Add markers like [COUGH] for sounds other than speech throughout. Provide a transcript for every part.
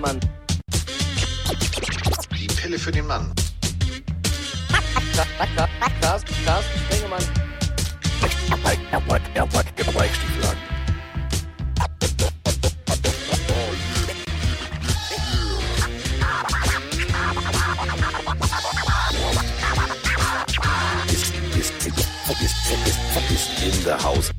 Mann. Die Pille für den Mann. Carsten, Carsten. Er er den Bleistiefel an. Ist, ist, ist, ist, ist, ist in der Haus.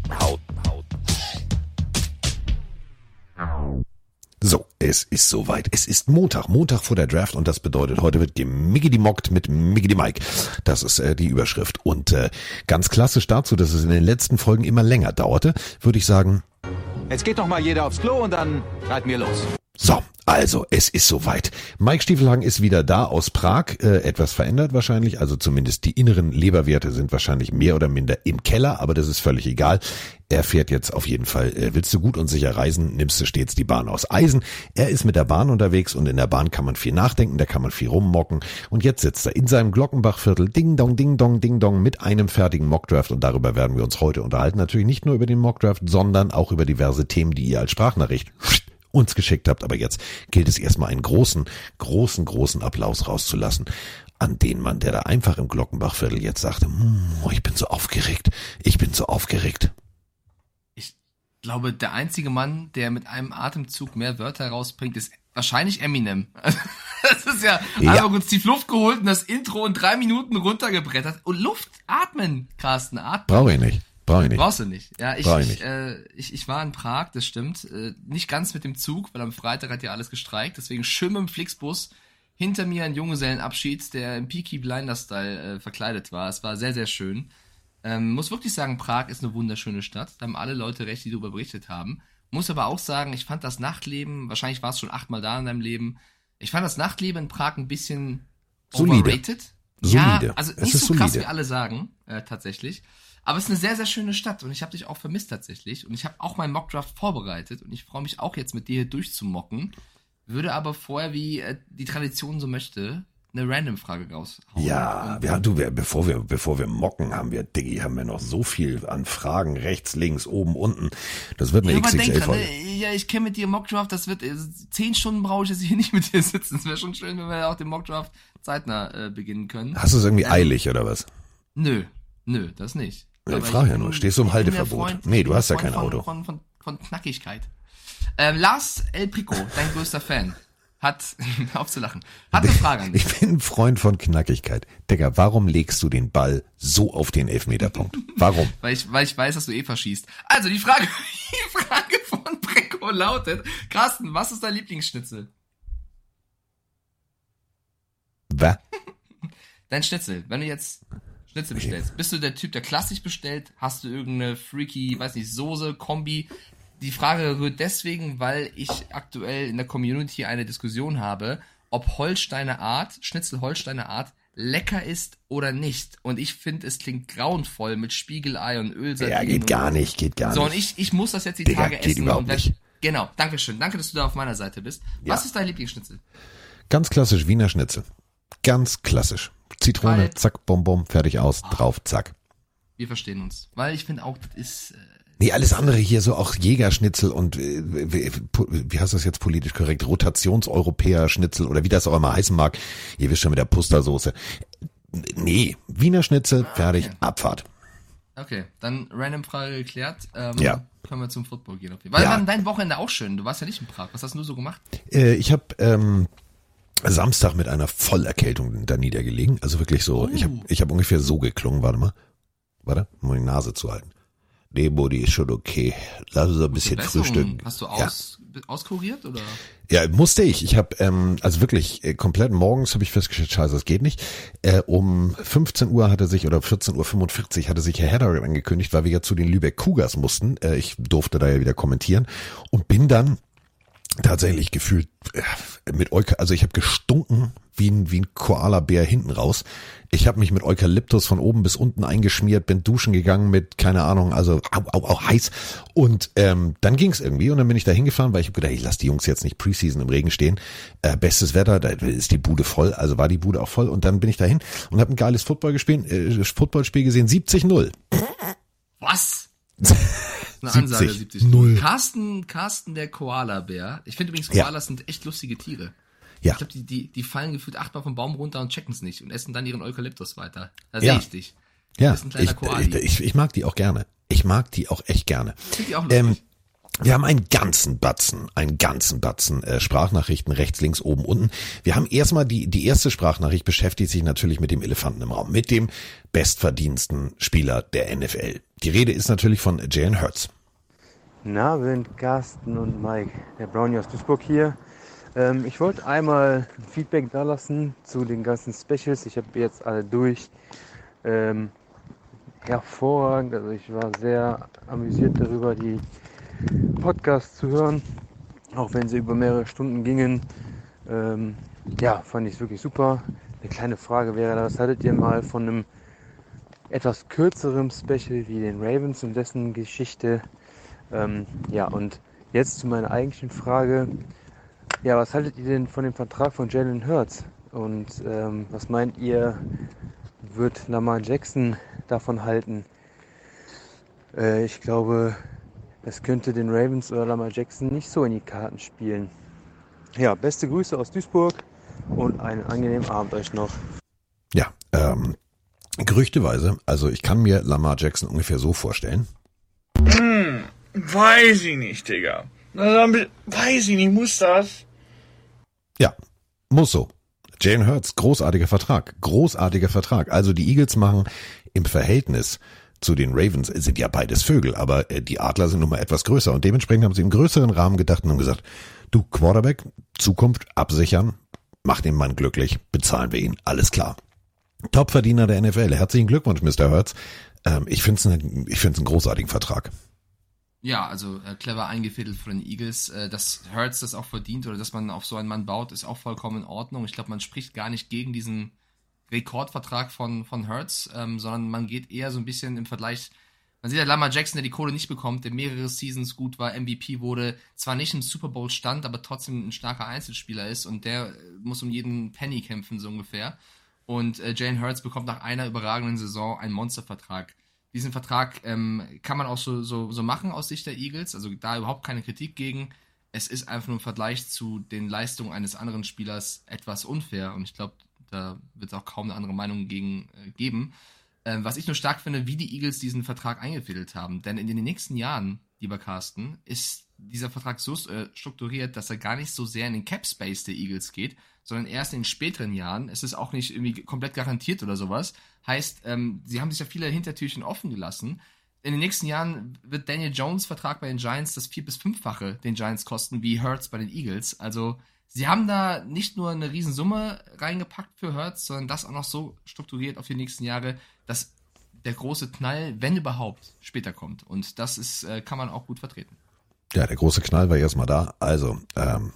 Es ist soweit. Es ist Montag, Montag vor der Draft und das bedeutet, heute wird gemiggidi mockt mit Miggidi Mike. Das ist äh, die Überschrift. Und äh, ganz klassisch dazu, dass es in den letzten Folgen immer länger dauerte, würde ich sagen, Jetzt geht doch mal jeder aufs Klo und dann reiten wir los. So, also, es ist soweit. Mike Stiefelhagen ist wieder da aus Prag, äh, etwas verändert wahrscheinlich, also zumindest die inneren Leberwerte sind wahrscheinlich mehr oder minder im Keller, aber das ist völlig egal. Er fährt jetzt auf jeden Fall, äh, willst du gut und sicher reisen, nimmst du stets die Bahn aus Eisen. Er ist mit der Bahn unterwegs und in der Bahn kann man viel nachdenken, da kann man viel rummocken und jetzt sitzt er in seinem Glockenbachviertel, ding dong, ding dong, ding dong mit einem fertigen Mockdraft und darüber werden wir uns heute unterhalten. Natürlich nicht nur über den Mockdraft, sondern auch über diverse Themen, die ihr als Sprachnachricht uns geschickt habt. Aber jetzt gilt es erstmal einen großen, großen, großen Applaus rauszulassen an den Mann, der da einfach im Glockenbachviertel jetzt sagte, hm, ich bin so aufgeregt, ich bin so aufgeregt. Ich glaube, der einzige Mann, der mit einem Atemzug mehr Wörter rausbringt, ist wahrscheinlich Eminem. [LAUGHS] Das ist ja, Ja. einfach uns tief Luft geholt und das Intro in drei Minuten runtergebrettert. Und Luft atmen, Carsten, atmen. Brauche ich nicht, brauche ich nicht. Brauchst du nicht. Ja, ich, ich ich, nicht. äh, ich, ich war in Prag, das stimmt. Äh, nicht ganz mit dem Zug, weil am Freitag hat ja alles gestreikt. Deswegen schön mit dem Flixbus. Hinter mir ein Junggesellenabschied, der im Peaky Blinder-Style äh, verkleidet war. Es war sehr, sehr schön. Ähm, muss wirklich sagen, Prag ist eine wunderschöne Stadt. Da haben alle Leute recht, die darüber berichtet haben. Muss aber auch sagen, ich fand das Nachtleben, wahrscheinlich war es schon achtmal da in deinem Leben. Ich fand das Nachtleben in Prag ein bisschen Solide. overrated. Solide. Ja, also Es nicht ist so krass, solide. wie alle sagen, äh, tatsächlich. Aber es ist eine sehr, sehr schöne Stadt und ich habe dich auch vermisst tatsächlich. Und ich habe auch meinen Mockdraft vorbereitet und ich freue mich auch jetzt mit dir hier durchzumocken. Würde aber vorher, wie äh, die Tradition so möchte, eine Random-Frage raushauen. Ja, wir, du, wir, bevor wir, bevor wir mocken, haben wir, Diggi, haben wir noch so viel an Fragen, rechts, links, oben, unten. Das wird eine Ja, XXL-Folge. ne? ja, ich kenne mit dir Mockdraft, das wird, äh, zehn Stunden brauche ich jetzt hier [LAUGHS] nicht mit dir sitzen. Es wäre schon schön, wenn wir auch den Mockdraft zeitnah äh, beginnen können. Hast du es irgendwie eilig oder was? Nö, nö, das nicht. Ja, frag ich ja bin- nur, stehst du im Halteverbot? Freund- Nee, du hast ja kein Auto. Von, von, von, von Knackigkeit. Ähm, Lars El Prico, dein größter Fan, hat, [LAUGHS] aufzulachen, hat eine Frage an dich. Ich bin ein Freund von Knackigkeit. Digga, warum legst du den Ball so auf den Elfmeterpunkt? Warum? [LAUGHS] Weil ich, weil ich weiß, dass du eh verschießt. Also, die Frage, [LAUGHS] die Frage von Prico lautet, Carsten, was ist dein Lieblingsschnitzel? Was? Dein Schnitzel, wenn du jetzt Schnitzel bestellst, bist du der Typ, der klassisch bestellt? Hast du irgendeine freaky, weiß nicht, Soße, Kombi? Die Frage rührt deswegen, weil ich aktuell in der Community eine Diskussion habe, ob Holsteiner Art, Schnitzel Holsteiner Art, lecker ist oder nicht. Und ich finde, es klingt grauenvoll mit Spiegelei und Ölsardinen. Ja, geht gar nicht, geht gar So, und nicht. ich, ich muss das jetzt die Digga, Tage geht essen. überhaupt nicht. Genau, danke schön. Danke, dass du da auf meiner Seite bist. Was Ja. ist dein Lieblingsschnitzel? Ganz klassisch Wiener Schnitzel. Ganz klassisch. Zitrone, Weil- zack, bum, fertig aus, drauf, zack. Wir verstehen uns. Weil ich finde auch, das ist... Äh, Nee, alles andere hier so auch Jägerschnitzel und äh, wie, wie heißt das jetzt politisch korrekt? Rotationseuropäer-Schnitzel oder wie das auch immer heißen mag. Ihr wisst schon mit der Pustersoße. Nee, Wiener Schnitzel, fertig, Abfahrt. Okay, dann random Frage geklärt. Ähm, Ja. Können wir zum Football gehen. Okay. Weil Ja. war dein Wochenende auch schön. Du warst ja nicht in Prag. Was hast du so gemacht? Äh, ich habe ähm, Samstag mit einer Vollerkältung da niedergelegen. Also wirklich so, ich habe ich hab ungefähr so geklungen. Warte mal. Warte, um die Nase zu halten. Nee, Body ist schon okay. Lass uns ein bisschen Besserung. frühstücken. Hast du Ja. aus, auskuriert oder? Ja, musste ich. Ich habe ähm, also wirklich äh, komplett morgens habe ich festgestellt, scheiße, das geht nicht. Äh, um 15 Uhr hatte sich oder 14.45 Uhr hatte sich Herr Hedder angekündigt, weil wir ja zu den Lübeck Cougars mussten. Äh, ich durfte da ja wieder kommentieren und bin dann tatsächlich gefühlt mit Euka, also ich habe gestunken wie ein, wie ein Koala-Bär hinten raus. Ich habe mich mit Eukalyptus von oben bis unten eingeschmiert, bin duschen gegangen mit, keine Ahnung, also au, au, au, heiß. Und ähm, dann ging's irgendwie und dann bin ich da hingefahren, weil ich habe gedacht, ich lass die Jungs jetzt nicht Preseason im Regen stehen. Äh, bestes Wetter, da ist die Bude voll, also war die Bude auch voll. Und dann bin ich dahin und habe ein geiles Football gespielt, äh, Footballspiel gesehen, 70-0. Was? [LAUGHS] Eine 70. Ansage 70. Null. Carsten, Carsten der Koala-Bär. Ich finde übrigens, Ja. Koalas sind echt lustige Tiere. Ja. Ich glaube, die, die, die fallen gefühlt achtmal vom Baum runter und checken es nicht und essen dann ihren Eukalyptus weiter. Da Ja. sehe ich dich. Ja, Das ist ein kleiner ich, ich, ich, mag die auch gerne. Ich mag die auch echt gerne. Finde ich auch lustig. Ähm, wir haben einen ganzen Batzen, einen ganzen Batzen äh, Sprachnachrichten rechts, links, oben, unten. Wir haben erstmal die, die erste Sprachnachricht beschäftigt sich natürlich mit dem Elefanten im Raum, mit dem bestverdiensten Spieler der NFL. Die Rede ist natürlich von Jalen Hurts. Guten Abend, Carsten und Mike. Der Brownie aus Duisburg hier. Ähm, ich wollte einmal ein Feedback da lassen zu den ganzen Specials. Ich habe jetzt alle durch. Ähm, hervorragend. Also ich war sehr amüsiert darüber, die Podcasts zu hören. Auch wenn sie über mehrere Stunden gingen. Ähm, ja, fand ich es wirklich super. Eine kleine Frage wäre was haltet ihr mal von einem etwas kürzerem Special wie den Ravens und dessen Geschichte? Ähm, ja, und jetzt zu meiner eigentlichen Frage. Ja, was haltet ihr denn von dem Vertrag von Jalen Hurts? Und ähm, was meint ihr, wird Lamar Jackson davon halten? Äh, ich glaube, es könnte den Ravens oder Lamar Jackson nicht so in die Karten spielen. Ja, beste Grüße aus Duisburg und einen angenehmen Abend euch noch. Ja, ähm, gerüchteweise, also ich kann mir Lamar Jackson ungefähr so vorstellen. Hm, weiß ich nicht, Digga. Be- weiß ich nicht, muss das? Ja, muss so. Jalen Hurts, großartiger Vertrag, großartiger Vertrag. Also die Eagles machen im Verhältnis zu den Ravens sind ja beides Vögel, aber äh, die Adler sind nun mal etwas größer und dementsprechend haben sie im größeren Rahmen gedacht und haben gesagt, du Quarterback, Zukunft absichern, mach den Mann glücklich, bezahlen wir ihn, alles klar. Topverdiener der NFL, herzlichen Glückwunsch, Mr. Hurts. Ähm, ich finde es ein, ich find's einen großartigen Vertrag. Ja, also äh, clever eingefädelt von den Eagles. Äh, dass Hurts das auch verdient oder dass man auf so einen Mann baut, ist auch vollkommen in Ordnung. Ich glaube, man spricht gar nicht gegen diesen Rekordvertrag von, von Hurts, ähm, sondern man geht eher so ein bisschen im Vergleich. Man sieht ja Lamar Jackson, der die Kohle nicht bekommt, der mehrere Seasons gut war, MVP wurde, zwar nicht im Super Bowl stand, aber trotzdem ein starker Einzelspieler ist und der äh, muss um jeden Penny kämpfen, so ungefähr. Und äh, Jalen Hurts bekommt nach einer überragenden Saison einen Monstervertrag. Diesen Vertrag ähm, kann man auch so, so, so machen aus Sicht der Eagles, also da überhaupt keine Kritik gegen. Es ist einfach nur im Vergleich zu den Leistungen eines anderen Spielers etwas unfair und ich glaube, da wird es auch kaum eine andere Meinung gegen äh, geben. Ähm, was ich nur stark finde, wie die Eagles diesen Vertrag eingefädelt haben. Denn in den nächsten Jahren, lieber Carsten, ist dieser Vertrag so äh, strukturiert, dass er gar nicht so sehr in den Cap Space der Eagles geht, sondern erst in späteren Jahren. Es ist auch nicht irgendwie komplett garantiert oder sowas. Heißt, ähm, sie haben sich ja viele Hintertürchen offen gelassen. In den nächsten Jahren wird Daniel Jones Vertrag bei den Giants das vier bis fünffache den Giants kosten wie Hurts bei den Eagles. Also sie haben da nicht nur eine Riesensumme reingepackt für Hurts, sondern das auch noch so strukturiert auf die nächsten Jahre, dass der große Knall, wenn überhaupt, später kommt. Und das ist, äh, kann man auch gut vertreten. Ja, der große Knall war erstmal da. Also, ähm,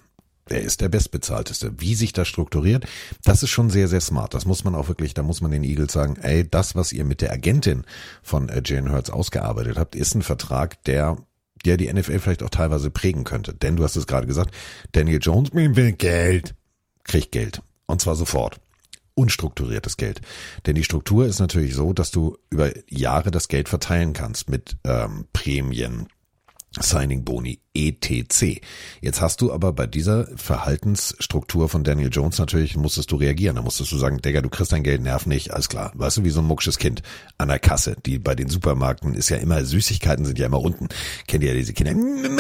er ist der bestbezahlteste. Wie sich das strukturiert, das ist schon sehr, sehr smart. Das muss man auch wirklich, da muss man den Eagles sagen, ey, das, was ihr mit der Agentin von äh, Jane Hurts ausgearbeitet habt, ist ein Vertrag, der der die NFL vielleicht auch teilweise prägen könnte. Denn du hast es gerade gesagt, Daniel Jones will Geld, kriegt Geld. Und zwar sofort. Unstrukturiertes Geld. Denn die Struktur ist natürlich so, dass du über Jahre das Geld verteilen kannst mit ähm, Prämien, Signing Boni, etc. Jetzt hast du aber bei dieser Verhaltensstruktur von Daniel Jones natürlich, musstest du reagieren. Da musstest du sagen, Digga, du kriegst dein Geld, nerv nicht, alles klar. Weißt du, wie so ein mucksches Kind an der Kasse, die bei den Supermärkten ist ja immer, Süßigkeiten sind ja immer unten. Kennt ihr ja diese Kinder,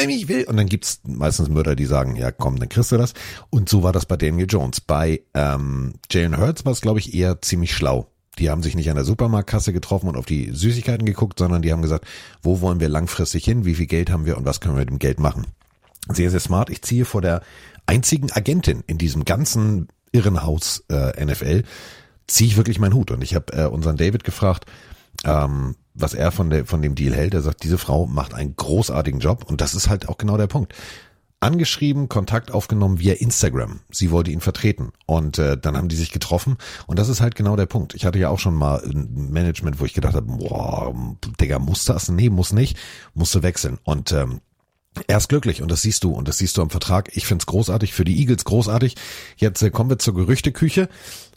ich will. Und dann gibt's meistens Mörder, die sagen, ja komm, dann kriegst du das. Und so war das bei Daniel Jones. Bei ähm, Jalen Hurts war es, glaube ich, eher ziemlich schlau. Die haben sich nicht an der Supermarktkasse getroffen und auf die Süßigkeiten geguckt, sondern die haben gesagt, wo wollen wir langfristig hin, wie viel Geld haben wir und was können wir mit dem Geld machen. Sehr, sehr smart. Ich ziehe vor der einzigen Agentin in diesem ganzen Irrenhaus äh, NFL, ziehe ich wirklich meinen Hut. Und ich habe äh, unseren David gefragt, ähm, was er von, der, von dem Deal hält. Er sagt, diese Frau macht einen großartigen Job und das ist halt auch genau der Punkt angeschrieben, Kontakt aufgenommen via Instagram. Sie wollte ihn vertreten und äh, dann haben die sich getroffen und das ist halt genau der Punkt. Ich hatte ja auch schon mal ein Management, wo ich gedacht habe, boah, Digga, muss das? Nee, muss nicht, musste wechseln und ähm, er ist glücklich und das siehst du und das siehst du am Vertrag. Ich find's großartig, für die Eagles großartig. Jetzt äh, kommen wir zur Gerüchteküche.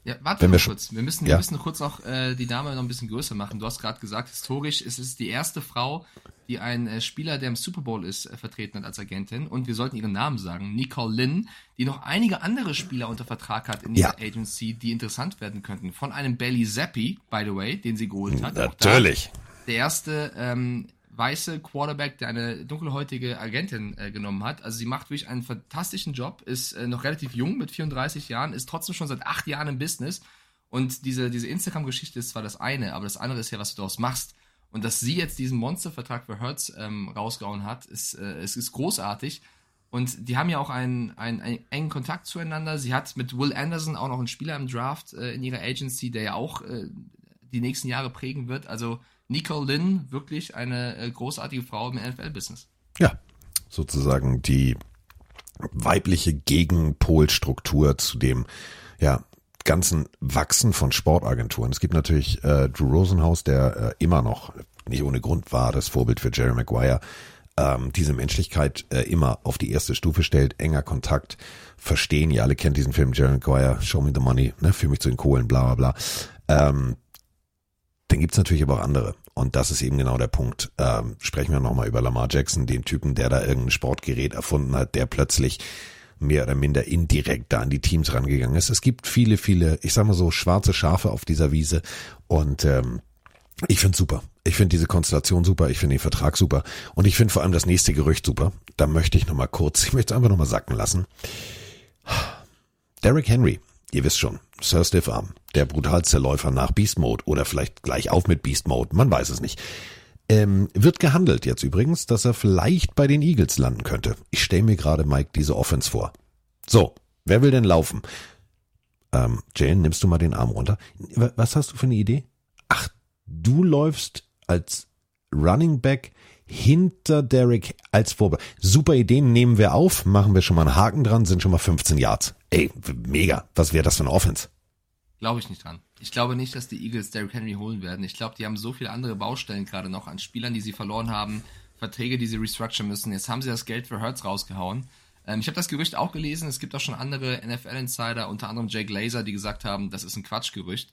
Ja, warte Wenn wir kurz. Wir müssen, Ja. wir müssen kurz noch äh, die Dame noch ein bisschen größer machen. Du hast gerade gesagt, historisch ist es die erste Frau, die einen äh, Spieler, der im Super Bowl ist, äh, vertreten hat als Agentin. Und wir sollten ihren Namen sagen, Nicole Lynn, die noch einige andere Spieler unter Vertrag hat in dieser Ja. Agency, die interessant werden könnten. Von einem Belly Zappi, by the way, den sie geholt hat. Natürlich. der erste ähm, weiße Quarterback, der eine dunkelhäutige Agentin äh, genommen hat. Also sie macht wirklich einen fantastischen Job, ist äh, noch relativ jung mit 34 Jahren, ist trotzdem schon seit acht Jahren im Business. Und diese, diese Instagram-Geschichte ist zwar das eine, aber das andere ist ja, was du daraus machst. Und dass sie jetzt diesen Monstervertrag für Hertz ähm, rausgehauen hat, ist, äh, es ist großartig. Und die haben ja auch einen, einen, einen engen Kontakt zueinander. Sie hat mit Will Anderson auch noch einen Spieler im Draft äh, in ihrer Agency, der ja auch äh, die nächsten Jahre prägen wird. Also Nicole Lynn, wirklich eine äh, großartige Frau im NFL-Business. Ja, sozusagen die weibliche Gegenpolstruktur zu dem, ja, ganzen Wachsen von Sportagenturen. Es gibt natürlich äh, Drew Rosenhaus, der äh, immer noch, nicht ohne Grund war, das Vorbild für Jerry Maguire, ähm, diese Menschlichkeit äh, immer auf die erste Stufe stellt, enger Kontakt, verstehen. Ihr alle kennt diesen Film Jerry Maguire, Show Me the Money, ne, für mich zu den Kohlen, bla bla bla. Ähm, dann gibt's natürlich aber auch andere. Und das ist eben genau der Punkt. Ähm, sprechen wir nochmal über Lamar Jackson, den Typen, der da irgendein Sportgerät erfunden hat, der plötzlich mehr oder minder indirekt da an die Teams rangegangen ist. Es gibt viele, viele, ich sag mal so, schwarze Schafe auf dieser Wiese. Und ähm, ich find's super. Ich finde diese Konstellation super. Ich finde den Vertrag super. Und ich finde vor allem das nächste Gerücht super. Da möchte ich nochmal kurz, [LAUGHS] ich möchte es einfach nochmal sacken lassen. Derrick Henry, ihr wisst schon, Sir Stiff Arm, der brutalste Läufer nach Beast Mode oder vielleicht gleich auf mit Beast Mode, man weiß es nicht. Ähm, wird gehandelt jetzt übrigens, dass er vielleicht bei den Eagles landen könnte. Ich stelle mir gerade Mike diese Offense vor. So, wer will denn laufen? Ähm, Jane, nimmst du mal den Arm runter. Wa- Was hast du für eine Idee? Ach, du läufst als Running Back hinter Derrick als Vorbe. Super Ideen nehmen wir auf, machen wir schon mal einen Haken dran, sind schon mal 15 Yards. Ey, mega. Was wäre das für eine Offense? Glaube ich nicht dran. Ich glaube nicht, dass die Eagles Derrick Henry holen werden. Ich glaube, die haben so viele andere Baustellen gerade noch an Spielern, die sie verloren haben, Verträge, die sie restructuren müssen. Jetzt haben sie das Geld für Hurts rausgehauen. Ähm, ich habe das Gerücht auch gelesen. Es gibt auch schon andere NFL-Insider, unter anderem Jake Glazer, die gesagt haben, das ist ein Quatschgerücht.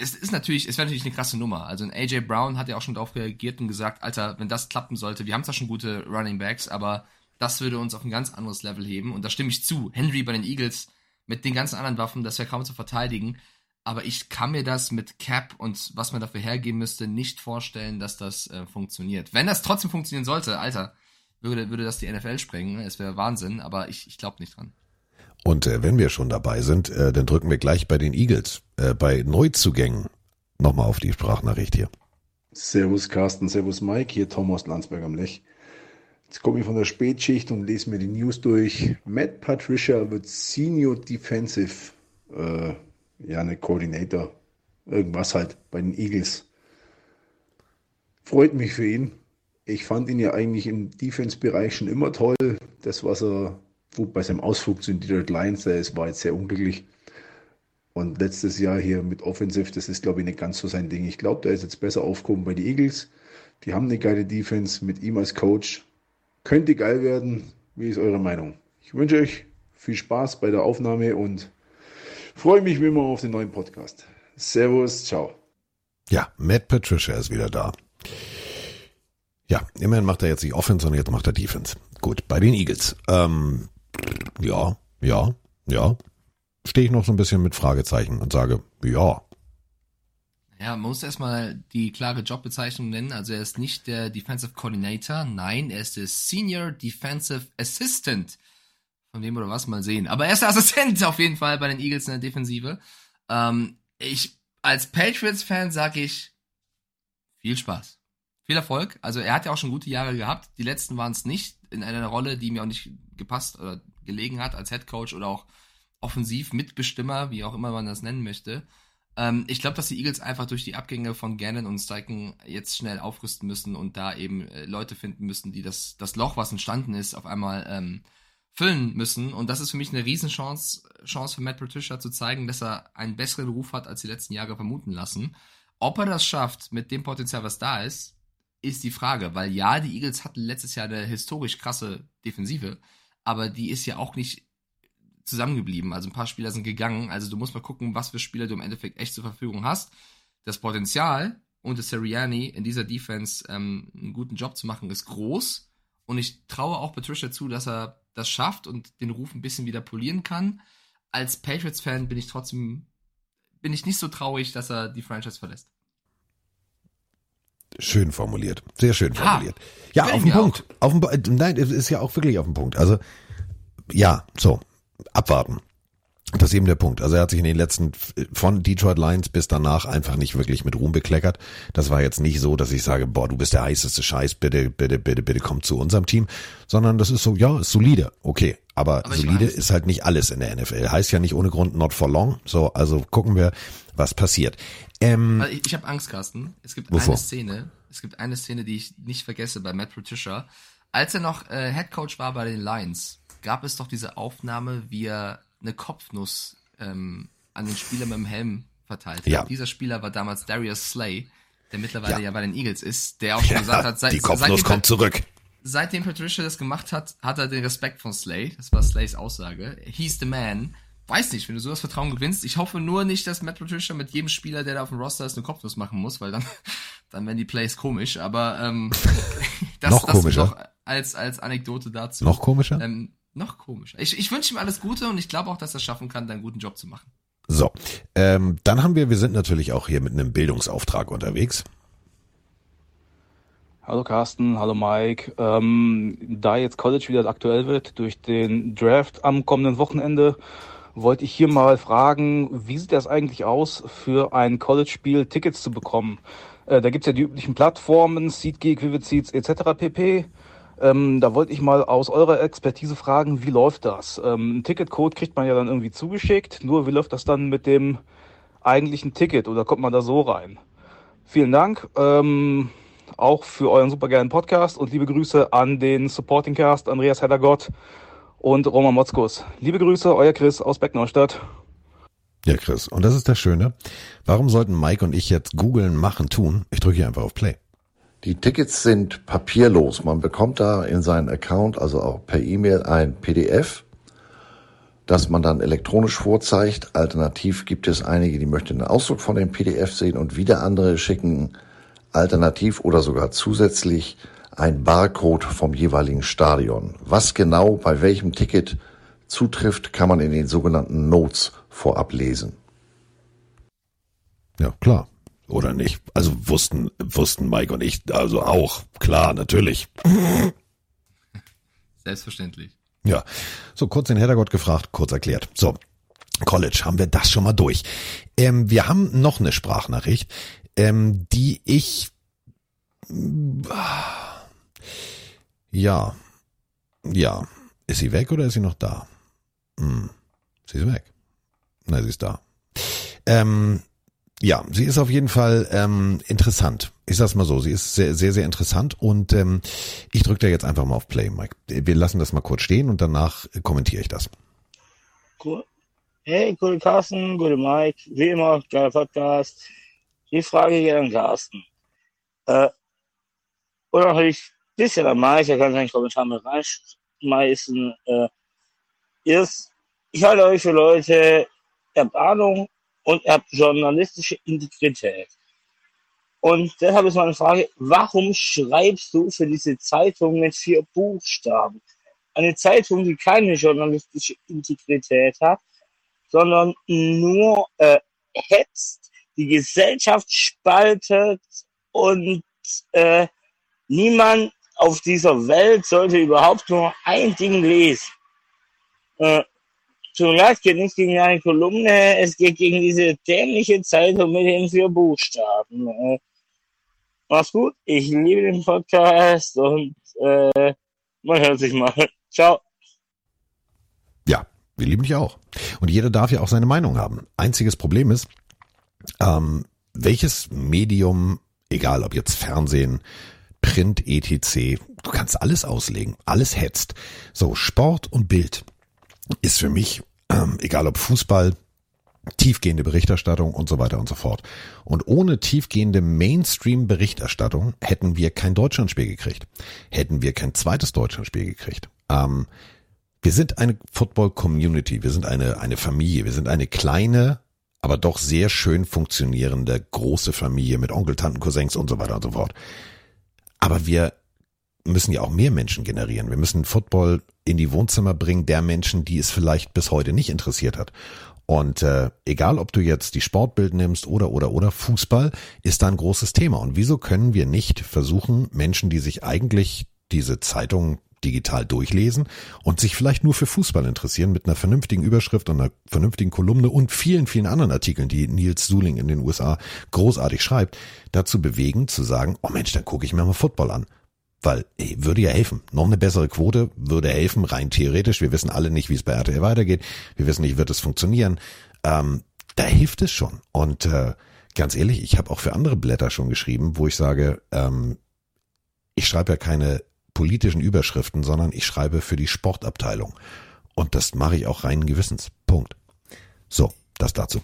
Es ist natürlich, es wäre natürlich eine krasse Nummer. Also ein AJ Brown hat ja auch schon darauf reagiert und gesagt, Alter, wenn das klappen sollte, wir haben zwar schon gute Running Backs, aber das würde uns auf ein ganz anderes Level heben. Und da stimme ich zu. Henry bei den Eagles mit den ganzen anderen Waffen, das wäre kaum zu verteidigen. Aber ich kann mir das mit Cap und was man dafür hergeben müsste, nicht vorstellen, dass das äh, funktioniert. Wenn das trotzdem funktionieren sollte, Alter, würde, würde das die NFL sprengen. Es wäre Wahnsinn, aber ich, ich glaube nicht dran. Und äh, wenn wir schon dabei sind, äh, dann drücken wir gleich bei den Eagles, äh, bei Neuzugängen nochmal auf die Sprachnachricht hier. Servus Carsten, Servus Mike, hier Thomas Landsberg am Lech. Jetzt komme ich von der Spätschicht und lese mir die News durch. Matt Patricia wird Senior Defensive, äh, ja, eine Coordinator, irgendwas halt bei den Eagles. Freut mich für ihn. Ich fand ihn ja eigentlich im Defense-Bereich schon immer toll. Das, was er bei seinem Ausflug zu den Detroit Lions, der ist, war jetzt sehr unglücklich. Und letztes Jahr hier mit Offensive, das ist, glaube ich, nicht ganz so sein Ding. Ich glaube, der ist jetzt besser aufgehoben bei den Eagles. Die haben eine geile Defense mit ihm als Coach. Könnte geil werden. Wie ist eure Meinung? Ich wünsche euch viel Spaß bei der Aufnahme und freue mich wie immer auf den neuen Podcast. Servus, ciao. Ja, Matt Patricia ist wieder da. Ja, immerhin macht er jetzt nicht Offense, sondern jetzt macht er Defense. Gut, bei den Eagles. Ähm, ja, ja, ja. Stehe ich noch so ein bisschen mit Fragezeichen und sage, ja, Ja, man muss erstmal die klare Jobbezeichnung nennen. Also er ist nicht der Defensive Coordinator, nein, er ist der Senior Defensive Assistant. Von wem oder was mal sehen. Aber er ist der Assistent auf jeden Fall bei den Eagles in der Defensive. Ähm, ich, als Patriots-Fan sage ich, viel Spaß. Viel Erfolg. Also er hat ja auch schon gute Jahre gehabt. Die letzten waren es nicht in einer Rolle, die mir auch nicht gepasst oder gelegen hat als Head Coach oder auch offensiv Mitbestimmer, wie auch immer man das nennen möchte. Ähm, ich glaube, dass die Eagles einfach durch die Abgänge von Gannon und Steichen jetzt schnell aufrüsten müssen und da eben äh, Leute finden müssen, die das, das Loch, was entstanden ist, auf einmal ähm, füllen müssen. Und das ist für mich eine Riesenchance Chance für Matt Patricia zu zeigen, dass er einen besseren Ruf hat, als die letzten Jahre vermuten lassen. Ob er das schafft mit dem Potenzial, was da ist, ist die Frage. Weil ja, die Eagles hatten letztes Jahr eine historisch krasse Defensive, aber die ist ja auch nicht zusammengeblieben. Also ein paar Spieler sind gegangen. Also du musst mal gucken, was für Spieler du im Endeffekt echt zur Verfügung hast. Das Potenzial und Sirianni in dieser Defense ähm, einen guten Job zu machen, ist groß. Und ich traue auch Patricia zu, dass er das schafft und den Ruf ein bisschen wieder polieren kann. Als Patriots-Fan bin ich trotzdem, bin ich nicht so traurig, dass er die Franchise verlässt. Schön formuliert. Sehr schön Ja, formuliert. Ja, gefällt auf den Punkt. Auf den, nein, es ist ja auch wirklich auf den Punkt. Also, ja, so, abwarten. Das ist eben der Punkt. Also er hat sich in den letzten, von Detroit Lions bis danach einfach nicht wirklich mit Ruhm bekleckert. Das war jetzt nicht so, dass ich sage, boah, du bist der heißeste Scheiß, bitte, bitte, bitte, bitte komm zu unserem Team. Sondern das ist so, ja, ist solide. Okay. Aber, Aber solide ist halt nicht alles in der NFL. Heißt ja nicht ohne Grund not for long. So, also gucken wir, was passiert. Ähm, Also ich, ich habe Angst, Carsten. Es gibt Wovor? eine Szene, es gibt eine Szene, die ich nicht vergesse bei Matt Patricia. Als er noch äh, Head Coach war bei den Lions, gab es doch diese Aufnahme, wie er eine Kopfnuss ähm, an den Spieler mit dem Helm verteilt hat. Ja. Dieser Spieler war damals Darius Slay, der mittlerweile Ja. ja, bei den Eagles ist, der auch schon gesagt hat, seit, die Kopfnuss seitdem, kommt zurück. seitdem Patricia das gemacht hat, hat er den Respekt von Slay. Das war Slays Aussage. He's the man. Weiß nicht, wenn du so das Vertrauen gewinnst. Ich hoffe nur nicht, dass Matt Patricia mit jedem Spieler, der da auf dem Roster ist, eine Kopfnuss machen muss, weil dann, [LAUGHS] dann werden die Plays komisch. Aber ähm, [LAUGHS] das, Noch das komischer. noch als, als Anekdote dazu. Noch komischer? Ähm, noch komischer. Ich, ich wünsche ihm alles Gute und ich glaube auch, dass er es schaffen kann, da einen guten Job zu machen. So, ähm, dann haben wir, wir sind natürlich auch hier mit einem Bildungsauftrag unterwegs. Hallo Carsten, hallo Mike. Ähm, da jetzt College wieder aktuell wird durch den Draft am kommenden Wochenende, wollte ich hier mal fragen, wie sieht das eigentlich aus, für ein College-Spiel Tickets zu bekommen? Äh, da gibt's ja die üblichen Plattformen, SeatGeek, Vivid Seats etc. pp. Ähm, da wollte ich mal aus eurer Expertise fragen, wie läuft das? Ähm, ein Ticketcode kriegt man ja dann irgendwie zugeschickt, nur wie läuft das dann mit dem eigentlichen Ticket oder kommt man da so rein? Vielen Dank. Ähm, auch für euren supergeilen Podcast und liebe Grüße an den Supporting Cast, Andreas Heddergott und Roman Motzkus. Liebe Grüße, euer Chris aus Beckneustadt. Ja, Chris. Und das ist das Schöne. Warum sollten Mike und ich jetzt googeln, machen, tun? Ich drücke hier einfach auf Play. Die Tickets sind papierlos. Man bekommt da in seinen Account, also auch per E-Mail, ein PDF, das man dann elektronisch vorzeigt. Alternativ gibt es einige, die möchten einen Ausdruck von dem PDF sehen und wieder andere schicken alternativ oder sogar zusätzlich ein Barcode vom jeweiligen Stadion. Was genau bei welchem Ticket zutrifft, kann man in den sogenannten Notes vorab lesen. Ja, klar. Oder nicht? Also wussten, wussten Mike und ich also auch. Klar, natürlich. [LAUGHS] Selbstverständlich. Ja. So, kurz den Heddergott gefragt, kurz erklärt. So. College, haben wir das schon mal durch. Ähm, wir haben noch eine Sprachnachricht, ähm, die ich ja, ja. Ist sie weg oder ist sie noch da? Hm. Sie ist weg. Nein, sie ist da. Ähm, ja, sie ist auf jeden Fall ähm, interessant. Ich sag's mal so, sie ist sehr, sehr, sehr interessant und ähm, ich drücke da jetzt einfach mal auf Play, Mike. Wir lassen das mal kurz stehen und danach kommentiere ich das. Cool. Hey, gute Carsten, gute Mike. Wie immer, geiler Podcast. Die Frage geht an Carsten. Äh, oder natürlich ein bisschen an Mike, er kann seinen Kommentar mit reinschmeißen. Äh, ist, ich halte euch für Leute, ihr habt Ahnung und ihr habt journalistische Integrität. Und deshalb ist meine Frage, warum schreibst du für diese Zeitung mit vier Buchstaben? Eine Zeitung, die keine journalistische Integrität hat, sondern nur äh, hetzt, die Gesellschaft spaltet und äh, niemand auf dieser Welt sollte überhaupt nur ein Ding lesen. Äh, mir leid, geht nicht gegen eine Kolumne, es geht gegen diese dämliche Zeitung mit den vier Buchstaben. Äh, mach's gut, ich liebe den Podcast und äh, man hört sich mal. [LAUGHS] Ciao. Ja, wir lieben dich auch. Und jeder darf ja auch seine Meinung haben. Einziges Problem ist, ähm, welches Medium, egal ob jetzt Fernsehen, Print, etc., du kannst alles auslegen, alles hetzt. So, Sport und Bild ist für mich, ähm, egal ob Fußball, tiefgehende Berichterstattung und so weiter und so fort. Und ohne tiefgehende Mainstream-Berichterstattung hätten wir kein Deutschlandspiel gekriegt. Hätten wir kein zweites Deutschlandspiel gekriegt. Ähm, wir sind eine Football-Community, wir sind eine, eine Familie, wir sind eine kleine, aber doch sehr schön funktionierende große Familie mit Onkel, Tanten, Cousins und so weiter und so fort. Aber wir müssen ja auch mehr Menschen generieren. Wir müssen Football in die Wohnzimmer bringen der Menschen, die es vielleicht bis heute nicht interessiert hat. Und äh, egal, ob du jetzt die Sportbild nimmst oder oder oder Fußball, ist da ein großes Thema. Und wieso können wir nicht versuchen, Menschen, die sich eigentlich diese Zeitung digital durchlesen und sich vielleicht nur für Fußball interessieren, mit einer vernünftigen Überschrift und einer vernünftigen Kolumne und vielen, vielen anderen Artikeln, die Nils Suling in den USA großartig schreibt, dazu bewegen, zu sagen, oh Mensch, dann gucke ich mir mal Football an. Weil ey, würde ja helfen. Noch eine bessere Quote würde helfen, rein theoretisch. Wir wissen alle nicht, wie es bei RTL weitergeht. Wir wissen nicht, wird es funktionieren. Ähm, da hilft es schon. Und äh, ganz ehrlich, ich habe auch für andere Blätter schon geschrieben, wo ich sage, ähm, ich schreibe ja keine politischen Überschriften, sondern ich schreibe für die Sportabteilung. Und das mache ich auch reinen Gewissens. Punkt. So, das dazu.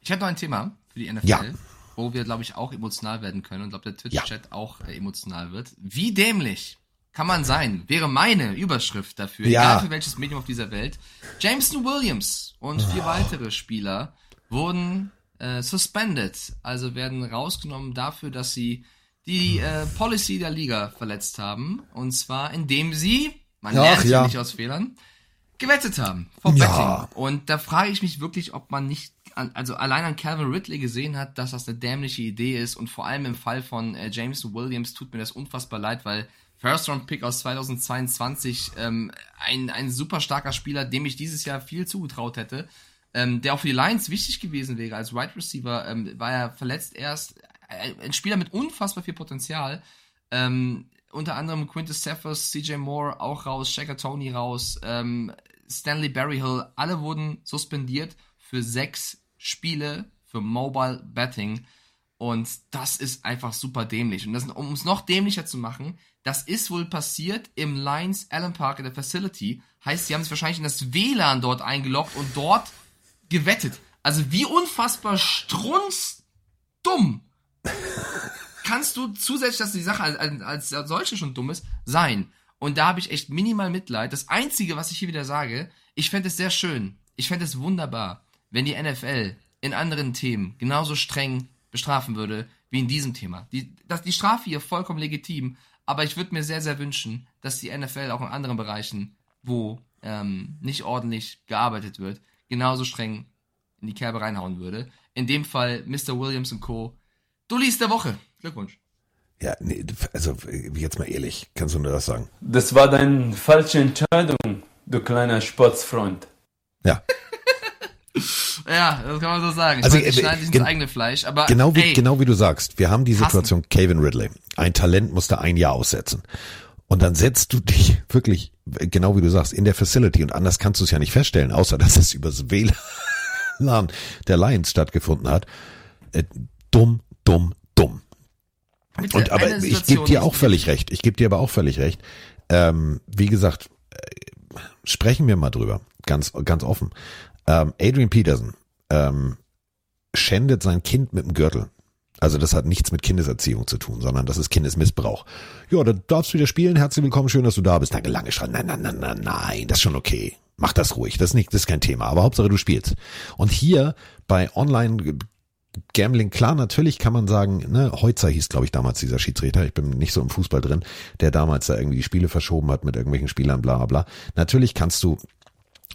Ich habe noch ein Thema für die NFL. Ja. Wo wir, glaube ich, auch emotional werden können und glaube, der Twitch-Chat auch äh, emotional wird. Wie dämlich kann man sein? Wäre meine Überschrift dafür, Ja. egal für welches Medium auf dieser Welt. Jameson Williams und vier weitere Spieler wurden äh, suspended, also werden rausgenommen dafür, dass sie die äh, Policy der Liga verletzt haben. Und zwar indem sie, man Ach, lernt ja ja. nicht aus Fehlern, gewettet haben. Vom Ja. Betting. Und da frage ich mich wirklich, ob man nicht, an, also allein an Calvin Ridley gesehen hat, dass das eine dämliche Idee ist. Und vor allem im Fall von äh, James Williams tut mir das unfassbar leid, weil First Round Pick aus 2022, ähm, ein, ein super starker Spieler, dem ich dieses Jahr viel zugetraut hätte, ähm, der auch für die Lions wichtig gewesen wäre als Wide Receiver, ähm, war er verletzt erst. Äh, Ein Spieler mit unfassbar viel Potenzial. Ähm, unter anderem Quintus Cephas, CJ Moore auch raus, Shaka Tony raus, ähm, Stanley Berryhill, alle wurden suspendiert für sechs Spiele für Mobile Betting. Und das ist einfach super dämlich. Und das, um es noch dämlicher zu machen, das ist wohl passiert im Lions Allen Park in der Facility. Heißt, sie haben sich wahrscheinlich in das WLAN dort eingeloggt und dort gewettet. Also wie unfassbar strunzdumm [LAUGHS] kannst du zusätzlich, dass die Sache als, als, als solche schon dumm ist, sein. Und da habe ich echt minimal Mitleid. Das Einzige, was ich hier wieder sage, ich fände es sehr schön, ich fände es wunderbar, wenn die NFL in anderen Themen genauso streng bestrafen würde wie in diesem Thema. Die, das, die Strafe hier vollkommen legitim, aber ich würde mir sehr, sehr wünschen, dass die NFL auch in anderen Bereichen, wo ähm, nicht ordentlich gearbeitet wird, genauso streng in die Kerbe reinhauen würde. In dem Fall Mr. Williams und Co. Dullis der Woche. Glückwunsch. Ja, nee, also jetzt mal ehrlich, kannst du nur das sagen? Das war deine falsche Entscheidung, du kleiner Sportsfreund. Ja. [LAUGHS] Ja, das kann man so sagen. Ich Also, ich äh, schneide gen- ins eigene Fleisch, aber Genau wie, ey, genau wie du sagst, wir haben die. Situation Calvin Ridley. Ein Talent musste ein Jahr aussetzen. Und dann setzt du dich [LAUGHS] wirklich, genau wie du sagst, in der Facility und anders kannst du es ja nicht feststellen, außer dass es übers WLAN der Lions stattgefunden hat. Äh, dumm, dumm, dumm. bitte, Und aber ich gebe dir auch völlig recht. Ich gebe dir aber auch völlig recht. Ähm, wie gesagt, äh, sprechen wir mal drüber, ganz ganz offen. Ähm, Adrian Peterson ähm, schändet sein Kind mit dem Gürtel. Also das hat nichts mit Kindeserziehung zu tun, sondern das ist Kindesmissbrauch. Ja, da darfst du wieder spielen. Herzlich willkommen, schön, dass du da bist. Danke, lange schreien. Nein, nein, nein, nein, nein, das ist schon okay. Mach das ruhig. Das ist nicht, das ist kein Thema. Aber Hauptsache du spielst. Und hier bei Online Gambling, klar, natürlich kann man sagen, ne, Heutzer hieß, glaube ich, damals dieser Schiedsrichter, ich bin nicht so im Fußball drin, der damals da irgendwie die Spiele verschoben hat mit irgendwelchen Spielern, bla bla bla. Natürlich kannst du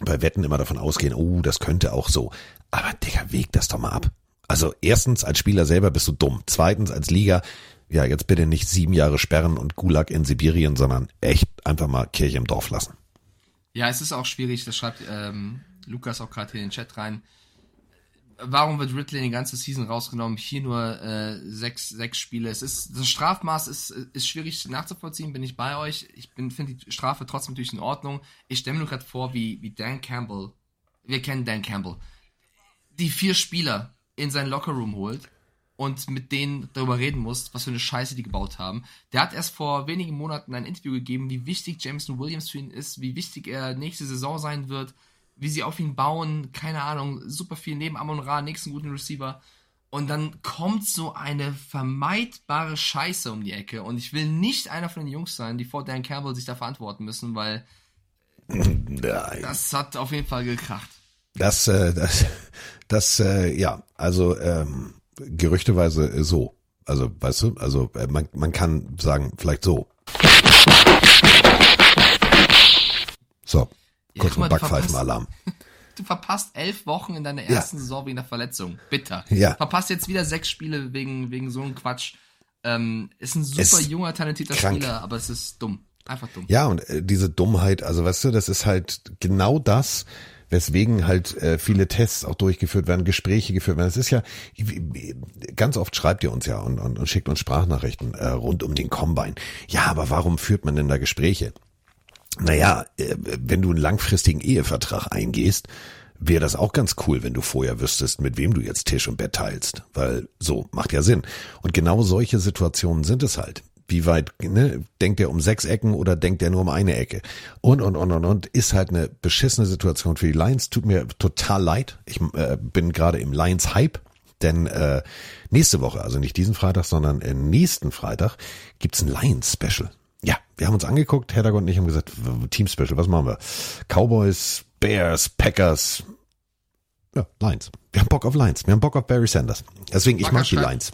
bei Wetten immer davon ausgehen, oh, das könnte auch so. Aber Digga, weg das doch mal ab. Also erstens, als Spieler selber bist du dumm. Zweitens, als Liga, ja, jetzt bitte nicht sieben Jahre sperren und Gulag in Sibirien, sondern echt einfach mal Kirche im Dorf lassen. Ja, es ist auch schwierig, das schreibt ähm, Lukas auch gerade hier in den Chat rein. Warum wird Ridley die ganze Season rausgenommen? Hier nur äh, sechs, sechs Spiele. Es ist das Strafmaß ist, ist schwierig nachzuvollziehen, bin ich bei euch. Ich finde die Strafe trotzdem natürlich in Ordnung. Ich stelle mir nur gerade vor, wie, wie Dan Campbell, wir kennen Dan Campbell, die vier Spieler in sein Lockerroom holt und mit denen darüber reden muss, was für eine Scheiße die gebaut haben. Der hat erst vor wenigen Monaten ein Interview gegeben, wie wichtig Jameson Williams für ihn ist, wie wichtig er nächste Saison sein wird, wie sie auf ihn bauen, keine Ahnung, super viel neben Amon Ra, nächsten guten Receiver. Und dann kommt so eine vermeidbare Scheiße um die Ecke. Und ich will nicht einer von den Jungs sein, die vor Dan Campbell sich da verantworten müssen, weil [LAUGHS] Nein. das hat auf jeden Fall gekracht. Das, äh, das, das, äh, ja, also ähm, gerüchteweise so. Also, weißt du, also äh, man, man kann sagen, vielleicht so. So, kurz mal, Backpfeifenalarm. [LAUGHS] Du verpasst elf Wochen in deiner Ja. ersten Saison wegen einer Verletzung. Bitter. Ja. Verpasst jetzt wieder sechs Spiele wegen, wegen so einem Quatsch. Ähm, ist ein super Es- junger, talentierter krank. Spieler, aber es ist dumm. Einfach dumm. Ja, und äh, diese Dummheit, also weißt du, das ist halt genau das, weswegen halt äh, viele Tests auch durchgeführt werden, Gespräche geführt werden. Es ist ja, ganz oft schreibt ihr uns ja und, und, und schickt uns Sprachnachrichten äh, rund um den Combine. Ja, aber warum führt man denn da Gespräche? Naja, äh, wenn du einen langfristigen Ehevertrag eingehst, wäre das auch ganz cool, wenn du vorher wüsstest, mit wem du jetzt Tisch und Bett teilst. Weil so macht ja Sinn. Und genau solche Situationen sind es halt. Wie weit, ne, denkt er um sechs Ecken oder denkt er nur um eine Ecke? Und, und, und, und, und, ist halt eine beschissene Situation für die Lions. Tut mir total leid. Ich äh, bin gerade im Lions-Hype. Denn äh, nächste Woche, also nicht diesen Freitag, sondern äh, nächsten Freitag, gibt's ein Lions-Special. Ja, wir haben uns angeguckt, Hedda und ich haben gesagt, Team-Special, was machen wir? Cowboys, Bears, Packers, ja, Lions. Wir haben Bock auf Lions. Wir haben Bock auf Barry Sanders. Deswegen, ich Quacker mag die Lions.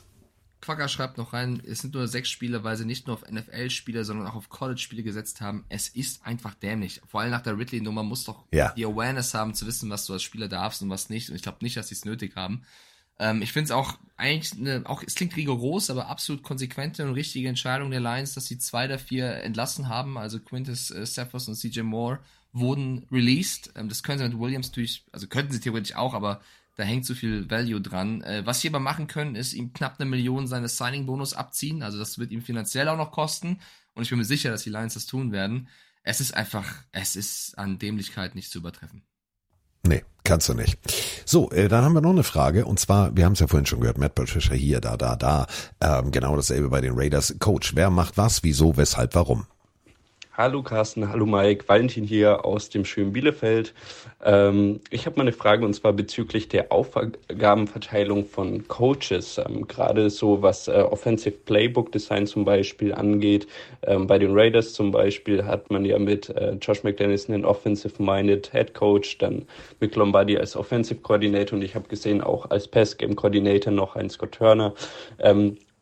Quacker schreibt noch rein, es sind nur sechs Spiele, weil sie nicht nur auf NFL-Spiele, sondern auch auf College-Spiele gesetzt haben. Es ist einfach dämlich. Vor allem nach der Ridley-Nummer muss doch Ja. die Awareness haben, zu wissen, was du als Spieler darfst und was nicht. Und ich glaube nicht, dass sie es nötig haben. Ähm, ich finde es auch eigentlich eine, auch es klingt rigoros, aber absolut konsequente und richtige Entscheidung der Lions, dass sie zwei der vier entlassen haben. Also Quintus äh, Cephas und CJ Moore wurden released. Ähm, das können sie mit Williams durch, also könnten sie theoretisch auch, aber da hängt zu viel Value dran. Äh, was sie aber machen können, ist ihm knapp eine Million seines Signing-Bonus abziehen. Also das wird ihm finanziell auch noch kosten. Und ich bin mir sicher, dass die Lions das tun werden. Es ist einfach, es ist an Dämlichkeit nicht zu übertreffen. Nee, kannst du nicht. So, äh, dann haben wir noch eine Frage. Und zwar, wir haben es ja vorhin schon gehört, Matt Patricia hier, da, da, da. Ähm, genau dasselbe bei den Raiders. Coach, wer macht was, wieso, weshalb, warum? Hallo Carsten, hallo Mike, Valentin hier aus dem schönen Bielefeld. Ähm, ich habe mal eine Frage und zwar bezüglich der Aufgabenverteilung von Coaches. Ähm, Gerade so was äh, Offensive Playbook Design zum Beispiel angeht. Ähm, bei den Raiders zum Beispiel hat man ja mit äh, Josh McDaniels einen Offensive-Minded Head Coach, dann Mick Lombardi als Offensive Coordinator und ich habe gesehen auch als Pass Game Coordinator noch einen Scott Turner.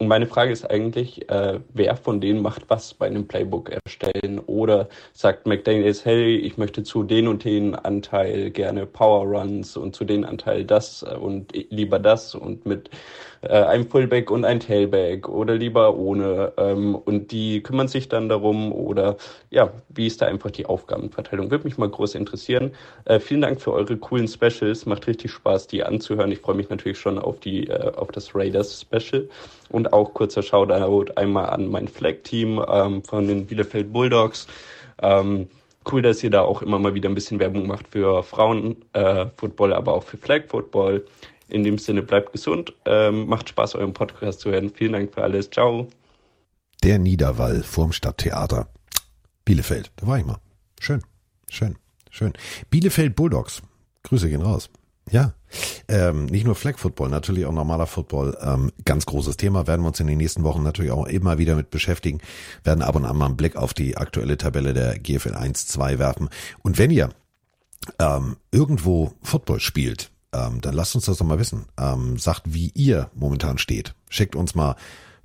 Und meine Frage ist eigentlich, äh, wer von denen macht was bei einem Playbook erstellen? Oder sagt McDaniels, hey, ich möchte zu den und den Anteil gerne Power Runs und zu den Anteil das und lieber das und mit äh, einem Fullback und ein Tailback oder lieber ohne. Ähm, und die kümmern sich dann darum oder ja, wie ist da einfach die Aufgabenverteilung? Würde mich mal groß interessieren. Äh, vielen Dank für eure coolen Specials. Macht richtig Spaß, die anzuhören. Ich freue mich natürlich schon auf die, äh, auf das Raiders Special. Und auch kurzer Shoutout einmal an mein Flag-Team ähm, von den Bielefeld Bulldogs. Ähm, cool, dass ihr da auch immer mal wieder ein bisschen Werbung macht für Frauen-Football, äh, aber auch für Flag-Football. In dem Sinne, bleibt gesund. Ähm, macht Spaß, euren Podcast zu hören. Vielen Dank für alles. Ciao. Der Niederwall vorm Stadttheater. Bielefeld, da war ich mal. Schön, schön, schön. Bielefeld Bulldogs. Grüße gehen raus. Ja, ähm, nicht nur Flag Football, natürlich auch normaler Football. Ähm, ganz großes Thema, werden wir uns in den nächsten Wochen natürlich auch immer wieder mit beschäftigen, werden ab und an mal einen Blick auf die aktuelle Tabelle der GFL 1, 2 werfen. Und wenn ihr ähm, irgendwo Football spielt, ähm, dann lasst uns das doch mal wissen. Ähm, sagt, wie ihr momentan steht. Schickt uns mal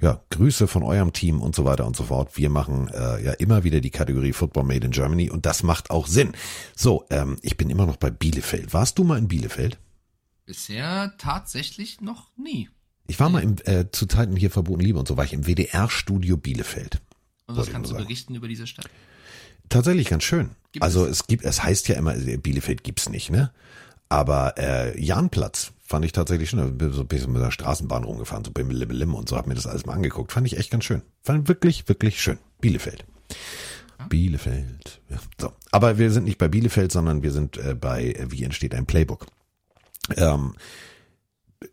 ja, Grüße von eurem Team und so weiter und so fort. Wir machen äh, ja immer wieder die Kategorie Football Made in Germany und das macht auch Sinn. So, ähm, ich bin immer noch bei Bielefeld. Warst du mal in Bielefeld? Bisher tatsächlich noch nie. Ich war mal im, äh, zu Zeiten hier verboten Liebe und so war ich im WDR-Studio Bielefeld. Und was kannst du berichten über diese Stadt? Tatsächlich ganz schön. Gibt also es gibt, es heißt ja immer, äh, Bielefeld gibt's nicht, ne? Aber äh, Jahnplatz fand ich tatsächlich schön. Ich bin so ein bisschen mit der Straßenbahn rumgefahren, so bim, lim, lim und so, hab mir das alles mal angeguckt. Fand ich echt ganz schön. Fand wirklich, wirklich schön. Bielefeld. Bielefeld. Ja, so. Aber wir sind nicht bei Bielefeld, sondern wir sind äh, bei äh, Wie entsteht ein Playbook. Ähm,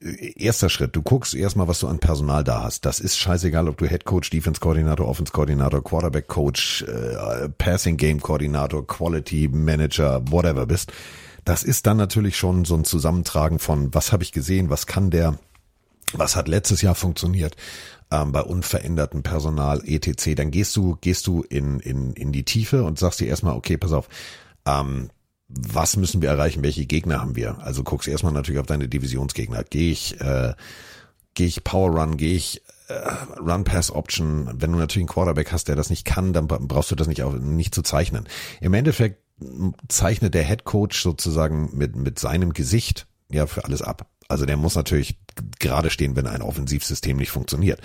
äh, erster Schritt, du guckst erstmal, was du an Personal da hast. Das ist scheißegal, ob du Head Coach, Defense Koordinator, Offense Koordinator, Quarterback Coach, äh, Passing Game Koordinator, Quality Manager, whatever bist. Das ist dann natürlich schon so ein Zusammentragen von, was habe ich gesehen, was kann der, was hat letztes Jahr funktioniert ähm, bei unverändertem Personal etc. Dann gehst du gehst du in in in die Tiefe und sagst dir erstmal, okay, pass auf, ähm, was müssen wir erreichen, welche Gegner haben wir? Also guckst erstmal natürlich auf deine Divisionsgegner. Gehe ich, äh, gehe ich Power Run, gehe ich äh, Run Pass Option. Wenn du natürlich einen Quarterback hast, der das nicht kann, dann brauchst du das nicht auch nicht zu zeichnen. Im Endeffekt zeichnet der Head Coach sozusagen mit mit seinem Gesicht ja für alles ab. Also der muss natürlich gerade stehen, wenn ein Offensivsystem nicht funktioniert.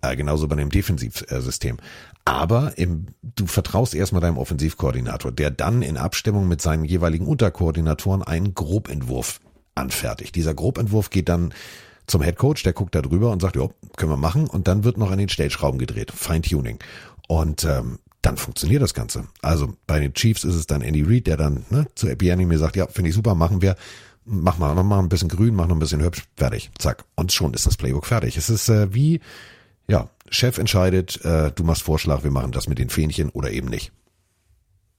Äh, genauso bei dem Defensivsystem. Aber im, du vertraust erstmal deinem Offensivkoordinator, der dann in Abstimmung mit seinen jeweiligen Unterkoordinatoren einen Grobentwurf anfertigt. Dieser Grobentwurf geht dann zum Head Coach, der guckt da drüber und sagt, ja, können wir machen. Und dann wird noch an den Stellschrauben gedreht, Feintuning. Und ähm, dann funktioniert das Ganze. Also bei den Chiefs ist es dann Andy Reid, der dann ne, zu Epiani mir sagt, ja, finde ich super, machen wir mach mal, mach mal ein bisschen grün, mach noch ein bisschen hübsch, fertig, zack. Und schon ist das Playbook fertig. Es ist äh, wie, ja, Chef entscheidet, äh, du machst Vorschlag, wir machen das mit den Fähnchen oder eben nicht.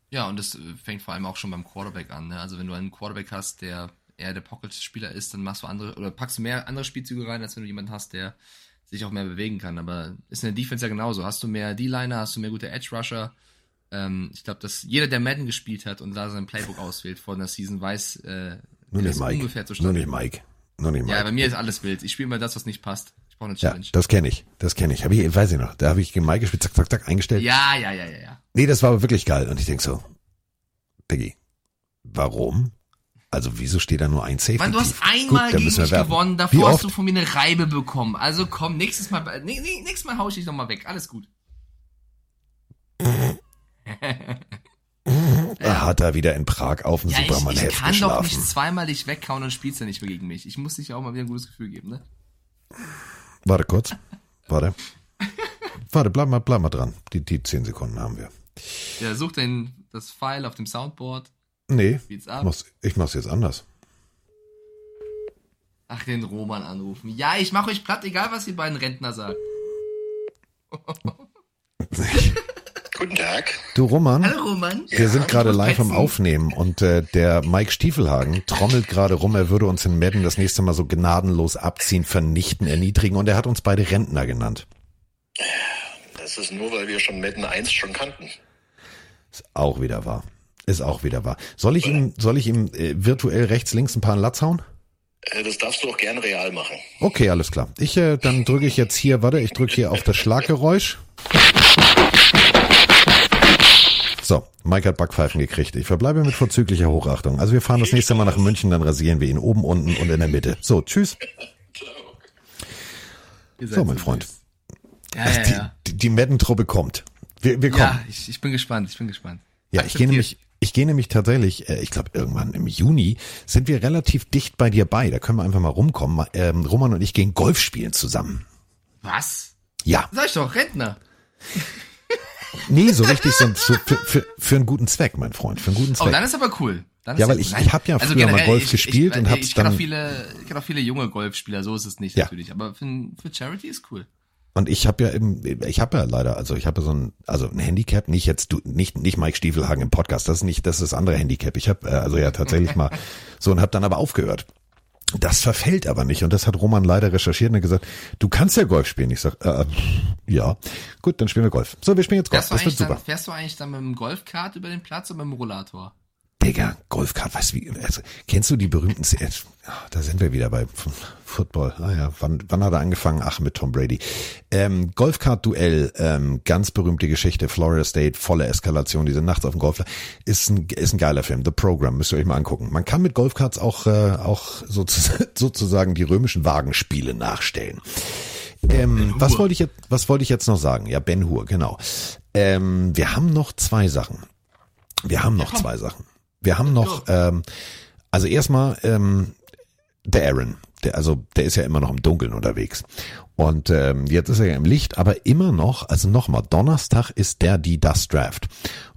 Ja, und das fängt vor allem auch schon beim Quarterback an. Ne? Also wenn du einen Quarterback hast, der eher der Pocket-Spieler ist, dann machst du andere oder packst du mehr andere Spielzüge rein, als wenn du jemanden hast, der sich auch mehr bewegen kann. Aber ist in der Defense ja genauso. Hast du mehr D-Liner, hast du mehr gute Edge-Rusher. Ähm, ich glaube, dass jeder, der Madden gespielt hat und da sein Playbook auswählt vor einer Season, weiß, äh, nur nicht Mike. Ungefähr Nur nicht Mike. Nur nicht Mike. Ja, bei mir ist alles wild. Ich spiele mal das, was nicht passt. Ich brauche eine Challenge. Ja, das kenne ich. Das kenne ich. Hab ich. Weiß ich noch. Da habe ich gegen Mike gespielt, zack, zack, zack, eingestellt. Ja, ja, ja, ja, ja. Nee, das war aber wirklich geil. Und ich denk so, Diggi, warum? Also wieso steht da nur ein Safe? Mann, du hast einmal Gut, gegen mich gewonnen, davor hast du von mir eine Reibe bekommen. Also komm, nächstes Mal, nächstes Mal hau ich dich nochmal weg. Alles gut. [LAUGHS] Er hat da wieder in Prag auf dem ja, Superman Ich, ich kann geschlafen. doch nicht zweimal dich wegkauen und spielst ja nicht mehr gegen mich. Ich muss dich auch mal wieder ein gutes Gefühl geben, ne? Warte kurz. Warte. Warte, bleib mal, bleib mal dran. Die, die zehn Sekunden haben wir. Ja, such den, das File auf dem Soundboard. Nee, mach's, ich mach's jetzt anders. Ach, den Roman anrufen. Ja, ich mach euch platt, egal was die beiden Rentner sagen. [LAUGHS] Guten Tag. Du Roman. Hallo Roman. Wir ja, sind gerade live am Aufnehmen und äh, der Mike Stiefelhagen trommelt gerade rum, er würde uns in Madden das nächste Mal so gnadenlos abziehen, vernichten, erniedrigen und er hat uns beide Rentner genannt. Das ist nur, weil wir schon Madden 1 schon kannten. Ist auch wieder wahr. Ist auch wieder wahr. Soll ich ihm, soll ich ihm äh, virtuell rechts, links ein paar Latz hauen? Äh, das darfst du auch gerne real machen. Okay, alles klar. Ich, äh, dann drücke ich jetzt hier, warte, ich drücke hier auf das Schlaggeräusch. So, Mike hat Backpfeifen gekriegt. Ich verbleibe mit vorzüglicher Hochachtung. Also wir fahren das nächste Mal nach München, dann rasieren wir ihn oben, unten und in der Mitte. So, tschüss. So, mein Freund. Ja, ja, ja. Die, die, die Madden-Truppe kommt. Wir, wir kommen. Ja, ich, ich bin gespannt, ich bin gespannt. Ja, ich gehe nämlich, ich gehe nämlich tatsächlich, äh, ich glaube irgendwann im Juni sind wir relativ dicht bei dir bei. Da können wir einfach mal rumkommen. Ähm, Roman und ich gehen Golf spielen zusammen. Was? Ja. Sag ich doch, Rentner. [LAUGHS] Nee, so richtig so, so für, für, für einen guten Zweck, mein Freund, für einen guten Zweck. Oh, dann ist aber cool. Dann ja, weil ich, ich habe ja also früher mal Golf ich, gespielt ich, und hab's ich dann. Auch viele, ich kenne auch viele junge Golfspieler, so ist es nicht ja. natürlich. Aber für, für Charity ist cool. Und ich habe ja im, ich habe ja leider, also ich habe so ein, also ein Handicap, nicht jetzt du, nicht nicht Mike Stiefelhagen im Podcast, das ist nicht, das ist das andere Handicap. Ich habe äh, also ja tatsächlich mal [LAUGHS] so und habe dann aber aufgehört. Das verfällt aber nicht und das hat Roman leider recherchiert und hat gesagt, du kannst ja Golf spielen. Ich sag, äh, ja, gut, dann spielen wir Golf. So, wir spielen jetzt Golf. Fährst das wird super. Dann, fährst du eigentlich dann mit dem Golfkart über den Platz oder mit dem Rollator? Digga, Golfkart, weißt du wie, also, kennst du die berühmten, da sind wir wieder bei Football, ah ja, wann, wann hat er angefangen? Ach, mit Tom Brady. Ähm, Golfkart-Duell, ähm, ganz berühmte Geschichte, Florida State, volle Eskalation, diese Nachts auf dem Golf, ist ein, ist ein geiler Film, The Program, müsst ihr euch mal angucken. Man kann mit Golfkarts auch, äh, auch sozusagen, [LAUGHS] sozusagen die römischen Wagenspiele nachstellen. Ähm, was wollte ich jetzt, was wollte ich jetzt noch sagen? Ja, Ben Hur, genau. Ähm, wir haben noch zwei Sachen. Wir haben noch zwei Sachen. Wir haben noch, ähm, also erstmal ähm, der Aaron, der also der ist ja immer noch im Dunkeln unterwegs und ähm, jetzt ist er ja im Licht, aber immer noch, also nochmal, Donnerstag ist der die das Draft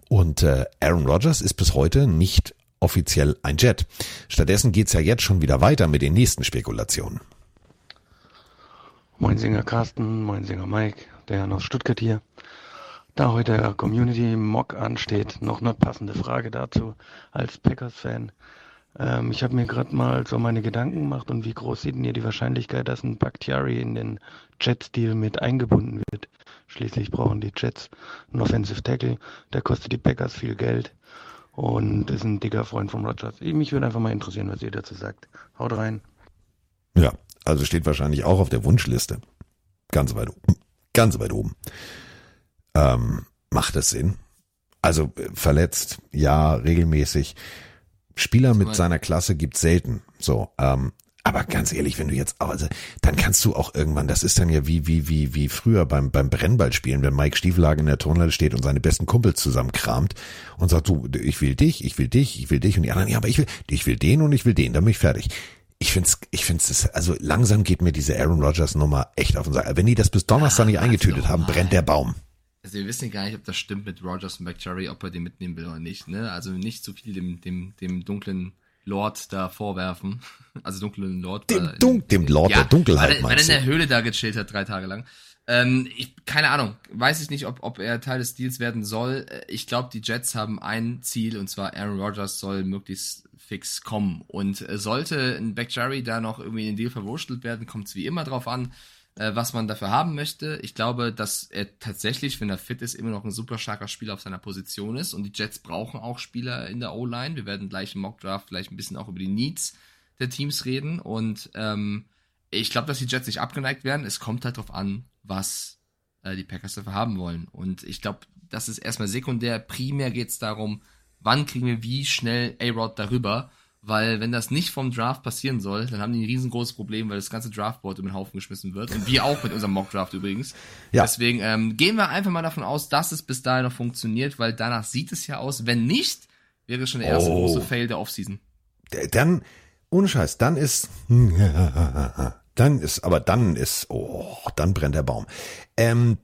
und äh, Aaron Rodgers ist bis heute nicht offiziell ein Jet. Stattdessen geht's ja jetzt schon wieder weiter mit den nächsten Spekulationen. Moin Singer Carsten, moin Singer Mike, der Jan aus Stuttgart hier. Da heute Community Mock ansteht, noch eine passende Frage dazu als Packers-Fan. Ähm, ich habe mir gerade mal so meine Gedanken gemacht und wie groß sieht denn hier die Wahrscheinlichkeit, dass ein Bakhtiari in den Jet-Stil mit eingebunden wird? Schließlich brauchen die Jets einen Offensive Tackle, der kostet die Packers viel Geld. und ist ein dicker Freund von Rogers. Mich würde einfach mal interessieren, was ihr dazu sagt. Haut rein. Ja, also steht wahrscheinlich auch auf der Wunschliste. Ganz weit oben. Ganz weit oben. Ähm, macht es Sinn? Also äh, verletzt, ja, regelmäßig. Spieler mit seiner Klasse gibt's selten. So, ähm, aber ganz ehrlich, wenn du jetzt, also, dann kannst du auch irgendwann, das ist dann ja wie, wie, wie, wie früher beim, beim Brennballspielen, wenn Mike Stieflagen in der Turnhalle steht und seine besten Kumpels zusammenkramt und sagt, du, ich will dich, ich will dich, ich will dich und die anderen, ja, aber ich will, ich will den und ich will den, dann bin ich fertig. Ich find's, ich find's, also langsam geht mir diese Aaron Rodgers Nummer echt auf den Sack. Wenn die das bis Donnerstag nicht eingetütet haben, brennt der Baum. Also wir wissen gar nicht, ob das stimmt mit Rogers und McJerry, ob er den mitnehmen will oder nicht. Ne? Also nicht zu viel dem, dem, dem dunklen Lord da vorwerfen. [LAUGHS] Also dunklen Lord. Dem, weil- Dun dem Lord ja, der Dunkelheit, weil, weil er in der Höhle da gechillt hat, drei Tage lang. Ähm, ich, keine Ahnung, weiß ich nicht, ob, ob er Teil des Deals werden soll. Äh, Ich glaube, die Jets haben ein Ziel und zwar Aaron Rodgers soll möglichst fix kommen. Und äh, sollte ein Backjury da noch irgendwie in den Deal verwurschtelt werden, kommt es wie immer drauf an, äh, was man dafür haben möchte. Ich glaube, dass er tatsächlich, wenn er fit ist, immer noch ein super starker Spieler auf seiner Position ist. Und die Jets brauchen auch Spieler in der O-Line. Wir werden gleich im Mockdraft vielleicht ein bisschen auch über die Needs der Teams reden. Und ähm, ich glaube, dass die Jets nicht abgeneigt werden. Es kommt halt drauf an, was äh, die Packers dafür haben wollen. Und ich glaube, das ist erstmal sekundär. Primär geht es darum, wann kriegen wir wie schnell A-Rod darüber. Weil wenn das nicht vom Draft passieren soll, dann haben die ein riesengroßes Problem, weil das ganze Draftboard über den Haufen geschmissen wird. Und wir auch mit unserem Mockdraft übrigens. Ja. Deswegen ähm, gehen wir einfach mal davon aus, dass es bis dahin noch funktioniert, weil danach sieht es ja aus. Wenn nicht, wäre es schon der erste Oh. große Fail der Offseason. Dann, ohne Scheiß, dann ist, [LAUGHS] dann ist, aber dann ist, oh, dann brennt der Baum. Ähm,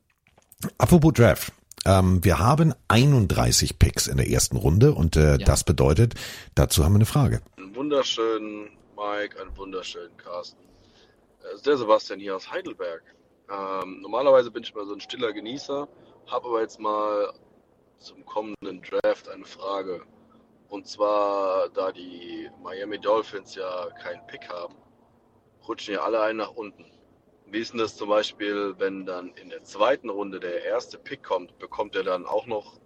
apropos Draft. Ähm, wir haben 31 Picks in der ersten Runde und äh, das bedeutet, dazu haben wir eine Frage. Einen wunderschönen Mike, einen wunderschönen Carsten. Äh, ist der Sebastian hier aus Heidelberg. Ähm, normalerweise bin ich mal so ein stiller Genießer, habe aber jetzt mal zum kommenden Draft eine Frage. Und zwar, da die Miami Dolphins ja keinen Pick haben, rutschen ja alle einen nach unten. Wie ist denn das zum Beispiel, wenn dann in der zweiten Runde der erste Pick kommt, bekommt er dann auch noch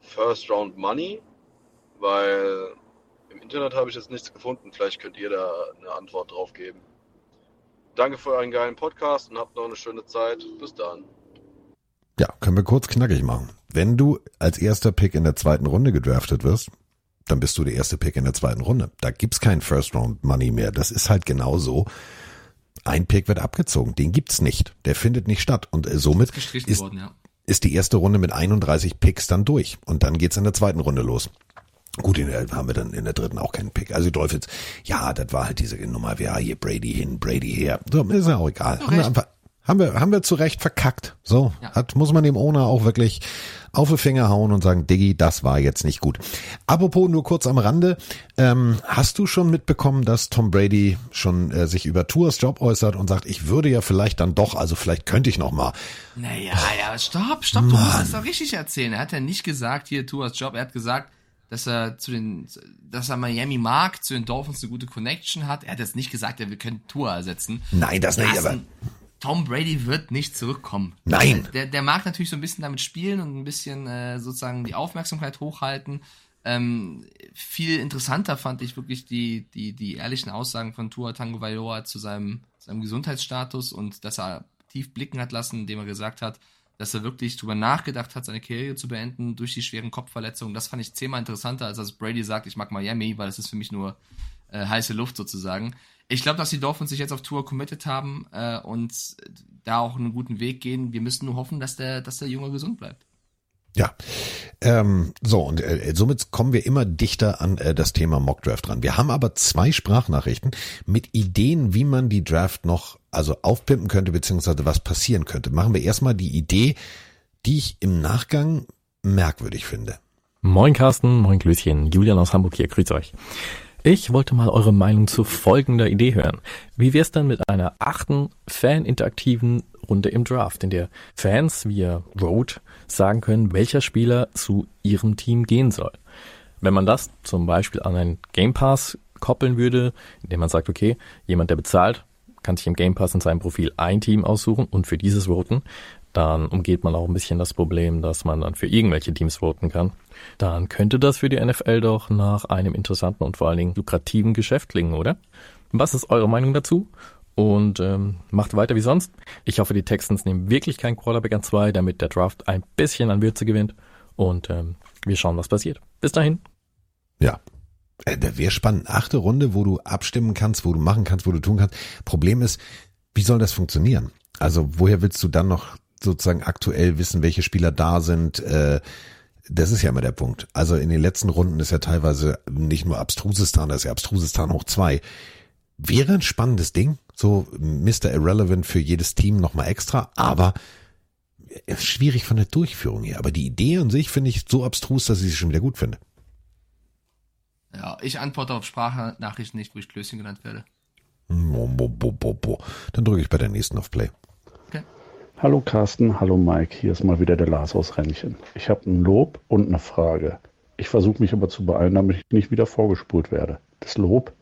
First Round Money? Weil im Internet habe ich jetzt nichts gefunden. Vielleicht könnt ihr da eine Antwort drauf geben. Danke für euren geilen Podcast und habt noch eine schöne Zeit. Bis dann. Ja, können wir kurz knackig machen. Wenn du als erster Pick in der zweiten Runde gedraftet wirst, dann bist du der erste Pick in der zweiten Runde. Da gibt's kein First Round Money mehr. Das ist halt genau so. Ein Pick wird abgezogen. Den gibt's nicht. Der findet nicht statt. Und äh, somit Gestrichen ist, worden, ja. ist die erste Runde mit 31 Picks dann durch. Und dann geht's in der zweiten Runde los. Gut, in der haben wir dann in der dritten auch keinen Pick. Also die Dolphins, ja, das war halt diese Nummer, ja, hier Brady hin, Brady her. So, ist ja auch egal. Haben wir, einfach, haben wir, haben wir zu Recht verkackt. So, hat, muss man dem Owner auch wirklich auf die Finger hauen und sagen, Diggi, das war jetzt nicht gut. Apropos, nur kurz am Rande, ähm, hast du schon mitbekommen, dass Tom Brady schon äh, sich über Tours Job äußert und sagt, ich würde ja vielleicht dann doch, also vielleicht könnte ich noch mal. Naja, ja, stopp, stopp, du musst es doch richtig erzählen. Er hat ja nicht gesagt, hier, Tuas Job, er hat gesagt, dass er zu den, dass er Miami mag, zu den Dolphins eine gute Connection hat. Er hat jetzt nicht gesagt, er will können Tour ersetzen. Nein, das nicht, aber- Tom Brady wird nicht zurückkommen. Nein. Der, der mag natürlich so ein bisschen damit spielen und ein bisschen äh, sozusagen die Aufmerksamkeit hochhalten. Ähm, viel interessanter fand ich wirklich die, die, die ehrlichen Aussagen von Tua Tango Vailoa zu seinem, seinem Gesundheitsstatus und dass er tief blicken hat lassen, indem er gesagt hat, dass er wirklich drüber nachgedacht hat, seine Karriere zu beenden durch die schweren Kopfverletzungen. Das fand ich zehnmal interessanter, als dass Brady sagt, ich mag Miami, weil das ist für mich nur äh, heiße Luft sozusagen. Ich glaube, dass die Dolphins sich jetzt auf Tour committed haben äh, und da auch einen guten Weg gehen. Wir müssen nur hoffen, dass der, dass der Junge gesund bleibt. Ja, ähm, so und äh, somit kommen wir immer dichter an äh, das Thema Mockdraft dran. Wir haben aber zwei Sprachnachrichten mit Ideen, wie man die Draft noch also aufpimpen könnte beziehungsweise was passieren könnte. Machen wir erstmal die Idee, die ich im Nachgang merkwürdig finde. Moin Carsten, moin Klößchen, Julian aus Hamburg hier, grüß euch. Ich wollte mal eure Meinung zu folgender Idee hören. Wie wär's dann mit einer achten fan-interaktiven Runde im Draft, in der Fans via Vote sagen können, welcher Spieler zu ihrem Team gehen soll? Wenn man das zum Beispiel an einen Game Pass koppeln würde, indem man sagt, okay, jemand, der bezahlt, kann sich im Game Pass in seinem Profil ein Team aussuchen und für dieses voten, dann umgeht man auch ein bisschen das Problem, dass man dann für irgendwelche Teams voten kann. Dann könnte das für die NFL doch nach einem interessanten und vor allen Dingen lukrativen Geschäft klingen, oder? Was ist eure Meinung dazu? Und ähm, macht weiter wie sonst. Ich hoffe, die Texans nehmen wirklich keinen Quarterback an zwei, damit der Draft ein bisschen an Würze gewinnt. Und ähm, wir schauen, was passiert. Bis dahin. Ja, äh, da wäre spannend. Achte Runde, wo du abstimmen kannst, wo du machen kannst, wo du tun kannst. Problem ist, wie soll das funktionieren? Also woher willst du dann noch sozusagen aktuell wissen, welche Spieler da sind? Äh, das ist ja immer der Punkt. Also in den letzten Runden ist ja teilweise nicht nur Abstrusistan, das ist ja Abstrusistan hoch zwei. Wäre ein spannendes Ding, so Mr. Irrelevant für jedes Team nochmal extra, aber schwierig von der Durchführung her. Aber die Idee an sich finde ich so abstrus, dass ich sie schon wieder gut finde. Ja, ich antworte auf Sprachnachrichten nicht, wo ich Klößchen genannt werde. Bo, bo, bo, bo. Dann drücke ich bei der nächsten auf Play. Hallo Carsten, hallo Mike, hier ist mal wieder der Lars aus Rennchen. Ich habe ein Lob und eine Frage. Ich versuche mich aber zu beeilen, damit ich nicht wieder vorgespult werde. Das Lob,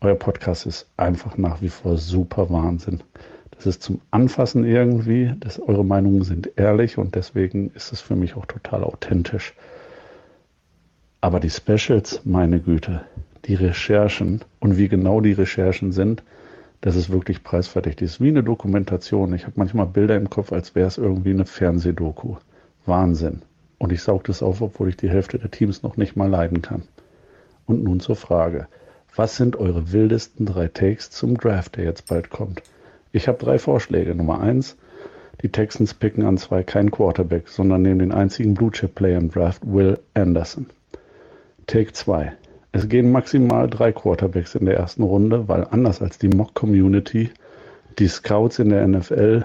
euer Podcast ist einfach nach wie vor super Wahnsinn. Das ist zum Anfassen irgendwie, das, eure Meinungen sind ehrlich und deswegen ist es für mich auch total authentisch. Aber die Specials, meine Güte, die Recherchen und wie genau die Recherchen sind, das ist wirklich. Das ist wie eine Dokumentation. Ich habe manchmal Bilder im Kopf, als wäre es irgendwie eine Fernsehdoku. Wahnsinn. Und ich saug das auf, obwohl ich die Hälfte der Teams noch nicht mal leiden kann. Und nun zur Frage. Was sind eure wildesten drei Takes zum Draft, der jetzt bald kommt? Ich habe drei Vorschläge. Nummer eins, die Texans picken an zwei keinen Quarterback, sondern nehmen den einzigen Blue Chip Player im Draft, Will Anderson. Take 2. Es gehen maximal drei Quarterbacks in der ersten Runde, weil anders als die Mock-Community die Scouts in der NFL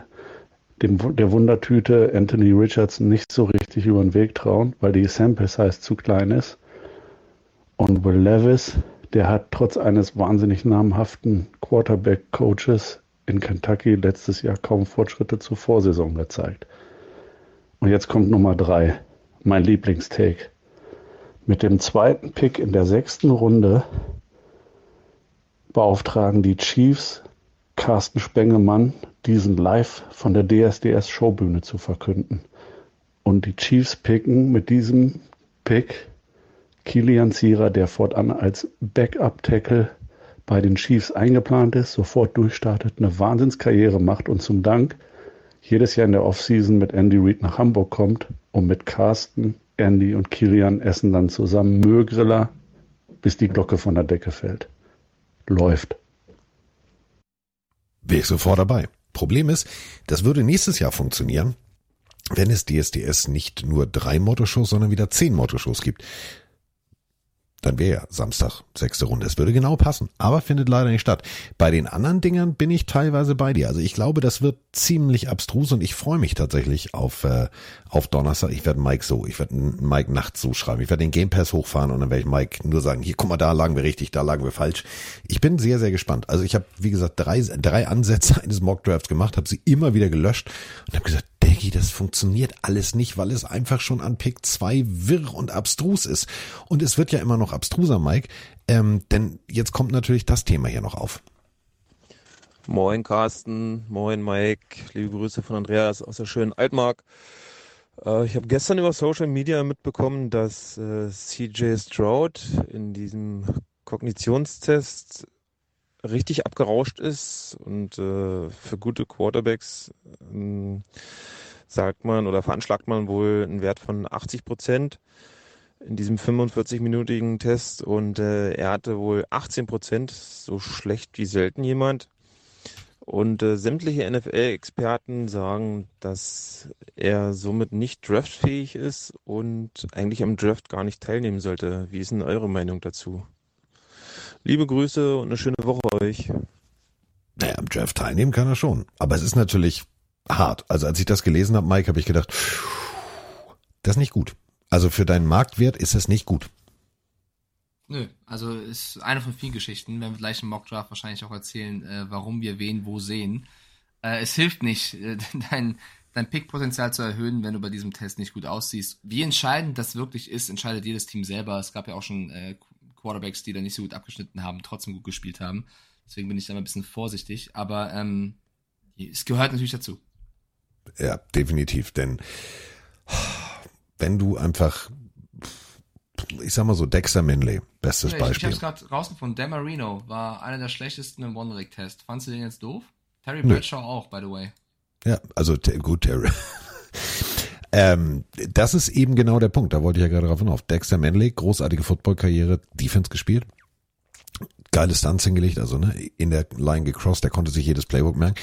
dem, der Wundertüte Anthony Richardson nicht so richtig über den Weg trauen, weil die Sample Size zu klein ist. Und Will Levis, der hat trotz eines wahnsinnig namhaften Quarterback-Coaches in Kentucky letztes Jahr kaum Fortschritte zur Vorsaison gezeigt. Und jetzt kommt Nummer drei, mein Lieblingstake. Mit dem zweiten Pick in der sechsten Runde beauftragen die Chiefs Carsten Spengemann, diesen live von der DSDS Showbühne zu verkünden. Und die Chiefs picken mit diesem Pick Kilian Zierer, der fortan als Backup-Tackle bei den Chiefs eingeplant ist, sofort durchstartet, eine Wahnsinnskarriere macht und zum Dank jedes Jahr in der Offseason mit Andy Reid nach Hamburg kommt, um mit Carsten Andy und Kilian essen dann zusammen Müllgriller, bis die Glocke von der Decke fällt. Läuft. Wäre ich sofort dabei. Problem ist, das würde nächstes Jahr funktionieren, wenn es DSDS nicht nur drei Motto-Shows, sondern wieder zehn Motto-Shows gibt dann wäre ja Samstag sechste Runde. Es würde genau passen, aber findet leider nicht statt. Bei den anderen Dingern bin ich teilweise bei dir. Also ich glaube, das wird ziemlich abstrus und ich freue mich tatsächlich auf äh, auf Donnerstag. Ich werde Mike so, ich werde Mike nachts so schreiben. Ich werde den Game Pass hochfahren und dann werde ich Mike nur sagen, hier guck mal, da lagen wir richtig, da lagen wir falsch. Ich bin sehr sehr gespannt. Also ich habe wie gesagt drei drei Ansätze [LAUGHS] eines Mock Drafts gemacht, habe sie immer wieder gelöscht und habe gesagt, Daggy, das funktioniert alles nicht, weil es einfach schon an Pick 2 wirr und abstrus ist. Und es wird ja immer noch abstruser, Mike, ähm, denn jetzt kommt natürlich das Thema hier noch auf. Moin Carsten, moin Mike, liebe Grüße von Andreas aus der schönen Altmark. Äh, ich habe gestern über Social Media mitbekommen, dass äh, CJ Stroud in diesem Kognitionstest richtig abgerauscht ist und äh, für gute Quarterbacks ähm, sagt man oder veranschlagt man wohl einen Wert von 80 Prozent in diesem 45-minütigen Test und äh, er hatte wohl 18 Prozent, so schlecht wie selten jemand. Und äh, sämtliche NFL-Experten sagen, dass er somit nicht draftfähig ist und eigentlich am Draft gar nicht teilnehmen sollte. Wie ist denn eure Meinung dazu? Liebe Grüße und eine schöne Woche euch. Naja, am Draft teilnehmen kann er schon. Aber es ist natürlich hart. Also als ich das gelesen habe, Mike, habe ich gedacht, das ist nicht gut. Also für deinen Marktwert ist es nicht gut. Nö, also ist eine von vielen Geschichten. Werden wir gleich im Mockdraft wahrscheinlich auch erzählen, äh, warum wir wen wo sehen. Äh, es hilft nicht, äh, [LAUGHS] dein, dein Pickpotenzial zu erhöhen, wenn du bei diesem Test nicht gut aussiehst. Wie entscheidend das wirklich ist, entscheidet jedes Team selber. Es gab ja auch schon äh, Quarterbacks, die da nicht so gut abgeschnitten haben, trotzdem gut gespielt haben. Deswegen bin ich da mal ein bisschen vorsichtig. Aber ähm, es gehört natürlich dazu. ja, definitiv. Denn wenn du einfach, ich sag mal so, Dexter Manley, bestes ich, ich Beispiel. hab's gerade rausgefunden. Dan Marino war einer der schlechtesten im One-Leg-Test. Fandst du den jetzt doof? Terry Nö. Bradshaw auch, by the way. Ja, also gut, Terry. [LAUGHS] ähm, das ist eben genau der Punkt. Da wollte ich ja gerade drauf hinauf. Dexter Manley, großartige Footballkarriere, Defense gespielt, geile Stunts hingelegt, also ne, in der Line gecrossed, der konnte sich jedes Playbook merken.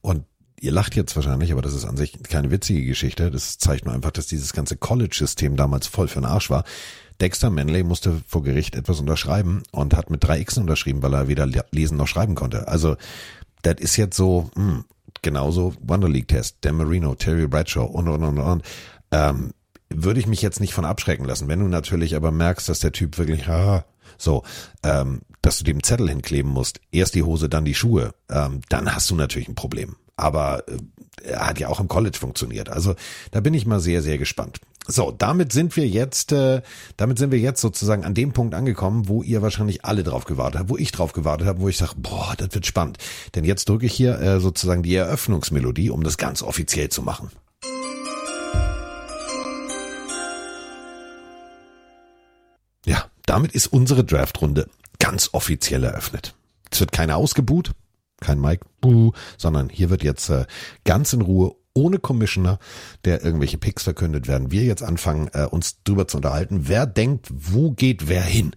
Und ihr lacht jetzt wahrscheinlich, aber das ist an sich keine witzige Geschichte. Das zeigt nur einfach, dass dieses ganze College-System damals voll für den Arsch war. Dexter Manley musste vor Gericht etwas unterschreiben und hat mit drei Xen unterschrieben, weil er weder le- lesen noch schreiben konnte. Also, das ist jetzt so, hm, genauso Wonder League Test, Dan Marino, Terry Bradshaw und, und, und, und. Ähm, würde ich mich jetzt nicht von abschrecken lassen. Wenn du natürlich aber merkst, dass der Typ wirklich, ah, so, ähm, dass du dem Zettel hinkleben musst, erst die Hose, dann die Schuhe, ähm, dann hast du natürlich ein Problem. Aber äh, hat ja auch im College funktioniert. Also da bin ich mal sehr, sehr gespannt. So, damit sind wir jetzt, äh, damit sind wir jetzt sozusagen an dem Punkt angekommen, wo ihr wahrscheinlich alle drauf gewartet habt, wo ich drauf gewartet habe, wo ich sage, boah, das wird spannend. Denn jetzt drücke ich hier äh, sozusagen die Eröffnungsmelodie, um das ganz offiziell zu machen. Ja, damit ist unsere Draftrunde ganz offiziell eröffnet. Es wird keiner ausgebuht, kein Mike Buh, sondern hier wird jetzt äh, ganz in Ruhe ohne Commissioner, der irgendwelche Picks verkündet werden, wir jetzt anfangen, äh, uns drüber zu unterhalten. Wer denkt, wo geht wer hin?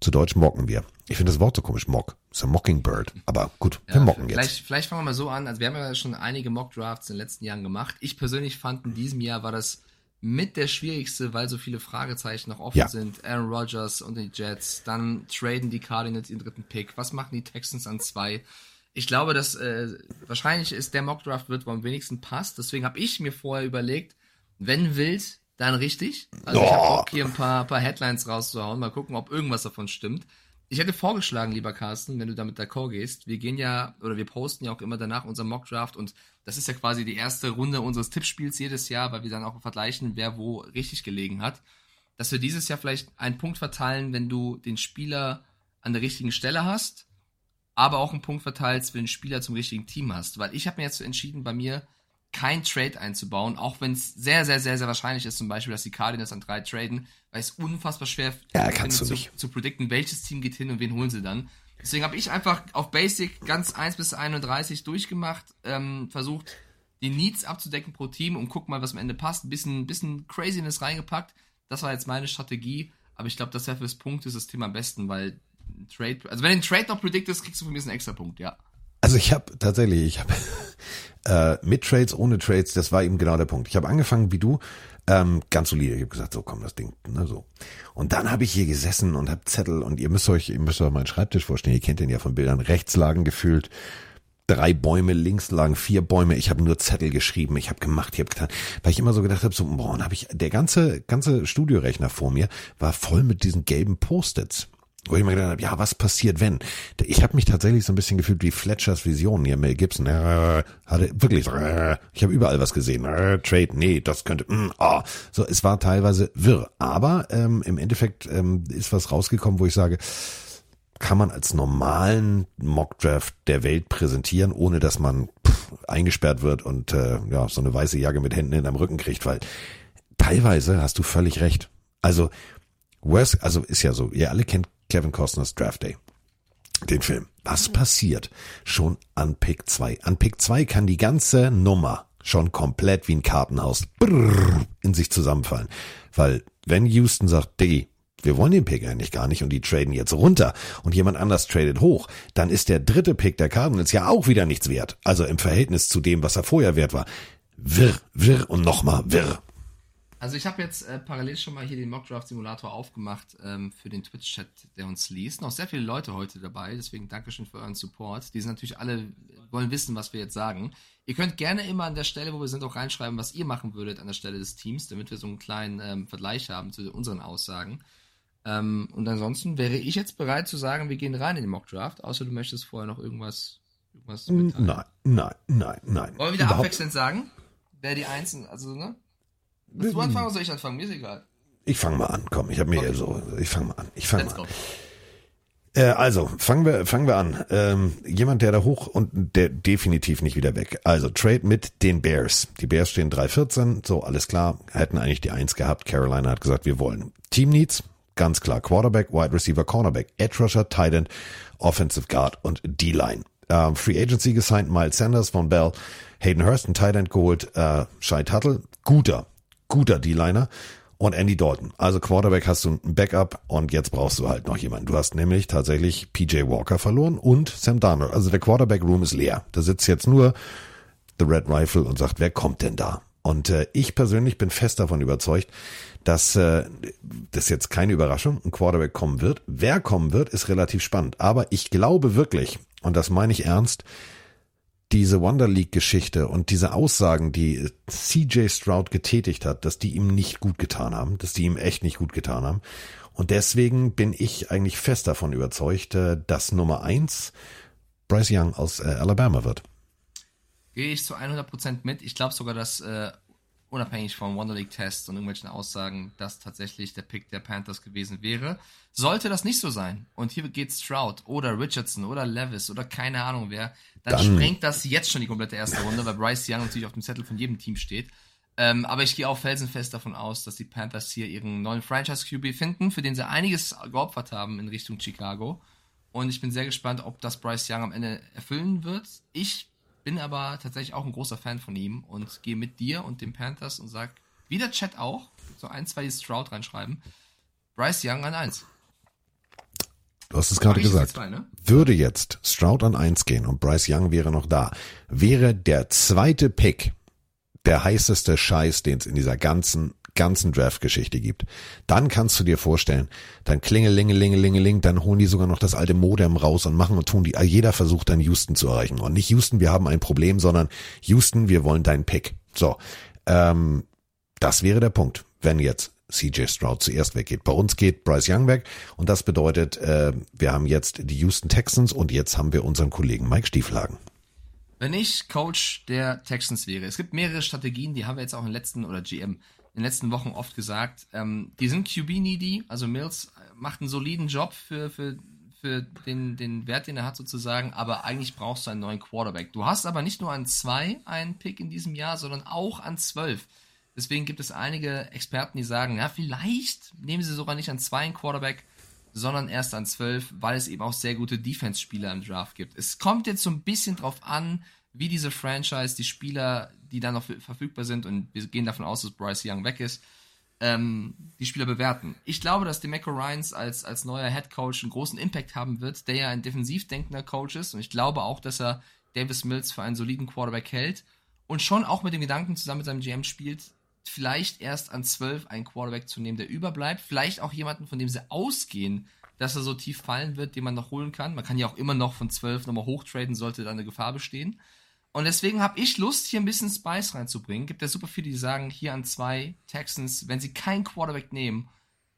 Zu Deutsch mocken wir. Ich finde das Wort so komisch, mock. Ist ein Mockingbird. Aber gut, wir mocken jetzt. Vielleicht, vielleicht fangen wir mal so an. Also wir haben ja schon einige Mock-Drafts in den letzten Jahren gemacht. Ich persönlich fand, in diesem Jahr war das mit der schwierigste, weil so viele Fragezeichen noch offen Ja. sind. Aaron Rodgers und die Jets. Dann traden die Cardinals ihren dritten Pick. Was machen die Texans an zwei? Ich glaube, dass äh, wahrscheinlich ist der Mock-Draft wird, wo am wenigsten passt. Deswegen habe ich mir vorher überlegt, wenn wild, dann richtig. Also ich habe Oh. Bock, hier ein paar, paar Headlines rauszuhauen. Mal gucken, ob irgendwas davon stimmt. Ich hätte vorgeschlagen, lieber Carsten, wenn du damit d'accord gehst, wir gehen ja, oder wir posten ja auch immer danach unseren Mockdraft und das ist ja quasi die erste Runde unseres Tippspiels jedes Jahr, weil wir dann auch vergleichen, wer wo richtig gelegen hat. Dass wir dieses Jahr vielleicht einen Punkt verteilen, wenn du den Spieler an der richtigen Stelle hast, aber auch einen Punkt verteilst, wenn du den Spieler zum richtigen Team hast. Weil ich habe mir jetzt entschieden, bei mir kein Trade einzubauen, auch wenn es sehr, sehr, sehr, sehr wahrscheinlich ist, zum Beispiel, dass die Cardinals an drei traden, weil es unfassbar schwer Ja, finde, zu, zu predikten, welches Team geht hin und wen holen sie dann. Deswegen habe ich einfach auf Basic ganz 1 bis 31 durchgemacht, ähm, versucht, die Needs abzudecken pro Team und guck mal, was am Ende passt. Ein bisschen, bisschen Craziness reingepackt. Das war jetzt meine Strategie, aber ich glaube, das wäre fürs Punktesystem am besten, weil Trade, also wenn du den Trade noch prediktest, kriegst du von mir einen extra Punkt, ja. Also ich habe tatsächlich, ich habe [LAUGHS] äh, mit Trades, ohne Trades, das war eben genau der Punkt. Ich habe angefangen wie du, ähm, ganz solide. Ich habe gesagt, so komm, das Ding, ne, so. Und dann habe ich hier gesessen und habe Zettel und ihr müsst euch, ihr müsst euch meinen Schreibtisch vorstellen. Ihr kennt den ja von Bildern. Rechts lagen gefühlt drei Bäume, links lagen vier Bäume. Ich habe nur Zettel geschrieben, ich habe gemacht, ich habe getan, weil ich immer so gedacht habe, so boah, und habe ich der ganze ganze Studiorechner vor mir war voll mit diesen gelben Post-its. Wo ich mir gedacht habe, ja, was passiert, wenn? Ich habe mich tatsächlich so ein bisschen gefühlt wie Fletchers Vision hier, Mel Gibson. Äh, hatte wirklich, äh, ich habe überall was gesehen. Äh, Trade, nee, das könnte, mm, ah. So, es war teilweise wirr. Aber ähm, im Endeffekt ähm, ist was rausgekommen, wo ich sage, kann man als normalen Mockdraft der Welt präsentieren, ohne dass man pff, eingesperrt wird und äh, ja so eine weiße Jacke mit Händen in am Rücken kriegt, weil teilweise hast du völlig recht. Also worst, also ist ja so, ihr alle kennt Kevin Costners Draft Day, den Film. Was passiert schon an Pick 2? An Pick 2 kann die ganze Nummer schon komplett wie ein Kartenhaus in sich zusammenfallen, weil wenn Houston sagt, Diggi, wir wollen den Pick eigentlich gar nicht und die traden jetzt runter und jemand anders tradet hoch, dann ist der dritte Pick der Cardinals ja auch wieder nichts wert. Also im Verhältnis zu dem, was er vorher wert war. Wirr, wirr und nochmal wirr. Also ich habe jetzt äh, parallel schon mal hier den Mockdraft-Simulator aufgemacht ähm, für den Twitch-Chat, der uns liest. Noch sehr viele Leute heute dabei, deswegen Dankeschön für euren Support. Die sind natürlich alle, wollen wissen, was wir jetzt sagen. Ihr könnt gerne immer an der Stelle, wo wir sind, auch reinschreiben, was ihr machen würdet an der Stelle des Teams, damit wir so einen kleinen ähm, Vergleich haben zu unseren Aussagen. Ähm, und ansonsten wäre ich jetzt bereit zu sagen, wir gehen rein in den Mockdraft, außer du möchtest vorher noch irgendwas, irgendwas mitteilen. Nein, nein, nein, nein. Wollen wir wieder Überhaupt- abwechselnd sagen? Wer die Einzelnen, also, ne? Willst du anfangen oder soll ich anfangen? Mir ist egal. Ich fange mal an, komm, ich habe mir Okay. so, ich fange mal an. Ich fange mal an. Äh, also, fangen wir, fangen wir an. Ähm, jemand, der da hoch und der definitiv nicht wieder weg. Also, Trade mit den Bears. Die Bears stehen 3-14, so, alles klar. Hätten eigentlich die Eins gehabt. Carolina hat gesagt, wir wollen. Team Needs, ganz klar. Quarterback, Wide Receiver, Cornerback, Edge Rusher, Tight End, Offensive Guard und D-Line. Ähm, Free Agency gesigned Miles Sanders von Bell, Hayden Hurst, ein Tight End geholt, äh, Shai Tuttle, guter, guter D-Liner und Andy Dalton. Also Quarterback hast du ein Backup und jetzt brauchst du halt noch jemanden. Du hast nämlich tatsächlich PJ Walker verloren und Sam Darnold. Also der Quarterback Room ist leer. Da sitzt jetzt nur The Red Rifle und sagt, wer kommt denn da? Und äh, ich persönlich bin fest davon überzeugt, dass äh, das jetzt keine Überraschung, ein Quarterback kommen wird. Wer kommen wird, ist relativ spannend. Aber ich glaube wirklich, und das meine ich ernst, diese Wonder League Geschichte und diese Aussagen, die CJ Stroud getätigt hat, dass die ihm nicht gut getan haben, dass die ihm echt nicht gut getan haben. Und deswegen bin ich eigentlich fest davon überzeugt, äh, dass Nummer eins Bryce Young aus äh, Alabama wird. Gehe ich zu 100% mit. Ich glaube sogar, dass äh, unabhängig vom Wonder League Test und irgendwelchen Aussagen, das tatsächlich der Pick der Panthers gewesen wäre. Sollte das nicht so sein und hier geht Stroud oder Richardson oder Levis oder keine Ahnung wer, dann, dann sprengt das jetzt schon die komplette erste Runde, weil Bryce Young natürlich auf dem Zettel von jedem Team steht. Ähm, aber ich gehe auch felsenfest davon aus, dass die Panthers hier ihren neuen Franchise QB finden, für den sie einiges geopfert haben in Richtung Chicago. Und ich bin sehr gespannt, ob das Bryce Young am Ende erfüllen wird. Ich bin aber tatsächlich auch ein großer Fan von ihm und gehe mit dir und den Panthers und sag, wie der Chat auch, so ein, zwei Stroud reinschreiben, Bryce Young an eins. Du hast es gerade gesagt. Zwei, ne? Würde jetzt Stroud an eins gehen und Bryce Young wäre noch da, wäre der zweite Pick der heißeste Scheiß, den es in dieser ganzen ganzen Draft-Geschichte gibt. Dann kannst du dir vorstellen, dann klingelingelingelingeling, dann holen die sogar noch das alte Modem raus und machen und tun die, jeder versucht dann Houston zu erreichen. Und nicht Houston, wir haben ein Problem, sondern Houston, wir wollen deinen Pick. So, ähm, das wäre der Punkt, wenn jetzt CJ Stroud zuerst weggeht. Bei uns geht Bryce Young weg und das bedeutet, äh, wir haben jetzt die Houston Texans und jetzt haben wir unseren Kollegen Mike Stieflagen. Wenn ich Coach der Texans wäre, es gibt mehrere Strategien, die haben wir jetzt auch den letzten, oder GM, in den letzten Wochen oft gesagt. Ähm, die sind QB-needy, also Mills macht einen soliden Job für, für, für den, den Wert, den er hat sozusagen, aber eigentlich brauchst du einen neuen Quarterback. Du hast aber nicht nur an zwei einen Pick in diesem Jahr, sondern auch an zwölf. Deswegen gibt es einige Experten, die sagen, ja, vielleicht nehmen sie sogar nicht an zwei einen Quarterback, sondern erst an zwölf, weil es eben auch sehr gute Defense-Spieler im Draft gibt. Es kommt jetzt so ein bisschen drauf an, wie diese Franchise die Spieler, die da noch verfügbar sind, und wir gehen davon aus, dass Bryce Young weg ist, ähm, die Spieler bewerten. Ich glaube, dass Demeco Ryans als, als neuer Head Coach einen großen Impact haben wird, der ja ein defensiv denkender Coach ist. Und ich glaube auch, dass er Davis Mills für einen soliden Quarterback hält und schon auch mit dem Gedanken zusammen mit seinem GM spielt, vielleicht erst an 12 einen Quarterback zu nehmen, der überbleibt. Vielleicht auch jemanden, von dem sie ausgehen, dass er so tief fallen wird, den man noch holen kann. Man kann ja auch immer noch von 12 nochmal hochtraden, sollte da eine Gefahr bestehen. Und deswegen habe ich Lust, hier ein bisschen Spice reinzubringen. Gibt ja super viele, die sagen, hier an zwei Texans, wenn sie keinen Quarterback nehmen,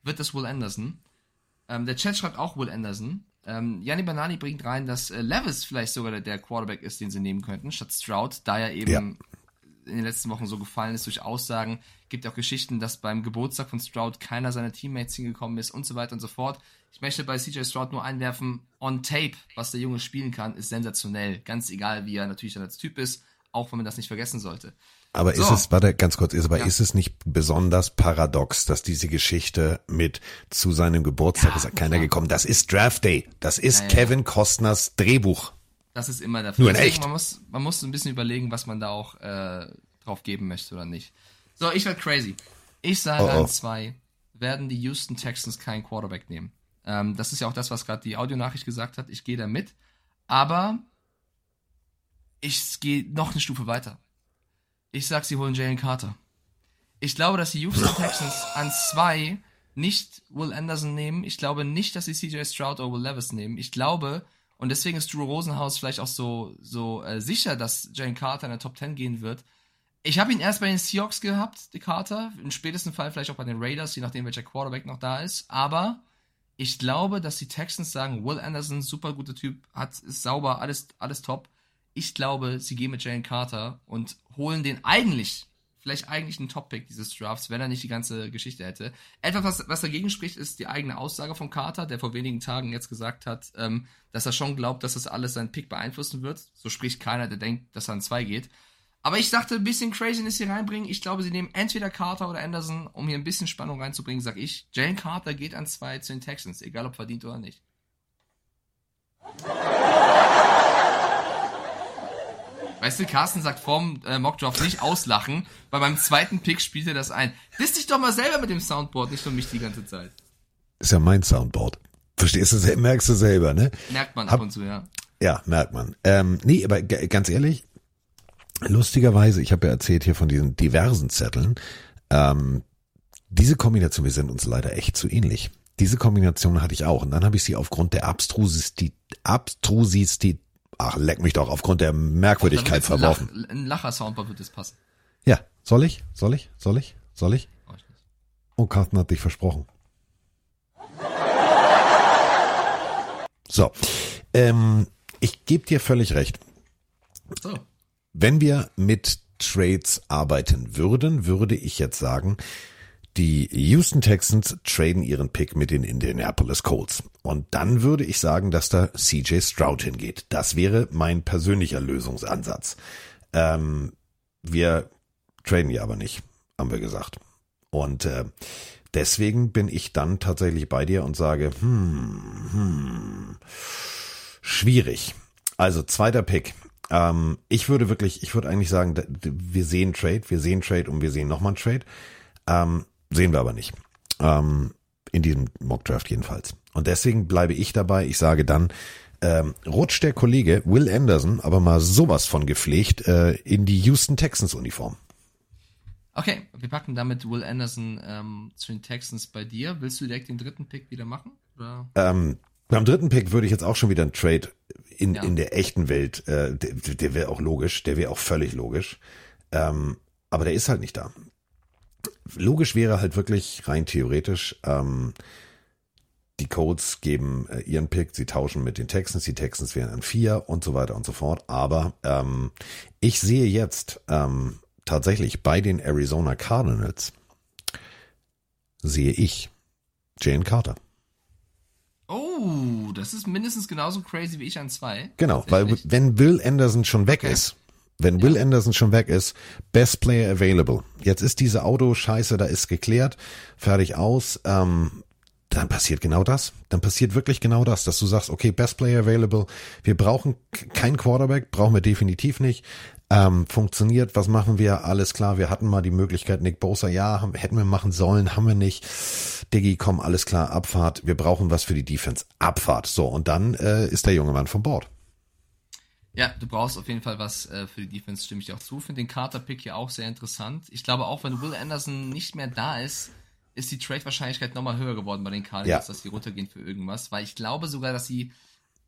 wird das Will Anderson. Ähm, der Chat schreibt auch Will Anderson. Ähm, Yanni Banani bringt rein, dass äh, Levis vielleicht sogar der, der, Quarterback ist, den sie nehmen könnten, statt Stroud, da er eben ja. in den letzten Wochen so gefallen ist durch Aussagen. Gibt auch Geschichten, dass beim Geburtstag von Stroud keiner seiner Teammates hingekommen ist und so weiter und so fort. Ich möchte bei CJ Stroud nur einwerfen, on tape, was der Junge spielen kann, ist sensationell. Ganz egal, wie er natürlich dann als Typ ist, auch wenn man das nicht vergessen sollte. Aber so. ist es, warte, ganz kurz, ist, aber ja. ist es nicht besonders paradox, dass diese Geschichte mit zu seinem Geburtstag ja, ist keiner ja. gekommen? Das ist Draft Day. Das ist Kevin Costners Drehbuch. Das ist immer der Fall. Nur in echt. Man muss, man muss ein bisschen überlegen, was man da auch äh, drauf geben möchte oder nicht. So, ich werde crazy. Ich sage oh, oh. an zwei werden die Houston Texans keinen Quarterback nehmen. Ähm, das ist ja auch das, was gerade die Audionachricht gesagt hat. Ich gehe da mit. Aber ich gehe noch eine Stufe weiter. Ich sag, sie holen Jalen Carter. Ich glaube, dass die Houston [LAUGHS] Texans an zwei nicht Will Anderson nehmen. Ich glaube nicht, dass sie CJ Stroud oder Will Levis nehmen. Ich glaube, und deswegen ist Drew Rosenhaus vielleicht auch so, so äh, sicher, dass Jalen Carter in der Top 10 gehen wird. Ich habe ihn erst bei den Seahawks gehabt, die Carter. Im spätesten Fall vielleicht auch bei den Raiders, je nachdem, welcher Quarterback noch da ist. Aber ich glaube, dass die Texans sagen, Will Anderson, super guter Typ, hat, ist sauber, alles, alles top. Ich glaube, sie gehen mit Jalen Carter und holen den eigentlich vielleicht eigentlich ein Top-Pick dieses Drafts, wenn er nicht die ganze Geschichte hätte. Etwas, was, was dagegen spricht, ist die eigene Aussage von Carter, der vor wenigen Tagen jetzt gesagt hat, ähm, dass er schon glaubt, dass das alles seinen Pick beeinflussen wird. So spricht keiner, der denkt, dass er an zwei geht. Aber ich dachte, ein bisschen Craziness hier reinbringen. Ich glaube, sie nehmen entweder Carter oder Anderson, um hier ein bisschen Spannung reinzubringen, sag ich. Jalen Carter geht an zwei zu den Texans, egal ob verdient oder nicht. Weißt du, Carsten sagt vorm äh, Mockdraft nicht auslachen, weil beim zweiten Pick spielt er das ein. Wiss dich doch mal selber mit dem Soundboard, nicht nur mich die ganze Zeit. Ist ja mein Soundboard. Verstehst du, merkst du selber, ne? Merkt man Hab- ab und zu, ja. Ja, merkt man. Ähm, nee, aber ganz ehrlich, lustigerweise, ich habe ja erzählt hier von diesen diversen Zetteln, ähm, diese Kombination, wir sind uns leider echt zu ähnlich. Diese Kombination hatte ich auch und dann habe ich sie aufgrund der Abstrusität, Abstrusität, ach leck mich doch, aufgrund der Merkwürdigkeit wird's verworfen. Ein, Lach, ein Lacher-Soundboard wird das passen. Ja, soll ich? Soll ich? Soll ich? Soll ich? Oh, Carsten hat dich versprochen. So, ähm, ich gebe dir völlig recht. So. Wenn wir mit Trades arbeiten würden, würde ich jetzt sagen, die Houston Texans traden ihren Pick mit den Indianapolis Colts. Und dann würde ich sagen, dass da CJ Stroud hingeht. Das wäre mein persönlicher Lösungsansatz. Ähm, wir traden ja aber nicht, haben wir gesagt. Und äh, deswegen bin ich dann tatsächlich bei dir und sage, hm, hm, schwierig. Also zweiter Pick. Ähm, ich würde wirklich, ich würde eigentlich sagen, wir sehen Trade, wir sehen Trade und wir sehen nochmal einen Trade. Ähm, sehen wir aber nicht. Ähm, in diesem Mockdraft jedenfalls. Und deswegen bleibe ich dabei. Ich sage dann, ähm, rutscht der Kollege Will Anderson aber mal sowas von gepflegt äh, in die Houston Texans Uniform. Okay, wir packen damit Will Anderson ähm, zu den Texans bei dir. Willst du direkt den dritten Pick wieder machen? Ähm, beim dritten Pick würde ich jetzt auch schon wieder einen Trade in, Ja. in der echten Welt, äh, der, der wäre auch logisch, der wäre auch völlig logisch. Ähm, aber der ist halt nicht da. Logisch wäre halt wirklich rein theoretisch, ähm, die Colts geben äh, ihren Pick, sie tauschen mit den Texans, die Texans wären an vier und so weiter und so fort. Aber ähm, ich sehe jetzt ähm, tatsächlich bei den Arizona Cardinals, sehe ich Jane Carter. Oh, das ist mindestens genauso crazy wie ich an zwei. Genau, weil wenn Will Anderson schon weg ist, wenn Will Anderson schon weg ist, Best Player Available. Jetzt ist diese Auto-Scheiße, da ist geklärt, fertig aus. Ähm, dann passiert genau das. Dann passiert wirklich genau das, dass du sagst, okay, Best Player Available. Wir brauchen keinen Quarterback, brauchen wir definitiv nicht. Ähm, funktioniert, was machen wir? Alles klar, wir hatten mal die Möglichkeit, Nick Bosa, ja, haben, hätten wir machen sollen, haben wir nicht. Diggi, komm, alles klar, Abfahrt. Wir brauchen was für die Defense. Abfahrt. So, und dann äh, ist der junge Mann vom Bord. Ja, du brauchst auf jeden Fall was äh, für die Defense, stimme ich auch zu. Finde den Carter-Pick hier auch sehr interessant. Ich glaube auch, wenn Will Anderson nicht mehr da ist, ist die Trade-Wahrscheinlichkeit nochmal höher geworden bei den Cardinals, Ja. dass die runtergehen für irgendwas. Weil ich glaube sogar, dass sie,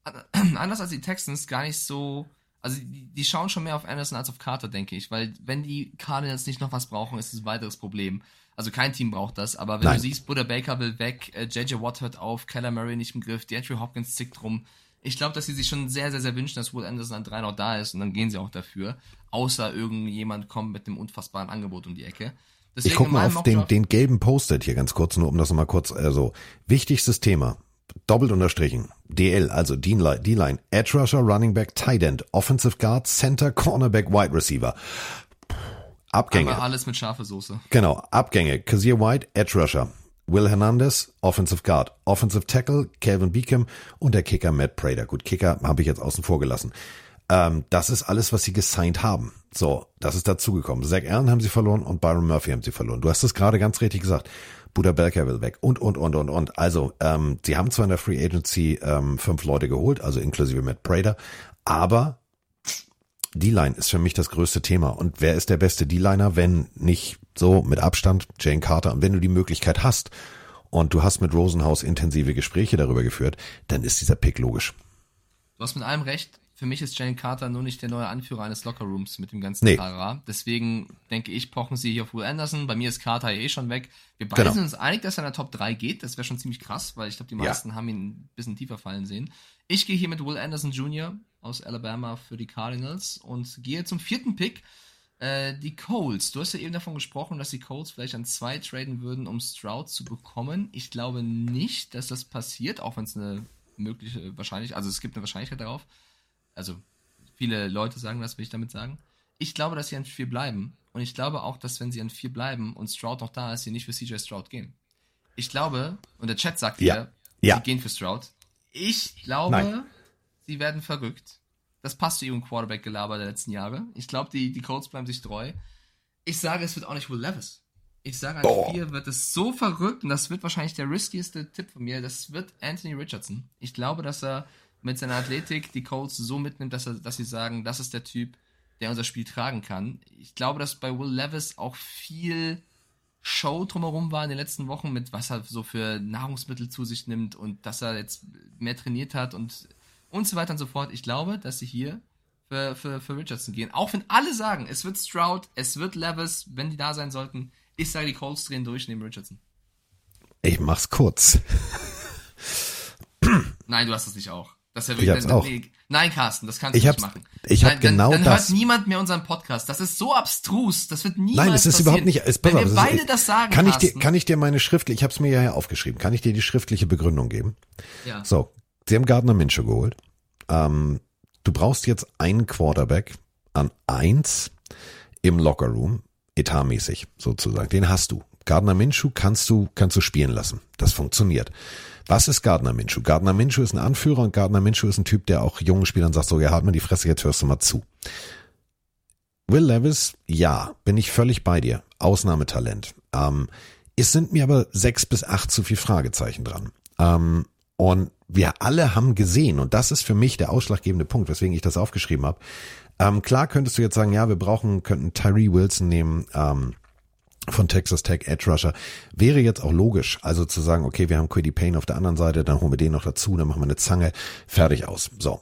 [CLEARS THROAT] anders als die Texans, gar nicht so, also die, die schauen schon mehr auf Anderson als auf Carter, denke ich. Weil wenn die Cardinals nicht noch was brauchen, ist es ein weiteres Problem. Also kein Team braucht das, aber wenn Nein. du siehst, Buddha Baker will weg, äh, JJ Watt hört auf, Keller Murray nicht im Griff, DeAndre Hopkins zickt rum. Ich glaube, dass sie sich schon sehr, sehr, sehr wünschen, dass Will Anderson an drei noch da ist und dann gehen sie auch dafür. Außer irgendjemand kommt mit einem unfassbaren Angebot um die Ecke. ich guck in mal auf den, den gelben Post-it hier ganz kurz, nur um das nochmal kurz, also wichtigstes Thema, doppelt unterstrichen, DL, also D-Line, Edge Rusher, Running Back, Tight End, Offensive Guard, Center, Cornerback, Wide Receiver. Abgänge. Aber alles mit scharfe Soße. Genau, Abgänge. Kazir White, Edge Rusher. Will Hernandez, Offensive Guard. Offensive Tackle, Calvin Beacom und der Kicker Matt Prater. Gut, Kicker habe ich jetzt außen vor gelassen. Ähm, das ist alles, was sie gesigned haben. So, das ist dazugekommen. Zach Allen haben sie verloren und Byron Murphy haben sie verloren. Du hast es gerade ganz richtig gesagt. Buda Belker will weg und, und, und, und, und. Also, ähm, sie haben zwar in der Free Agency ähm, fünf Leute geholt, also inklusive Matt Prater, aber D-Line ist für mich das größte Thema. Und wer ist der beste D-Liner, wenn nicht so mit Abstand Jane Carter? Und wenn du die Möglichkeit hast und du hast mit Rosenhaus intensive Gespräche darüber geführt, dann ist dieser Pick logisch. Du hast mit allem recht. Für mich ist Jalen Carter nur nicht der neue Anführer eines Lockerrooms mit dem ganzen Nee. Deswegen denke ich, pochen sie hier auf Will Anderson. Bei mir ist Carter eh schon weg. Wir beide Genau. sind uns einig, dass er in der Top 3 geht. Das wäre schon ziemlich krass, weil ich glaube, die Ja. meisten haben ihn ein bisschen tiefer fallen sehen. Ich gehe hier mit Will Anderson Jr. aus Alabama für die Cardinals und gehe zum vierten Pick. Äh, die Colts, du hast ja eben davon gesprochen, dass die Colts vielleicht an zwei traden würden, um Stroud zu bekommen. Ich glaube nicht, dass das passiert, auch wenn es eine mögliche Wahrscheinlichkeit, also es gibt eine Wahrscheinlichkeit darauf. Also viele Leute sagen das, will ich damit sagen. Ich glaube, dass sie an vier bleiben. Und ich glaube auch, dass wenn sie an vier bleiben und Stroud noch da ist, sie nicht für CJ Stroud gehen. Ich glaube, und der Chat sagt Ja. wieder, Ja. sie gehen für Stroud. Ich glaube, Nein. sie werden verrückt. Das passt zu ihrem Quarterback-Gelaber der letzten Jahre. Ich glaube, die, die Colts bleiben sich treu. Ich sage, es wird auch nicht Will Levis. Ich sage, an Boah. vier wird es so verrückt und das wird wahrscheinlich der riskieste Tipp von mir. Das wird Anthony Richardson. Ich glaube, dass er mit seiner Athletik die Colts so mitnimmt, dass, er, dass sie sagen, das ist der Typ, der unser Spiel tragen kann. Ich glaube, dass bei Will Levis auch viel Show drumherum war in den letzten Wochen mit was er so für Nahrungsmittel zu sich nimmt und dass er jetzt mehr trainiert hat und und so weiter und so fort. Ich glaube, dass sie hier für, für, für Richardson gehen. Auch wenn alle sagen, es wird Stroud, es wird Levis, wenn die da sein sollten. Ich sage, die Colts drehen durch neben Richardson. Ich mach's kurz. Nein, du hast das nicht auch. Das ist ja Ich hab's auch. nee, nein, Carsten, das kannst du Ich nicht machen. ich hab Nein, dann, genau dann das. hört niemand mehr unseren Podcast. Das ist so abstrus. Das wird niemals Nein, es ist passieren. überhaupt nicht. Es, Wenn wir beide ist, das sagen, kann ich dir, Carsten, kann ich dir meine schriftliche, ich habe es mir ja hier aufgeschrieben, kann ich dir die schriftliche Begründung geben? Ja. So, sie haben Gardner Minshew geholt. Ähm, du brauchst jetzt einen Quarterback an eins im Lockerroom, etatmäßig sozusagen. Den hast du. Gardner Minshew kannst du, kannst du spielen lassen. Das funktioniert. Was ist Gardner Minshew? Gardner Minshew ist ein Anführer und Gardner Minshew ist ein Typ, der auch jungen Spielern sagt, so, ja, halt mal die Fresse, jetzt hörst du mal zu. Will Levis, ja, bin ich völlig bei dir. Ausnahmetalent. Ähm, es sind mir aber sechs bis acht zu viel Fragezeichen dran. Ähm, und wir alle haben gesehen, und das ist für mich der ausschlaggebende Punkt, weswegen ich das aufgeschrieben habe. Ähm, klar könntest du jetzt sagen, ja, wir brauchen, könnten Tyree Wilson nehmen, ähm, von Texas Tech Edge Rusher. Wäre jetzt auch logisch, also zu sagen, okay, wir haben Quiddy Payne auf der anderen Seite, dann holen wir den noch dazu, dann machen wir eine Zange, fertig aus. So.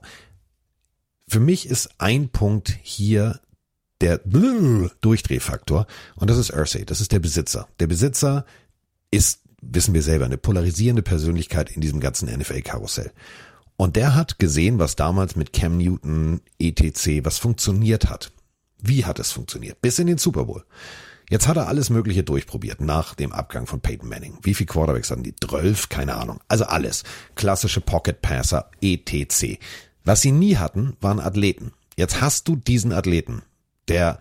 Für mich ist ein Punkt hier der Durchdrehfaktor und das ist Ursay, das ist der Besitzer. Der Besitzer ist, wissen wir selber, eine polarisierende Persönlichkeit in diesem ganzen NFL-Karussell. Und der hat gesehen, was damals mit Cam Newton, ETC, was funktioniert hat. Wie hat es funktioniert? Bis in den Super Bowl. Jetzt hat er alles Mögliche durchprobiert nach dem Abgang von Peyton Manning. Wie viel Quarterbacks hatten die? 12? Keine Ahnung. Also alles. Klassische Pocket Passer, ETC. Was sie nie hatten, waren Athleten. Jetzt hast du diesen Athleten, der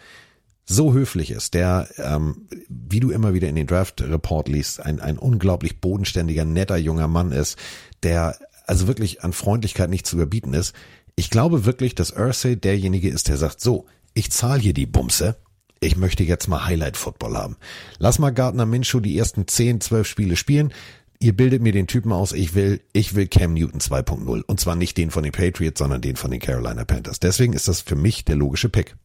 so höflich ist, der, ähm, wie du immer wieder in den Draft-Report liest, ein, ein unglaublich bodenständiger, netter junger Mann ist, der also wirklich an Freundlichkeit nicht zu überbieten ist. Ich glaube wirklich, dass Ursay derjenige ist, der sagt, so, ich zahle hier die Bumse, ich möchte jetzt mal Highlight-Football haben. Lass mal Gardner Minshew die ersten 10, 12 Spiele spielen. Ihr bildet mir den Typen aus, ich will, ich will Cam Newton 2.0. Und zwar nicht den von den Patriots, sondern den von den Carolina Panthers. Deswegen ist das für mich der logische Pick.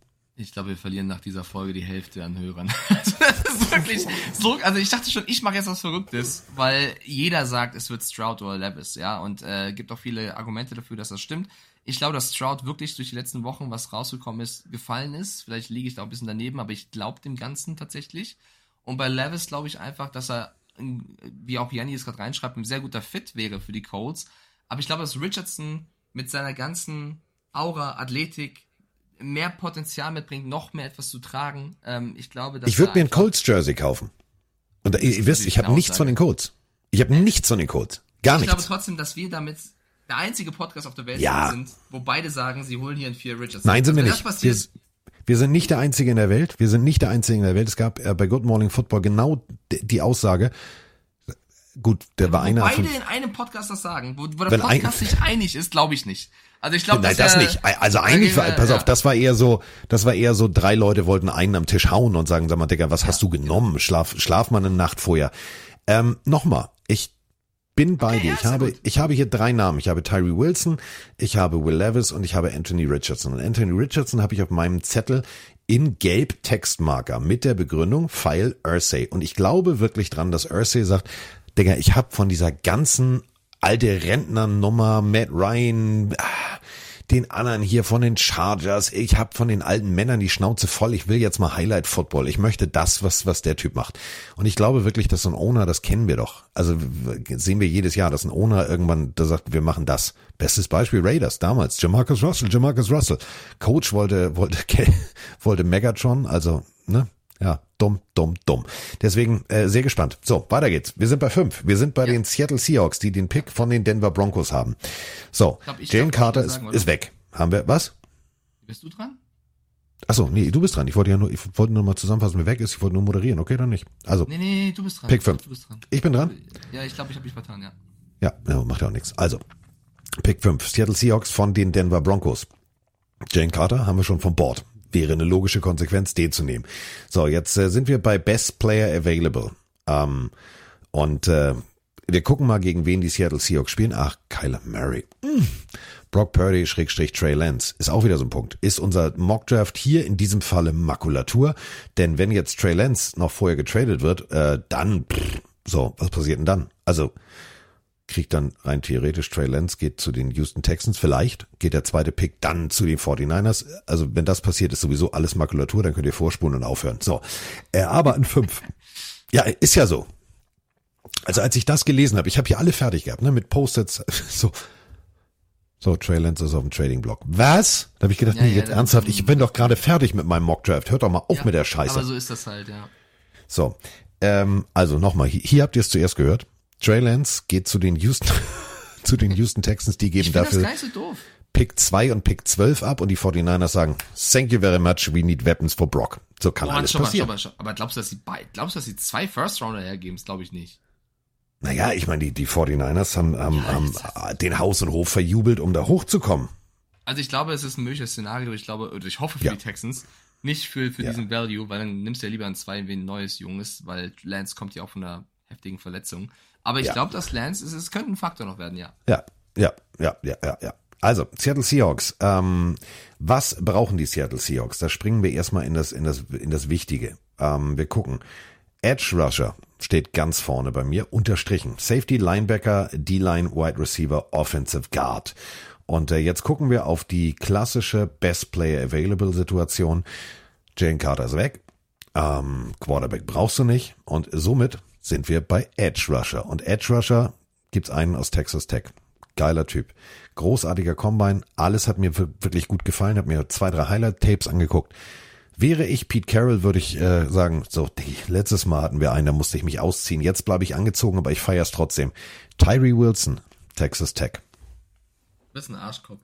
Ich glaube, wir verlieren nach dieser Folge die Hälfte an Hörern. [LAUGHS] Also das ist wirklich so. Also ich dachte schon, ich mache jetzt was Verrücktes, weil jeder sagt, es wird Stroud oder Levis, ja, und äh, gibt auch viele Argumente dafür, dass das stimmt. Ich glaube, dass Stroud wirklich durch die letzten Wochen, was rausgekommen ist, gefallen ist. Vielleicht liege ich da auch ein bisschen daneben, aber ich glaube dem Ganzen tatsächlich. Und bei Levis glaube ich einfach, dass er, wie auch Janni es gerade reinschreibt, ein sehr guter Fit wäre für die Colts. Aber ich glaube, dass Richardson mit seiner ganzen Aura, Athletik, mehr Potenzial mitbringt, noch mehr etwas zu tragen. Ähm, ich glaube, dass Ich würde mir ein Colts Jersey kaufen. Und ihr, ihr wisst, ich habe nichts von den Colts. Ich habe nichts von den Colts. Gar ich glaube nichts. trotzdem, dass wir damit der einzige Podcast auf der Welt Ja. sind, wo beide sagen, sie holen hier einen Vier Richardson. Nein, sind Also wir wenn nicht. Das Wir, wir sind nicht der Einzige in der Welt. Wir sind nicht der Einzige in der Welt. Es gab äh, bei Good Morning Football genau die Aussage. Gut, der war wo einer beide von. in einem Podcast das sagen, wo, wo der Wenn ein- Podcast sich einig ist, glaube ich nicht. Also ich glaube, Nein, das wär- nicht. Also eigentlich, war, wir- pass ja. auf, das war eher so, das war eher so, drei Leute wollten einen am Tisch hauen und sagen, sag mal, Digga, was hast du genommen? Schlaf, schlaf mal eine Nacht vorher. Ähm, Nochmal, ich bin bei dir. Ich habe, ich habe hier drei Namen. Ich habe Tyree Wilson, ich habe Will Levis und ich habe Anthony Richardson. Und Anthony Richardson habe ich auf meinem Zettel in gelb Textmarker mit der Begründung File Ursay. Und ich glaube wirklich dran, dass Ursay sagt, Digga, ich habe von dieser ganzen alte Rentnernummer, Matt Ryan, ah, den anderen hier von den Chargers. Ich habe von den alten Männern die Schnauze voll. Ich will jetzt mal Highlight Football. Ich möchte das, was, was der Typ macht. Und ich glaube wirklich, dass so ein Owner, das kennen wir doch. Also sehen wir jedes Jahr, dass ein Owner irgendwann da sagt, wir machen das. Bestes Beispiel Raiders damals. Jamarcus Russell, Jamarcus Russell. Coach wollte, wollte, [LAUGHS] wollte Megatron, also, ne? Ja, dumm, dumm, dumm. Deswegen äh, sehr gespannt. So, weiter geht's. Wir sind bei fünf. Wir sind bei ja. den Seattle Seahawks, die den Pick von den Denver Broncos haben. So, Jane Carter ist, ist weg. Haben wir was? Bist du dran? Achso, nee, du bist dran. Ich wollte ja nur, ich wollte nur mal zusammenfassen, wer weg ist. Ich wollte nur moderieren, okay, dann nicht. Also. Nee, nee, du bist dran. Pick 5. Ich bin dran? Ja, ich glaube, ich habe mich vertan, ja. Ja, ja, macht ja auch nichts. Also, Pick 5. Seattle Seahawks von den Denver Broncos. Jane Carter haben wir schon vom Bord wäre eine logische Konsequenz, den zu nehmen. So, jetzt äh, sind wir bei Best Player Available. Ähm, und äh, wir gucken mal, gegen wen die Seattle Seahawks spielen. Ach, Kyler Murray. Mm. Brock Purdy, Schrägstrich Trey Lance. Ist auch wieder so ein Punkt. Ist unser Mockdraft hier in diesem Falle Makulatur? Denn wenn jetzt Trey Lance noch vorher getradet wird, äh, dann, pff, so, was passiert denn dann? Also, kriegt dann rein theoretisch Trey Lance, geht zu den Houston Texans, vielleicht geht der zweite Pick dann zu den 49ers. Also wenn das passiert, ist sowieso alles Makulatur, dann könnt ihr vorspulen und aufhören. So, äh, aber ein fünf. Ja, ist ja so. Also als ich das gelesen habe, ich habe hier alle fertig gehabt, ne, mit Post-its, [LAUGHS] so, so, Trey Lance ist auf dem Trading-Block. Was? Da habe ich gedacht, ja, nee, ja, jetzt ernsthaft, ich bin doch gerade fertig mit meinem Mock-Draft. Hört doch mal auf ja, mit der Scheiße. Aber so ist das halt, ja. So, ähm, also nochmal, hier, hier habt ihr es zuerst gehört. Trey Lance geht zu den Houston, [LAUGHS] zu den Houston Texans, die geben dafür so Pick 2 und Pick 12 ab und die 49ers sagen, thank you very much, we need weapons for Brock. So kann oh, alles passieren. Mal, mal, aber glaubst du, dass sie glaubst du, dass sie zwei First Rounder hergeben? Das glaube ich nicht. Naja, ich meine, die, die 49ers haben, haben, ja, haben den Haus und Hof verjubelt, um da hochzukommen. Also ich glaube, es ist ein mögliches Szenario. Ich glaube, oder ich hoffe für ja. die Texans, nicht für, für ja. diesen Value, weil dann nimmst du ja lieber ein zwei, wen neues Junges, weil Lance kommt ja auch von einer heftigen Verletzung. Aber ich ja. glaube, dass Lance, es, es könnte ein Faktor noch werden, ja. Ja, ja, ja, ja, ja, ja. Also, Seattle Seahawks. Ähm, was brauchen die Seattle Seahawks? Da springen wir erstmal in das, in das, in das Wichtige. Ähm, wir gucken. Edge Rusher steht ganz vorne bei mir, unterstrichen. Safety, Linebacker, D-Line, Wide Receiver, Offensive Guard. Und äh, jetzt gucken wir auf die klassische Best Player Available Situation. Jane Carter ist weg. Ähm, Quarterback brauchst du nicht. Und somit sind wir bei Edge Rusher. Und Edge Rusher gibt's einen aus Texas Tech. Geiler Typ. Großartiger Combine. Alles hat mir wirklich gut gefallen. Hab mir zwei, drei Highlight-Tapes angeguckt. Wäre ich Pete Carroll, würde ich äh, sagen, so, letztes Mal hatten wir einen, da musste ich mich ausziehen. Jetzt bleibe ich angezogen, aber ich feier's trotzdem. Tyree Wilson, Texas Tech. Du bist ein Arschkopf.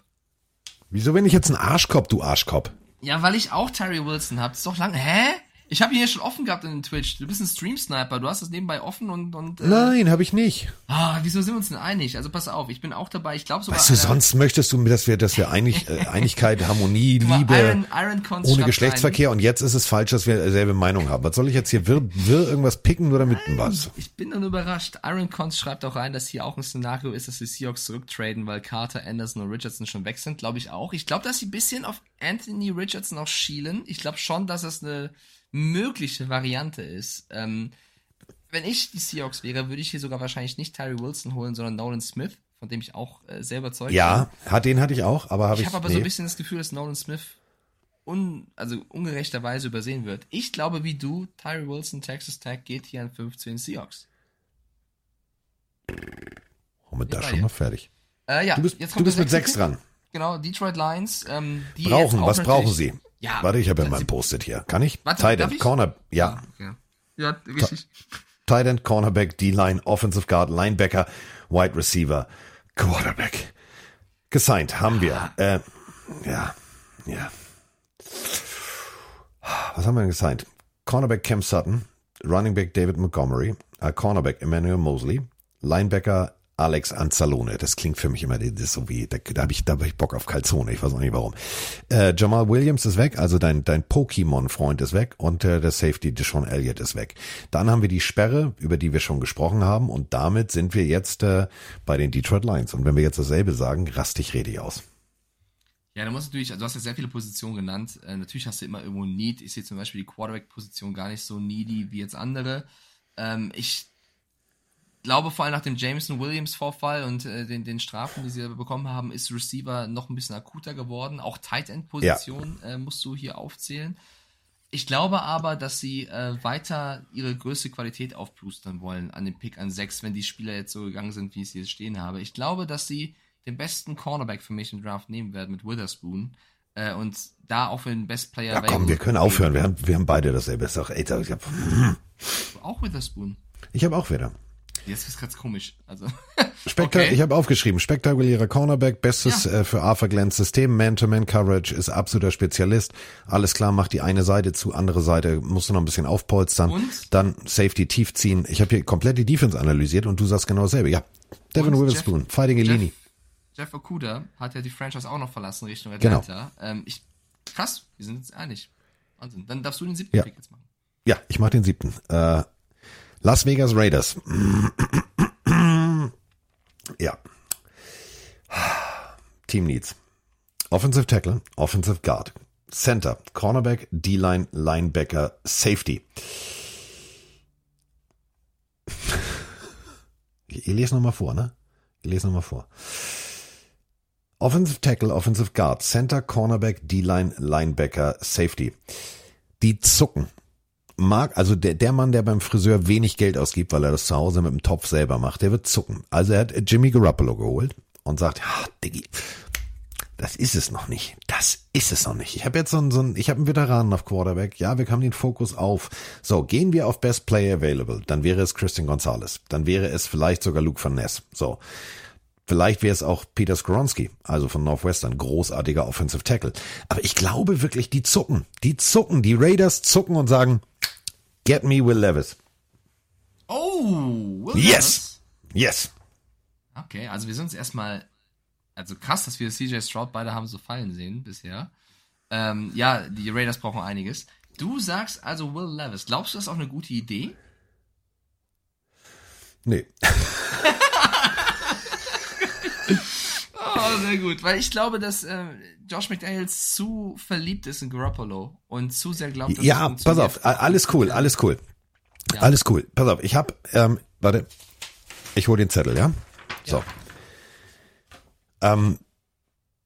Wieso bin ich jetzt ein Arschkopf, du Arschkopf? Ja, weil ich auch Tyree Wilson hab. Ist doch lang. Hä? Ich habe ihn hier schon offen gehabt in Twitch. Du bist ein Stream-Sniper. Du hast das nebenbei offen und. und äh, Nein, habe ich nicht. Ah, wieso sind wir uns denn einig? Also pass auf, ich bin auch dabei. Ich glaube sogar. Weißt du, sonst möchtest du, dass wir, dass wir Einig, [LAUGHS] äh, Einigkeit, Harmonie, Liebe, Iron, Iron ohne Geschlechtsverkehr und jetzt ist es falsch, dass wir dieselbe Meinung haben. Was soll ich jetzt hier wirr, wirr irgendwas picken nur damit Nein, was? Ich bin dann überrascht. Iron Cons schreibt auch rein, dass hier auch ein Szenario ist, dass die Seahawks zurücktraden, weil Carter, Anderson und Richardson schon weg sind. Glaube ich auch. Ich glaube, dass sie ein bisschen auf Anthony Richardson auch schielen. Ich glaube schon, dass es eine mögliche Variante ist. Ähm, wenn ich die Seahawks wäre, würde ich hier sogar wahrscheinlich nicht Tyree Wilson holen, sondern Nolan Smith, von dem ich auch äh, sehr überzeugt ja, bin. Ja, den hatte ich auch, aber habe ich. Ich habe aber nee. so ein bisschen das Gefühl, dass Nolan Smith un, also ungerechterweise übersehen wird. Ich glaube, wie du, Tyree Wilson, Texas Tech geht hier an 15 Seahawks. Wir da schon mal fertig. Äh, ja, du bist, du bist mit 6 dran. [LAUGHS] Genau, Detroit Lions. Ähm, die brauchen, was brauchen sie? Ja. Warte, ich habe ja mein Post-it hier. Kann ich? Warte, Tight End, Corner, ja. Ja, ja richtig. Tight End, Cornerback, D-Line, Offensive Guard, Linebacker, Wide Receiver, Quarterback. Gesigned haben wir. Ah. Äh, ja, ja. Was haben wir denn gesigned? Cornerback Cam Sutton, Running Back David Montgomery, uh, Cornerback Emmanuel Mosley, Linebacker Alex Anzalone. Das klingt für mich immer das so wie, da, da habe ich, da hab ich Bock auf Calzone. Ich weiß auch nicht warum. Äh, Jamal Williams ist weg, also dein, dein Pokémon-Freund ist weg und äh, der Safety Deshaun Elliott ist weg. Dann haben wir die Sperre, über die wir schon gesprochen haben und damit sind wir jetzt äh, bei den Detroit Lions. Und wenn wir jetzt dasselbe sagen, raste ich redig aus. Ja, du musst natürlich, also du hast ja sehr viele Positionen genannt. Äh, natürlich hast du immer irgendwo Need. Ich sehe zum Beispiel die Quarterback-Position gar nicht so needy wie jetzt andere. Ähm, ich glaube vor allem nach dem Jameson Williams Vorfall und äh, den, den Strafen, die sie bekommen haben, ist Receiver noch ein bisschen akuter geworden. Auch Tight End Position äh, musst du hier aufzählen. Ich glaube aber, dass sie äh, weiter ihre größte Qualität aufplustern wollen an dem Pick an 6, wenn die Spieler jetzt so gegangen sind, wie ich sie jetzt stehen habe. Ich glaube, dass sie den besten Cornerback für mich im Draft nehmen werden mit Witherspoon äh, und da auch für den Best Player Ja, komm, wir können aufhören. Wir haben, wir haben beide dasselbe. Ey, ich habe Auch Witherspoon. ich hab auch wieder. Jetzt ist ganz komisch. Also [LAUGHS] Spektak Okay. Ich habe aufgeschrieben, spektakulärer Cornerback, bestes Ja. äh, für Arthur Glenn's System, Man-to-Man-Coverage, ist absoluter Spezialist. Alles klar, macht die eine Seite zu, andere Seite musst du noch ein bisschen aufpolstern. Und? Dann Safety tief ziehen. Ich habe hier komplett die Defense analysiert und du sagst genau dasselbe. Ja, Devin Und Witherspoon, Jeff- Fighting Elini. Jeff Okuda hat ja die Franchise auch noch verlassen Richtung Genau. Atlanta. Ähm, ich, krass, wir sind uns einig. Wahnsinn. Dann darfst du den siebten Ja. Pick jetzt machen. Ja, ich mach den siebten. Äh, Las Vegas Raiders. ja. Team Needs. Offensive Tackle, Offensive Guard, Center, Cornerback, D-Line, Linebacker, Safety. Ich, ich lese nochmal vor, ne? Ich lese nochmal vor. Offensive Tackle, Offensive Guard, Center, Cornerback, D-Line, Linebacker, Safety. Die zucken. Mark, also der, der Mann, der beim Friseur wenig Geld ausgibt, weil er das zu Hause mit dem Topf selber macht, der wird zucken. Also er hat Jimmy Garoppolo geholt und sagt, ah, Diggi, das ist es noch nicht. Das ist es noch nicht. Ich habe jetzt so einen, so einen ich habe einen Veteranen auf Quarterback. Ja, wir haben den Fokus auf. So, gehen wir auf Best Player Available. Dann wäre es Christian Gonzalez. Dann wäre es vielleicht sogar Luke Van Ness. So. Vielleicht wäre es auch Peter Skoronski, also von Northwestern, großartiger Offensive Tackle. Aber ich glaube wirklich, die zucken. Die zucken. Die Raiders zucken und sagen, get me Will Levis. Oh, Will Yes! Yes! Okay, also wir sind uns erstmal, also krass, dass wir CJ Stroud beide haben so fallen sehen bisher. Ähm, ja, die Raiders brauchen einiges. Du sagst also Will Levis. Glaubst du, das ist auch eine gute Idee? Nee. [LAUGHS] Oh, sehr gut, weil ich glaube, dass äh, Josh McDaniels zu verliebt ist in Garoppolo und zu sehr glaubt, dass Ja, pass funktioniert. auf, alles cool, alles cool. Alles cool. Pass auf, ich hab, ähm, warte, ich hole den Zettel, ja? So. Ähm,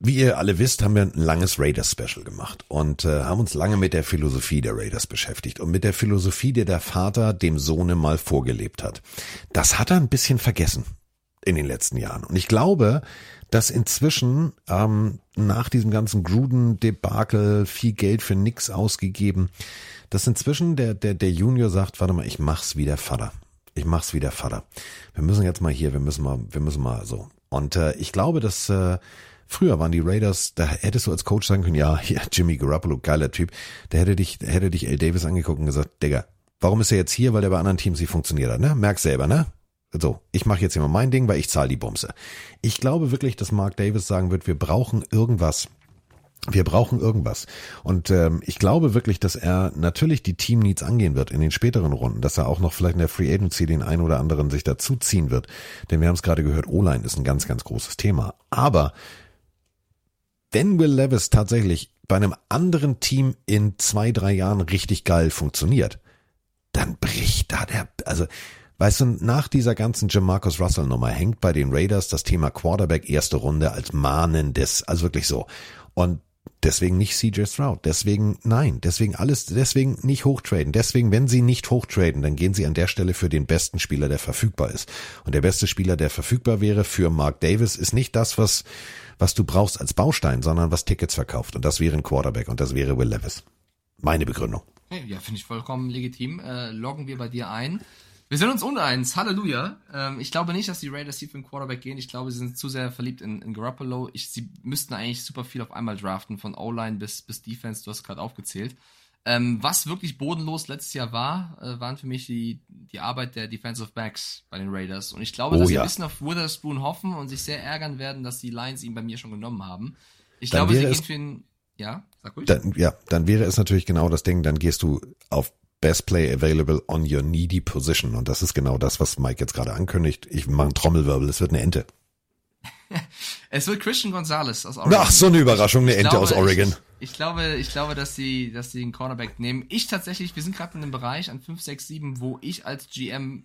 wie ihr alle wisst, haben wir ein langes Raiders-Special gemacht und äh, haben uns lange mit der Philosophie der Raiders beschäftigt und mit der Philosophie, die der Vater dem Sohne mal vorgelebt hat. Das hat er ein bisschen vergessen in den letzten Jahren. Und ich glaube, dass inzwischen ähm, nach diesem ganzen Gruden-Debakel viel Geld für nix ausgegeben, dass inzwischen der, der, der Junior sagt, warte mal, ich mach's wie der Vater. Ich mach's wie der Vater. Wir müssen jetzt mal hier, wir müssen mal, wir müssen mal so. Und äh, ich glaube, dass äh, früher waren die Raiders, da hättest du als Coach sagen können, ja, [LAUGHS] hier, Jimmy Garoppolo, geiler Typ, der hätte dich, hätte dich L. Davis angeguckt und gesagt, Digga, warum ist er jetzt hier? Weil der bei anderen Teams nicht funktioniert hat, ne? Merk selber, ne? So, ich mache jetzt mal mein Ding, weil ich zahle die Bumse. Ich glaube wirklich, dass Mark Davis sagen wird, wir brauchen irgendwas. Wir brauchen irgendwas. Und ähm, ich glaube wirklich, dass er natürlich die Team Needs angehen wird in den späteren Runden, dass er auch noch vielleicht in der Free Agency den einen oder anderen sich dazuziehen wird. Denn wir haben es gerade gehört, O-Line ist ein ganz, ganz großes Thema. Aber wenn Will Levis tatsächlich bei einem anderen Team in zwei, drei Jahren richtig geil funktioniert, dann bricht da der, also, weißt du, nach dieser ganzen Jamarcus Russell Nummer hängt bei den Raiders das Thema Quarterback erste Runde als mahnendes, also wirklich so. Und deswegen nicht CJ Stroud, deswegen nein, deswegen alles, deswegen nicht hochtraden, deswegen, wenn sie nicht hochtraden, dann gehen sie an der Stelle für den besten Spieler, der verfügbar ist. Und der beste Spieler, der verfügbar wäre für Mark Davis, ist nicht das, was, was du brauchst als Baustein, sondern was Tickets verkauft. Und das wäre ein Quarterback und das wäre Will Levis. Meine Begründung. Ja, finde ich vollkommen legitim. Äh, loggen wir bei dir ein. Wir sind uns uneins. Halleluja. Ähm, ich glaube nicht, dass die Raiders hier für einen Quarterback gehen. Ich glaube, sie sind zu sehr verliebt in, in Garoppolo. Ich, sie müssten eigentlich super viel auf einmal draften, von O-Line bis, bis Defense. Du hast gerade aufgezählt. Ähm, was wirklich bodenlos letztes Jahr war, äh, waren für mich die, die Arbeit der Defensive Backs bei den Raiders. Und ich glaube, Oh dass sie ja. ein bisschen auf Witherspoon hoffen und sich sehr ärgern werden, dass die Lions ihn bei mir schon genommen haben. Ich Dann glaube, sie gehen für ihn. Ja, sag ruhig. Dann, ja, dann wäre es natürlich genau das Ding, dann gehst du auf Best Play Available on your needy position. Und das ist genau das, was Mike jetzt gerade ankündigt. Ich mache einen Trommelwirbel, es wird eine Ente. [LAUGHS] Es wird Christian Gonzalez aus Oregon. Ach, so eine Überraschung, eine Ich Ente glaube, aus Oregon. Ich, ich glaube, ich glaube, dass sie, dass sie einen Cornerback nehmen. Ich tatsächlich, wir sind gerade in einem Bereich an 5, 6, 7, wo ich als GM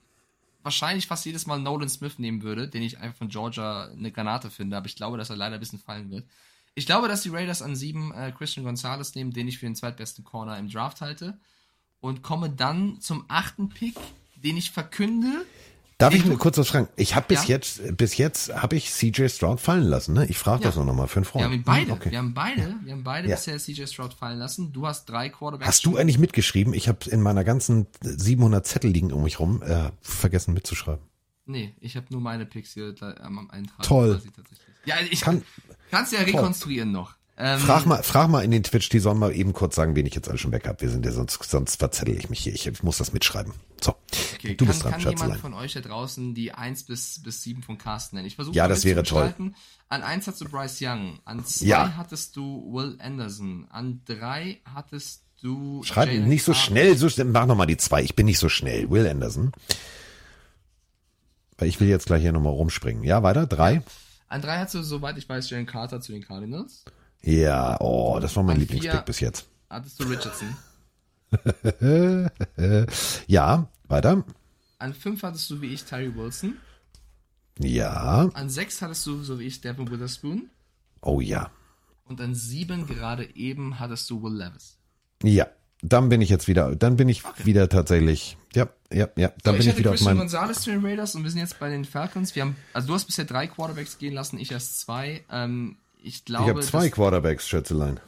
wahrscheinlich fast jedes Mal Nolan Smith nehmen würde, den ich einfach von Georgia eine Granate finde, aber ich glaube, dass er leider ein bisschen fallen wird. Ich glaube, dass die Raiders an sieben äh, Christian Gonzalez nehmen, den ich für den zweitbesten Corner im Draft halte. Und komme dann zum achten Pick, den ich verkünde. Darf ich nur kurz was fragen? Ich habe bis Ja? jetzt, bis jetzt habe ich CJ Stroud fallen lassen. Ne? Ich frage das Ja. nur noch mal für einen Freund. Wir haben ihn beide, Hm, okay. wir haben beide, wir haben beide Ja. bisher CJ Stroud fallen lassen. Du hast drei Quarterbacks. Hast du eigentlich mitgeschrieben? Ich habe in meiner ganzen 700 Zettel liegen um mich rum äh, vergessen mitzuschreiben. Nee, ich habe nur meine Picks hier am Eintrag. Toll. Ja, ich Kann- kannst ja rekonstruieren noch. Ähm, frag mal, frag mal in den Twitch, die sollen mal eben kurz sagen, wen ich jetzt alles schon weg habe. Wir sind ja sonst, sonst verzettel ich mich hier. Ich muss das mitschreiben. So, Okay, du kann, bist dran, kann jemand Schatzelein. von euch da draußen die 1 bis, bis 7 von Carsten nennen? Ich versuche Ja, das wäre mitzugestalten. An 1 hattest du Bryce Young, an 2 Ja. hattest du Will Anderson, an 3 hattest du Schreib Jalen nicht so Carter. schnell, so. Mach noch mal die zwei. Ich bin nicht so schnell. Will Anderson. Weil ich will jetzt gleich hier nochmal rumspringen. Ja, weiter. Drei. An 3 hattest du, soweit ich weiß, Jalen Carter zu den Cardinals. Ja, oh, das war mein Lieblingspick bis jetzt. Hattest du Richardson. [LAUGHS] ja, weiter. An 5 hattest du wie ich Tyree Wilson. Ja. An 6 hattest du, so wie ich, Devin Witherspoon. Oh ja. Und an 7 gerade eben hattest du Will Levis. Ja. Dann bin ich jetzt wieder, dann bin ich wieder tatsächlich, ja, ja, ja, dann so, bin ich ich wieder auf Christian meinem, Gonzalez zu den Raiders und wir sind jetzt bei den Falcons. Wir haben, also du hast bisher drei Quarterbacks gehen lassen, ich erst zwei. Ähm, ich ich glaube, habe zwei Quarterbacks, Schätzelein.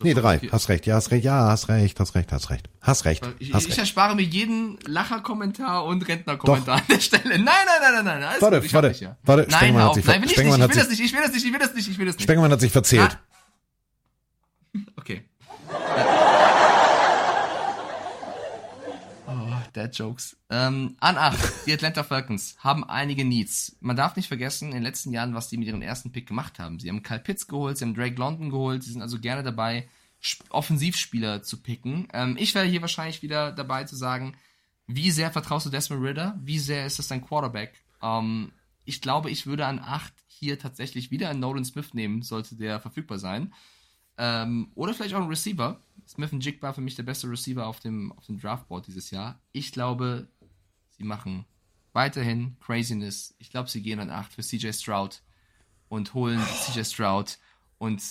Nee, drei. Hast recht, ja, hast recht, ja, hast recht, hast recht, hast recht. Hast recht, ich, hast ich recht. erspare mir jeden Lacher-Kommentar und Rentner-Kommentar an der Stelle. Nein, nein, nein, nein, nein. Alles Warte, gut, ich warte, ja. warte, Nein, hör hat auf. sich- Nein, will ich nicht. Ich will das nicht. Ich will das nicht. Ich will das nicht. Ich will das nicht. Hat sich verzählt. Okay. Oh, Dad Jokes. Ähm, an 8, die Atlanta Falcons haben einige Needs. Man darf nicht vergessen, in den letzten Jahren, was die mit ihrem ersten Pick gemacht haben. Sie haben Kyle Pitts geholt, sie haben Drake London geholt, sie sind also gerne dabei, Sp- Offensivspieler zu picken. Ähm, ich wäre hier wahrscheinlich wieder dabei zu sagen, wie sehr vertraust du Desmond Ritter? Wie sehr ist das dein Quarterback? Ähm, ich glaube, ich würde an 8 hier tatsächlich wieder einen Nolan Smith nehmen, sollte der verfügbar sein. Ähm, oder vielleicht auch ein Receiver. Smith und Jig war für mich der beste Receiver auf dem, auf dem Draftboard dieses Jahr. Ich glaube, sie machen weiterhin Craziness. Ich glaube, sie gehen an 8 für CJ Stroud und holen CJ Stroud und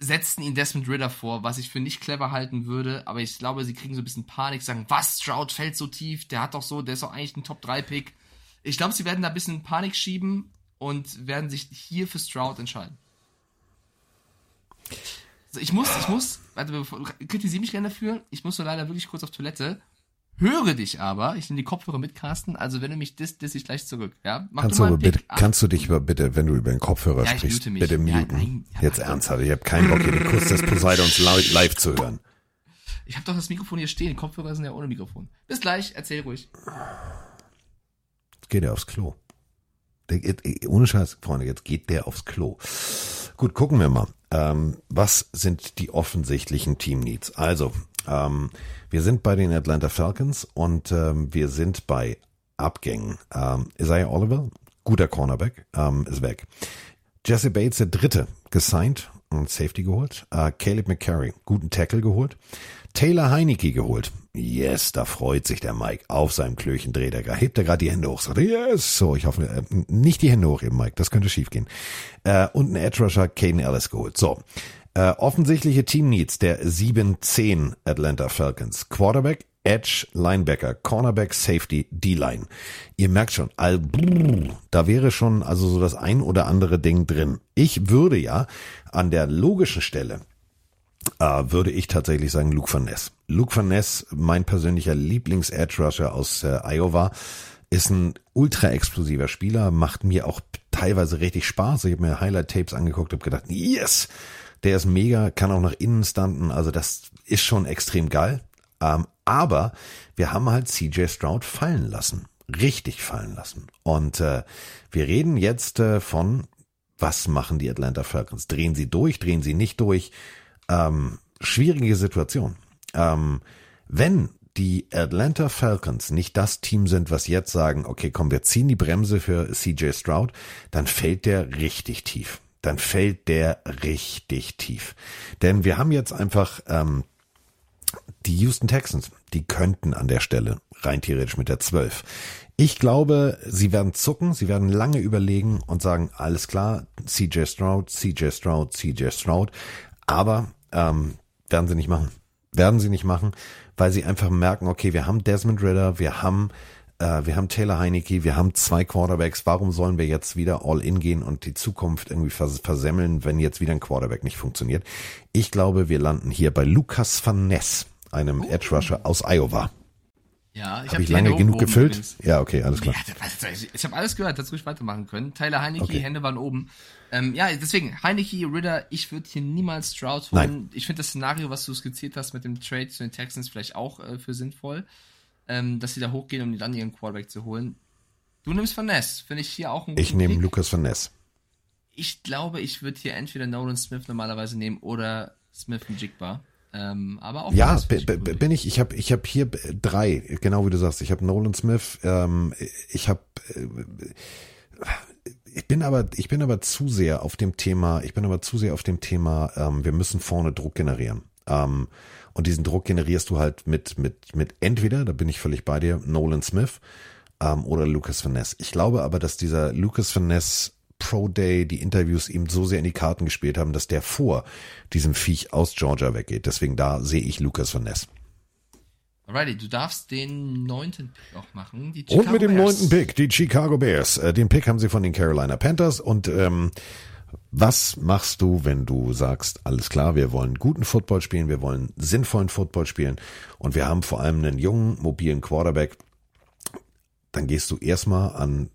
setzen ihn Desmond Ritter vor, was ich für nicht clever halten würde, aber ich glaube, sie kriegen so ein bisschen Panik, sagen, was, Stroud fällt so tief, der hat doch so, der ist doch eigentlich ein Top-3-Pick. Ich glaube, sie werden da ein bisschen Panik schieben und werden sich hier für Stroud entscheiden. Also ich muss, ich muss, warte, kritisiere mich gerne dafür, ich muss so leider wirklich kurz auf Toilette. Höre dich aber, ich nehme die Kopfhörer mit, Carsten, also wenn du mich disst, diss ich gleich zurück, ja? Mach Kannst du aber bitte, ab. kannst du dich aber bitte, wenn du über den Kopfhörer Ja, ich sprichst, mute bitte Ja, muten. nein, Jetzt ernsthaft, ich habe keinen Bock, hier den Kuss des Poseidons live, zu hören. Ich habe doch das Mikrofon hier stehen, Kopfhörer sind ja ohne Mikrofon. Bis gleich, erzähl ruhig. Jetzt geht er aufs Klo. Der, geht- ohne Scheiß, Freunde, jetzt geht der aufs Klo. Gut, gucken wir mal. Ähm, was sind die offensichtlichen Team-Needs? Also, ähm, wir sind bei den Atlanta Falcons und ähm, wir sind bei Abgängen. Ähm, Isaiah Oliver, guter Cornerback, ähm, ist weg. Jesse Bates, der Dritte, gesigned und Safety geholt. Äh, Caleb McCarry, guten Tackle geholt. Taylor Heinecke geholt. Yes, da freut sich der Mike. Auf seinem Klöchen dreht er gerade. Hebt er gerade die Hände hoch. Sagt, yes. So, ich hoffe, äh, nicht die Hände hochheben, Mike. Das könnte schief gehen. Äh, und ein Edge Rusher, Caden Ellis geholt. So. Äh, offensichtliche Team Needs der 7-10 Atlanta Falcons. Quarterback, Edge, Linebacker, Cornerback, Safety, D-Line. Ihr merkt schon, all, da wäre schon also so das ein oder andere Ding drin. Ich würde ja an der logischen Stelle äh, würde ich tatsächlich sagen Luke Van Ness. Luke Van Ness, mein persönlicher Lieblings-Edge-Rusher aus äh, Iowa, ist ein ultra explosiver Spieler, macht mir auch teilweise richtig Spaß. Ich habe mir Highlight-Tapes angeguckt, habe gedacht, yes, der ist mega, kann auch nach innen standen, also das ist schon extrem geil. Ähm, aber wir haben halt CJ Stroud fallen lassen, richtig fallen lassen. Und äh, wir reden jetzt äh, von, was machen die Atlanta Falcons? Drehen sie durch, drehen sie nicht durch? Ähm, schwierige Situation. Ähm, wenn die Atlanta Falcons nicht das Team sind, was jetzt sagen, okay, komm, wir ziehen die Bremse für CJ Stroud, dann fällt der richtig tief. Dann fällt der richtig tief. Denn wir haben jetzt einfach ähm, die Houston Texans, die könnten an der Stelle rein theoretisch mit der 12. Ich glaube, sie werden zucken, sie werden lange überlegen und sagen, alles klar, CJ Stroud, CJ Stroud, CJ Stroud. Aber ähm, werden sie nicht machen. Werden sie nicht machen, weil sie einfach merken, okay, wir haben Desmond Ritter, wir haben äh, wir haben Taylor Heineke, wir haben zwei Quarterbacks. Warum sollen wir jetzt wieder all in gehen und die Zukunft irgendwie vers versemmeln, wenn jetzt wieder ein Quarterback nicht funktioniert? Ich glaube, wir landen hier bei Lukas Van Ness, einem Oh. Edge Rusher aus Iowa. Ja, ich Habe hab ich lange genug gefüllt? übrigens. Ja, okay, alles klar. Ja, ich habe alles gehört, hättest ruhig weitermachen können. Tyler Heineke, Okay. Hände waren oben. Ähm, ja, deswegen, Heineke, Ritter, ich würde hier niemals Stroud holen. Nein. Ich finde das Szenario, was du skizziert hast mit dem Trade zu den Texans, vielleicht auch äh, für sinnvoll, ähm, dass sie da hochgehen, um dann ihren Quarterback zu holen. Du nimmst Van Ness, finde ich hier auch ein Ich guten nehme Pick. Lukas Van Ness. Ich glaube, ich würde hier entweder Nolan Smith normalerweise nehmen oder Smith und Jigba. Ähm, aber auch Ja, ich bin ich. Ich habe ich hab hier drei, genau wie du sagst. Ich habe Nolan Smith, ähm, ich habe ich bin aber ich bin aber zu sehr auf dem Thema, ich bin aber zu sehr auf dem Thema, ähm, wir müssen vorne Druck generieren. Ähm, und diesen Druck generierst du halt mit mit mit entweder, da bin ich völlig bei dir, Nolan Smith ähm, oder Lucas Ness. Ich glaube aber, dass dieser Lucas Ness Pro Day, die Interviews ihm so sehr in die Karten gespielt haben, dass der vor diesem Viech aus Georgia weggeht. Deswegen da sehe ich Lucas Ness. Alrighty, du darfst den neunten Pick auch machen. Und mit dem neunten Pick, die Chicago Bears. Äh, Den Pick haben sie von den Carolina Panthers. Und ähm, was machst du, wenn du sagst, alles klar, wir wollen guten Football spielen, wir wollen sinnvollen Football spielen und wir haben vor allem einen jungen, mobilen Quarterback, dann gehst du erstmal an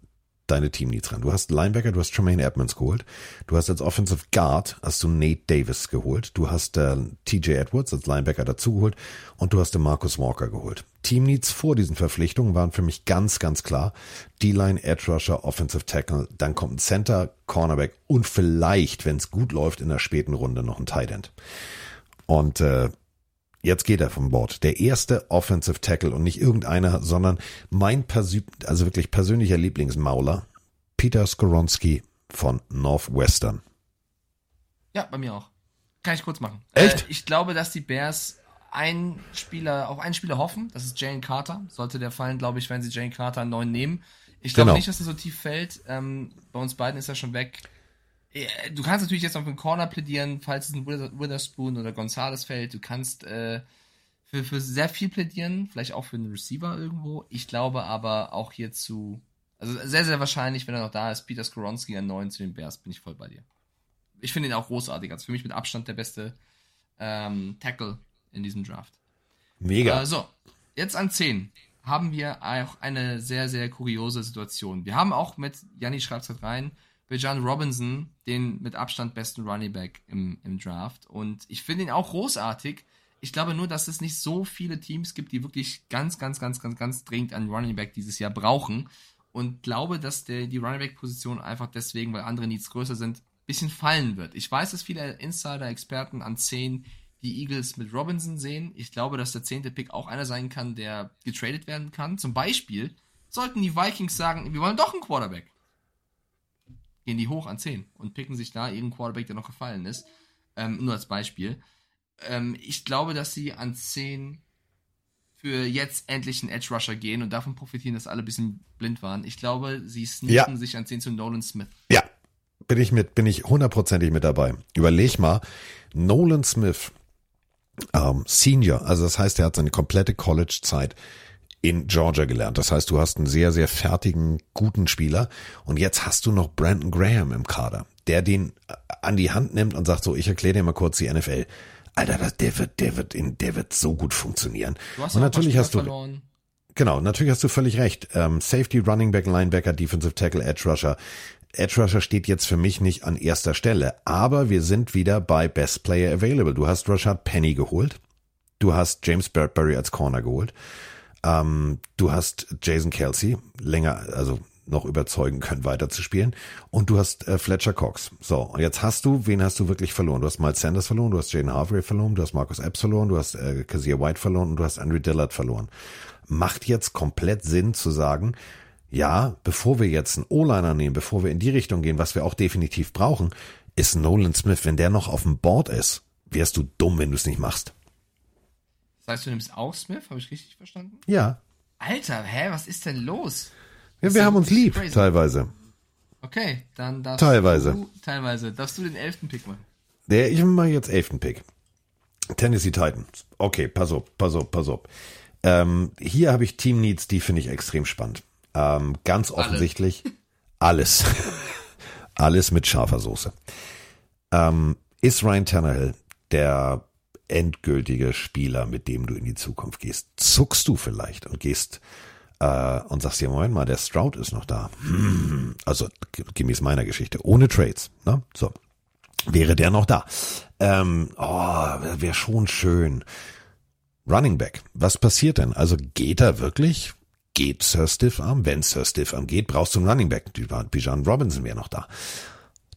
deine Teamneeds ran. Du hast Linebacker, du hast Tremaine Edmonds geholt. Du hast als Offensive Guard hast du Nate Davis geholt. Du hast äh, TJ Edwards als Linebacker dazugeholt und du hast den Marcus Walker geholt. Teamneeds vor diesen Verpflichtungen waren für mich ganz, ganz klar. D-Line, Edge Rusher, Offensive Tackle, dann kommt ein Center, Cornerback und vielleicht, wenn es gut läuft, in der späten Runde noch ein Tight End. Und äh, Jetzt geht er vom Bord. Der erste Offensive Tackle und nicht irgendeiner, sondern mein persü also wirklich persönlicher Lieblingsmauler, Peter Skoronski von Northwestern. Ja, bei mir auch. Kann ich kurz machen. Echt? Äh, ich glaube, dass die Bears einen Spieler, auf einen Spieler hoffen. Das ist Jane Carter. Sollte der fallen, glaube ich, wenn sie Jane Carter einen neuen nehmen. Ich glaube Genau. nicht, dass er so tief fällt. Ähm, bei uns beiden ist er schon weg. Du kannst natürlich jetzt noch für einen Corner plädieren, falls es ein Wither- Witherspoon oder Gonzales fällt. Du kannst äh, für, für sehr viel plädieren, vielleicht auch für einen Receiver irgendwo. Ich glaube aber auch hierzu, also sehr, sehr wahrscheinlich, wenn er noch da ist, Peter Skoronski an 9 zu den Bears, bin ich voll bei dir. Ich finde ihn auch großartig. Also für mich mit Abstand der beste ähm, Tackle in diesem Draft. Mega. Äh, so, jetzt an 10 haben wir auch eine sehr, sehr kuriose Situation. Wir haben auch mit, Janni schreibt es rein, Bijan Robinson, den mit Abstand besten Running Back im, im Draft. Und ich finde ihn auch großartig. Ich glaube nur, dass es nicht so viele Teams gibt, die wirklich ganz, ganz, ganz, ganz, ganz dringend einen Running Back dieses Jahr brauchen. Und glaube, dass der, die Running Back Position einfach deswegen, weil andere Needs größer sind, bisschen fallen wird. Ich weiß, dass viele Insider-Experten an 10 die Eagles mit Robinson sehen. Ich glaube, dass der zehnte Pick auch einer sein kann, der getradet werden kann. Zum Beispiel sollten die Vikings sagen, wir wollen doch einen Quarterback. Gehen die hoch an 10 und picken sich da ihren Quarterback, der noch gefallen ist. Ähm, nur als Beispiel. Ähm, ich glaube, dass sie an 10 für jetzt endlich einen Edge Rusher gehen und davon profitieren, dass alle ein bisschen blind waren. Ich glaube, sie sneaken Ja. sich an 10 zu Nolan Smith. Ja, bin ich mit, bin ich hundertprozentig mit dabei. Überleg mal, Nolan Smith, ähm, Senior, also das heißt, er hat seine komplette College-Zeit in Georgia gelernt. Das heißt, du hast einen sehr, sehr fertigen, guten Spieler und jetzt hast du noch Brandon Graham im Kader, der den äh, an die Hand nimmt und sagt so, ich erkläre dir mal kurz die NFL. Alter, das, der wird, der wird in, der wird so gut funktionieren. Du hast und natürlich hast du, verloren. Genau, natürlich hast du völlig recht. Ähm, Safety, Running Back, Linebacker, Defensive Tackle, Edge Rusher. Edge Rusher steht jetzt für mich nicht an erster Stelle, aber wir sind wieder bei Best Player Available. Du hast Rashad Penny geholt. Du hast James Bradbury als Corner geholt. Ähm, du hast Jason Kelsey länger, also noch überzeugen können, weiterzuspielen. Und du hast äh, Fletcher Cox. So, und jetzt hast du, wen hast du wirklich verloren? Du hast Miles Sanders verloren, du hast Jaden Harvey verloren, du hast Marcus Epps verloren, du hast äh, Kazir White verloren und du hast Andrew Dillard verloren. Macht jetzt komplett Sinn zu sagen, ja, bevor wir jetzt einen O-Liner nehmen, bevor wir in die Richtung gehen, was wir auch definitiv brauchen, ist Nolan Smith, wenn der noch auf dem Board ist, wärst du dumm, wenn du es nicht machst. Das heißt, du nimmst auch Smith, habe ich richtig verstanden? Ja. Alter, hä, was ist denn los? Ja, wir haben uns lieb, crazy. teilweise. Okay, dann darfst Teilweise. du, teilweise, darfst du den elften Pick machen. Der, ich mache jetzt elften Pick. Tennessee Titans. Okay, pass auf, pass auf, pass auf. Ähm, hier habe ich Team Needs, die finde ich extrem spannend. Ähm, ganz offensichtlich [LAUGHS] alles. [LAUGHS] alles mit scharfer Soße. Ähm, ist Ryan Tannehill der endgültige Spieler, mit dem du in die Zukunft gehst? Zuckst du vielleicht und gehst äh, und sagst dir, Moment mal, der Stroud ist noch da. Hm, Also gemäß meiner Geschichte, ohne Trades. Ne? So. Wäre der noch da? Ähm, oh, wäre schon schön. Running Back, was passiert denn? Also geht er wirklich? Geht Sir Stiffarm? Wenn Sir Stiffarm geht, brauchst du einen Running Back. Bijan Robinson wäre noch da.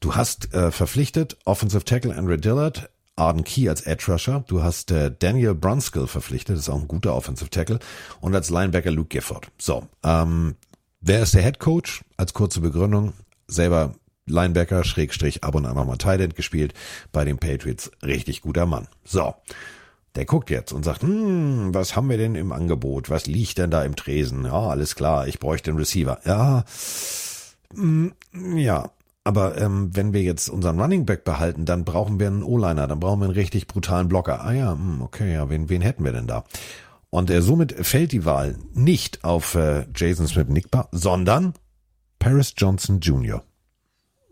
Du hast äh, verpflichtet Offensive Tackle Andre Dillard, Arden Key als Edge Rusher. Du hast äh, Daniel Brunskill verpflichtet, das ist auch ein guter Offensive Tackle. Und als Linebacker Luke Gifford. So, ähm, wer ist der Head Coach? Als kurze Begründung, selber Linebacker, Schrägstrich, ab und an nochmal Tight End gespielt bei den Patriots. Richtig guter Mann. So. Der guckt jetzt und sagt, hm, was haben wir denn im Angebot? Was liegt denn da im Tresen? Ja, alles klar, ich bräuchte einen Receiver. Ja, mm, ja. Aber ähm, wenn wir jetzt unseren Running Back behalten, dann brauchen wir einen O-Liner, dann brauchen wir einen richtig brutalen Blocker. Ah ja, hm, okay, ja, wen, wen hätten wir denn da? Und äh, somit fällt die Wahl nicht auf äh, Jason Smith-Nickbar, sondern Paris Johnson Jr.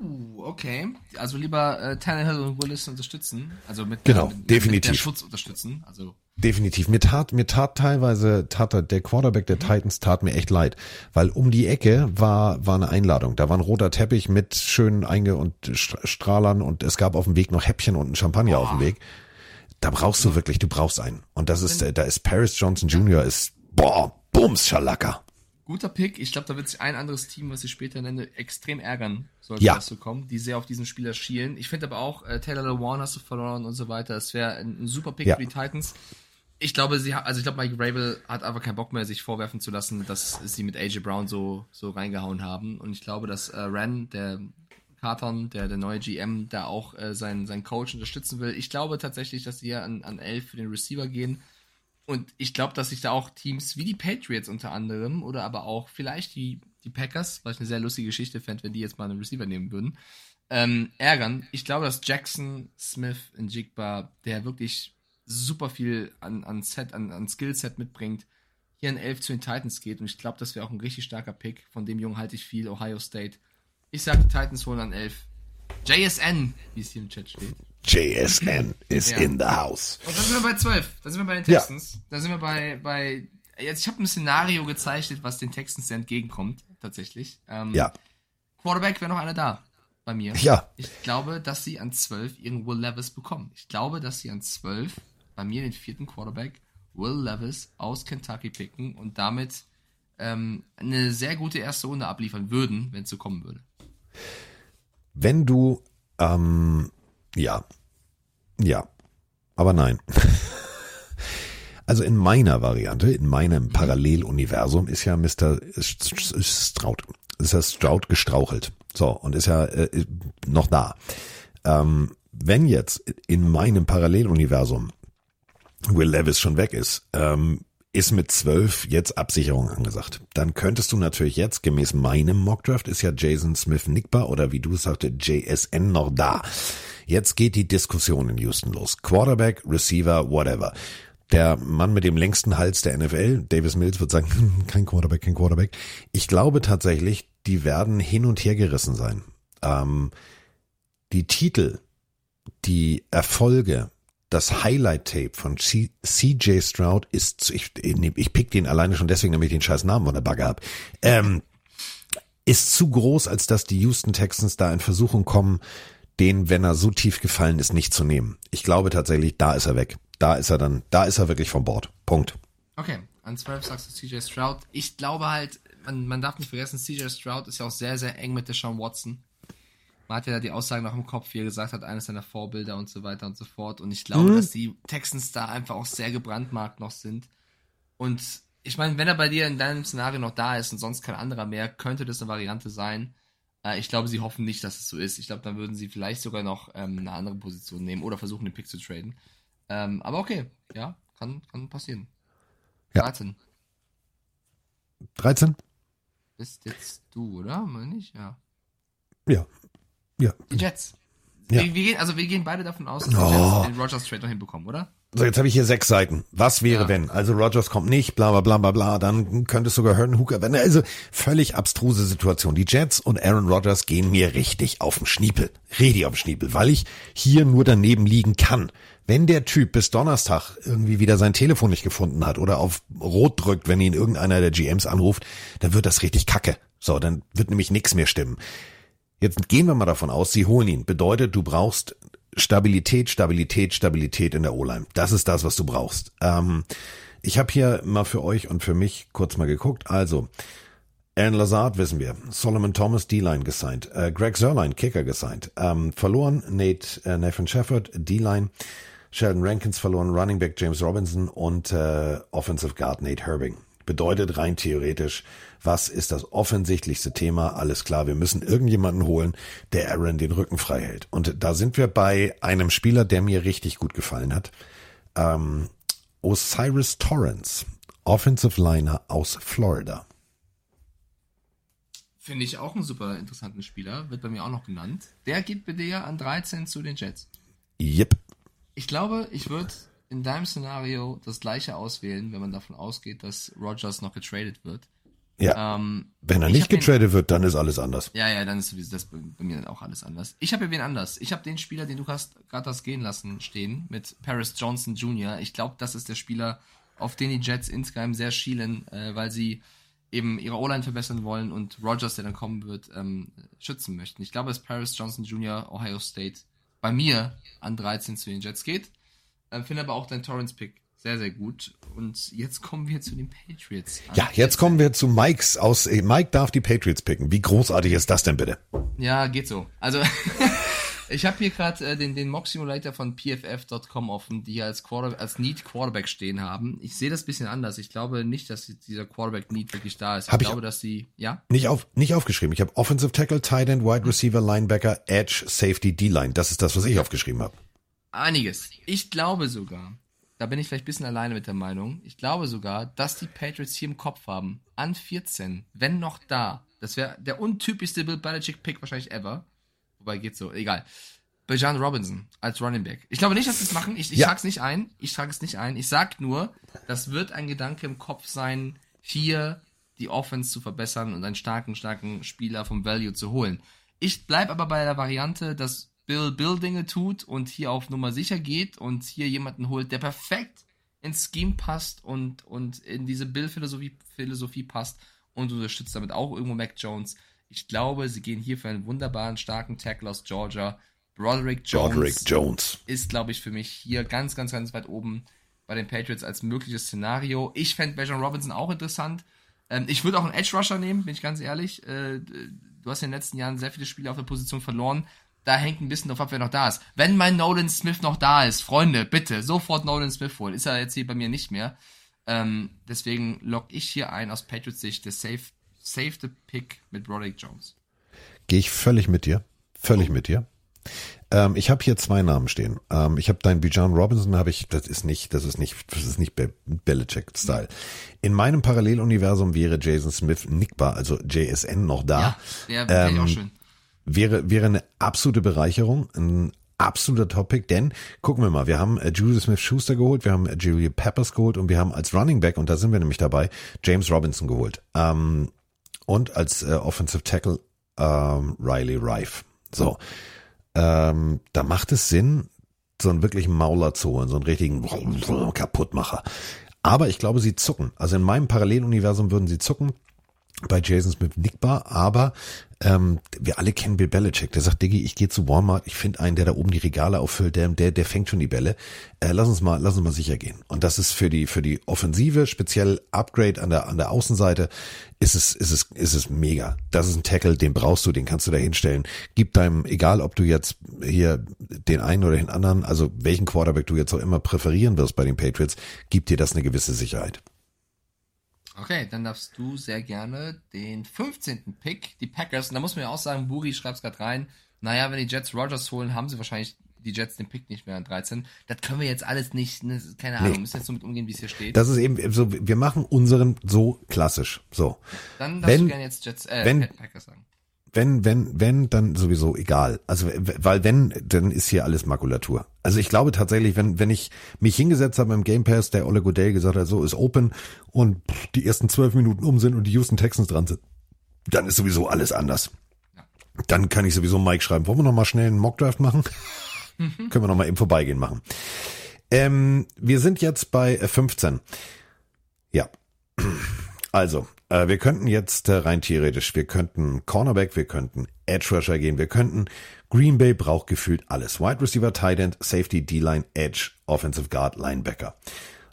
Uh, okay. Also lieber äh, Tannehill und Willis unterstützen. Also mit, Genau, mit, Mit definitiv. der Schutz unterstützen. Also Definitiv. Mir tat, mir tat teilweise, tat der- Quarterback der Titans tat mir echt leid, weil um die Ecke war, war eine Einladung. Da war ein roter Teppich mit schönen Einge- und St- Strahlern und es gab auf dem Weg noch Häppchen und ein Champagner auf dem Weg. Da brauchst du wirklich, du brauchst einen. Und das ist, da ist Paris Johnson Jr. ist, boah, Bums, Schalaka. guter Pick. Ich glaube, da wird sich ein anderes Team, was ich später nenne, extrem ärgern, sollte Ja. das so kommen, die sehr auf diesen Spieler schielen. Ich finde aber auch, äh, Taylor Lewan hast du verloren und so weiter. Das wäre ein, ein super Pick Ja. für die Titans. Ich glaube, sie also ich glaube, Mike Rabel hat einfach keinen Bock mehr, sich vorwerfen zu lassen, dass sie mit AJ Brown so, so reingehauen haben. Und ich glaube, dass äh, Ren, der Carton, der, der neue GM, da auch äh, seinen, seinen Coach unterstützen will. Ich glaube tatsächlich, dass sie hier an, an 11 für den Receiver gehen. Und ich glaube, dass sich da auch Teams wie die Patriots unter anderem oder aber auch vielleicht die, die Packers, was ich eine sehr lustige Geschichte fände, wenn die jetzt mal einen Receiver nehmen würden, ähm, ärgern. Ich glaube, dass Jackson Smith in Jigba, der wirklich super viel an, an Set, an, an Skillset mitbringt, hier in 11 zu den Titans geht. Und ich glaube, das wäre auch ein richtig starker Pick. Von dem Jungen halte ich viel, Ohio State. Ich sage, die Titans holen an 11. JSN, wie es hier im Chat steht. JSN is Ja. in the house. Und dann sind wir bei 12. Dann sind wir bei den Ja. Texans. Dann sind wir bei, bei jetzt, ich habe ein Szenario gezeichnet, was den Texans sehr entgegenkommt, tatsächlich. Ähm, Ja. Quarterback wäre noch einer da bei mir. Ja. Ich glaube, dass sie an 12 ihren Will Levis bekommen. Ich glaube, dass sie an 12 bei mir den vierten Quarterback Will Levis aus Kentucky picken und damit ähm, eine sehr gute erste Runde abliefern würden, wenn es so kommen würde. Wenn du, ähm, ja, ja, aber nein. [LAUGHS] Also in meiner Variante, in meinem Paralleluniversum ist ja Mr. Stroud, ist ja Stroud gestrauchelt. So, und ist ja äh, noch da. Ähm, wenn jetzt in meinem Paralleluniversum Will Levis schon weg ist, ähm, ist mit zwölf jetzt Absicherung angesagt. Dann könntest du natürlich jetzt, gemäß meinem Mockdraft, ist ja Jason Smith Nickbar oder wie du sagte, JSN noch da. Jetzt geht die Diskussion in Houston los. Quarterback, Receiver, whatever. Der Mann mit dem längsten Hals der NFL, Davis Mills, wird sagen, "Hm, [LAUGHS] kein Quarterback, kein Quarterback. Ich glaube tatsächlich, die werden hin und her gerissen sein. Ähm, die Titel, die Erfolge, das Highlight-Tape von CJ Stroud ist, ich, ich pick den alleine schon deswegen, damit ich den scheiß Namen von der Bagger hab, ähm, ist zu groß, als dass die Houston Texans da in Versuchung kommen, den, wenn er so tief gefallen ist, nicht zu nehmen. Ich glaube tatsächlich, da ist er weg. Da ist er dann, da ist er wirklich vom Bord. Punkt. Okay, an 12 sagst du CJ Stroud. Ich glaube halt, man, man darf nicht vergessen, CJ Stroud ist ja auch sehr, sehr eng mit Deshaun Watson. Man hat ja die Aussagen noch im Kopf, wie er gesagt hat, eines seiner Vorbilder und so weiter und so fort. Und ich glaube, Mhm. dass die Texans da einfach auch sehr gebrandmarkt noch sind. Und ich meine, wenn er bei dir in deinem Szenario noch da ist und sonst kein anderer mehr, könnte das eine Variante sein. Äh, ich glaube, sie hoffen nicht, dass es so ist. Ich glaube, dann würden sie vielleicht sogar noch ähm, eine andere Position nehmen oder versuchen, den Pick zu traden. Ähm, aber okay, ja, kann, kann passieren. Ja. 13. 13? Bist jetzt du, oder? Meine ich? Ja. Ja. Ja. Die Jets. Ja. Wir, wir gehen, also wir gehen beide davon aus, dass Oh. Jets den Rogers Trade noch hinbekommen, oder? So, jetzt habe ich hier sechs Seiten. Was wäre, wenn? Also Rogers kommt nicht, bla bla bla bla bla, dann könnte es sogar Herden Hooker werden. Also völlig abstruse Situation. Die Jets und Aaron Rodgers gehen mir richtig auf den Schniepel. Richtig auf den Schniepel, weil ich hier nur daneben liegen kann. Wenn der Typ bis Donnerstag irgendwie wieder sein Telefon nicht gefunden hat oder auf Rot drückt, wenn ihn irgendeiner der GMs anruft, dann wird das richtig kacke. So, dann wird nämlich nichts mehr stimmen. Jetzt gehen wir mal davon aus, sie holen ihn. Bedeutet, du brauchst Stabilität, Stabilität, Stabilität in der O-Line. Das ist das, was du brauchst. Ähm, ich habe hier mal für euch und für mich kurz mal geguckt. Also, Aaron Lazard wissen wir. Solomon Thomas D-Line gesigned. Äh, Greg Sörlein Kicker gesigned. Ähm, verloren Nate äh, Nathan Shepard D-Line. Sheldon Rankins verloren Running Back James Robinson und äh, Offensive Guard Nate Herbing. Bedeutet rein theoretisch, was ist das offensichtlichste Thema? Alles klar, wir müssen irgendjemanden holen, der Aaron den Rücken frei hält. Und da sind wir bei einem Spieler, der mir richtig gut gefallen hat. Ähm, Osiris Torrance, Offensive Liner aus Florida. Finde ich auch einen super interessanten Spieler. Wird bei mir auch noch genannt. Der geht bei dir an 13 zu den Jets. Yep. Ich glaube, ich würde in deinem Szenario das gleiche auswählen, wenn man davon ausgeht, dass Rogers noch getradet wird. Ja. Ähm, Wenn er ich nicht getradet wird, dann ist alles anders. Ja, ja, dann ist das bei bei mir dann auch alles anders. Ich habe ja wen anders. Ich habe den Spieler, den du hast gerade hast gehen lassen, stehen, mit Paris Johnson Jr. Ich glaube, das ist der Spieler, auf den die Jets insgeheim sehr schielen, äh, weil sie eben ihre O-Line verbessern wollen und Rogers, der dann kommen wird, ähm, schützen möchten. Ich glaube, dass Paris Johnson Jr. Ohio State bei mir an 13 zu den Jets geht. Ähm, Finde aber auch dein Torrance-Pick sehr, sehr gut. Und jetzt kommen wir zu den Patriots. an Ja, jetzt kommen wir zu Mikes aus. äh, Mike darf die Patriots picken. Wie großartig ist das denn bitte? Ja, geht so. Also, [LAUGHS] ich habe hier gerade äh, den, den Mock Simulator von pff.com offen, die hier als, Quarter, als Need Quarterback stehen haben. Ich sehe das ein bisschen anders. Ich glaube nicht, dass dieser Quarterback Need wirklich da ist. Ich Hab ich- glaube, dass sie, ja? Nicht auf, nicht aufgeschrieben. Ich habe Offensive Tackle, Tight End, Wide Receiver, Linebacker, Edge, Safety, D-Line. Das ist das, was ich aufgeschrieben habe. Einiges. Ich glaube sogar, da bin ich vielleicht ein bisschen alleine mit der Meinung, ich glaube sogar, dass die Patriots hier im Kopf haben, an 14, wenn noch da, das wäre der untypischste Bill Belichick-Pick wahrscheinlich ever, wobei geht so, egal, Bajan Robinson als Running Back. Ich glaube nicht, dass sie es machen, ich, ich Ja. trage es nicht ein, ich trage es nicht ein, ich sag nur, das wird ein Gedanke im Kopf sein, hier die Offense zu verbessern und einen starken, starken Spieler vom Value zu holen. Ich bleib aber bei der Variante, dass Bill Bill Dinge tut und hier auf Nummer sicher geht und hier jemanden holt, der perfekt ins Scheme passt und, und in diese Bill-Philosophie Philosophie passt und unterstützt damit auch irgendwo Mac Jones. Ich glaube, sie gehen hier für einen wunderbaren, starken Tackle aus Georgia. Broderick Jones, Broderick Jones. ist, glaube ich, für mich hier ganz, ganz, ganz weit oben bei den Patriots als mögliches Szenario. Ich fände Bajan Robinson auch interessant. Ähm, ich würde auch einen Edge Rusher nehmen, bin ich ganz ehrlich. Äh, du hast in den letzten Jahren sehr viele Spiele auf der Position verloren. Da hängt ein bisschen drauf ab, wer noch da ist. Wenn mein Nolan Smith noch da ist, Freunde, bitte, sofort Nolan Smith holen. Ist er jetzt hier bei mir nicht mehr. Ähm, deswegen lock ich hier ein aus Patriots Sicht der safe, safete Pick mit Broderick Jones. Gehe ich völlig mit dir. Völlig mit dir. Ähm, ich habe hier zwei Namen stehen. Ähm, ich habe deinen Bijan Robinson, habe ich, das ist nicht, das ist nicht, das ist nicht Be Belichick-Style. In meinem Paralleluniversum wäre Jason Smith nickbar, also JSN noch da. Ja, der wäre auch schön. Wäre, wäre eine absolute Bereicherung, ein absoluter Topic, denn gucken wir mal, wir haben äh, Julius Smith-Schuster geholt, wir haben äh, Julia Peppers geholt und wir haben als Running Back, und da sind wir nämlich dabei, James Robinson geholt. Ähm, und als äh, Offensive Tackle ähm, Riley Rife. So, ähm, da macht es Sinn, so einen wirklichen Mauler zu holen, so einen richtigen Kaputtmacher. Aber ich glaube, sie zucken. Also in meinem Paralleluniversum würden sie zucken. Bei Jason Smith nickbar, aber ähm, wir alle kennen Bill Belichick. Der sagt, Diggi, ich gehe zu Walmart, ich finde einen, der da oben die Regale auffüllt, der, der, der fängt schon die Bälle. Äh, lass uns mal, lass uns mal sicher gehen. Und das ist für die, für die Offensive, speziell Upgrade an der, an der Außenseite, ist es, ist es, ist es mega. Das ist ein Tackle, den brauchst du, den kannst du da hinstellen. Gib deinem, egal ob du jetzt hier den einen oder den anderen, also welchen Quarterback du jetzt auch immer präferieren wirst bei den Patriots, gibt dir das eine gewisse Sicherheit. Okay, dann darfst du sehr gerne den 15. Pick, die Packers. Und da muss man ja auch sagen, Buri schreibt's gerade rein. Naja, wenn die Jets Rogers holen, haben sie wahrscheinlich die Jets den Pick nicht mehr an 13. Das können wir jetzt alles nicht, ne, keine Nee. Ahnung, müssen jetzt so mit umgehen, wie es hier steht. Das ist eben so, wir machen unseren so klassisch. So. Dann darfst du wenn, gerne jetzt Jets, äh, wenn, Packers sagen. Wenn, wenn, wenn, dann sowieso egal. Also, weil wenn, dann ist hier alles Makulatur. Also ich glaube tatsächlich, wenn, wenn ich mich hingesetzt habe im Game Pass, der Ole Goodell gesagt hat, so ist open und die ersten zwölf Minuten um sind und die Houston Texans dran sind, dann ist sowieso alles anders. Dann kann ich sowieso Mike schreiben, wollen wir noch mal schnell einen Mockdraft machen? Können wir noch mal eben vorbeigehen machen. Ähm, wir sind jetzt bei äh, 15. Ja. Also, äh, wir könnten jetzt äh, rein theoretisch, wir könnten Cornerback, wir könnten Edge Rusher gehen, wir könnten Green Bay braucht gefühlt alles. Wide Receiver, Tight End, Safety, D-Line, Edge, Offensive Guard, Linebacker.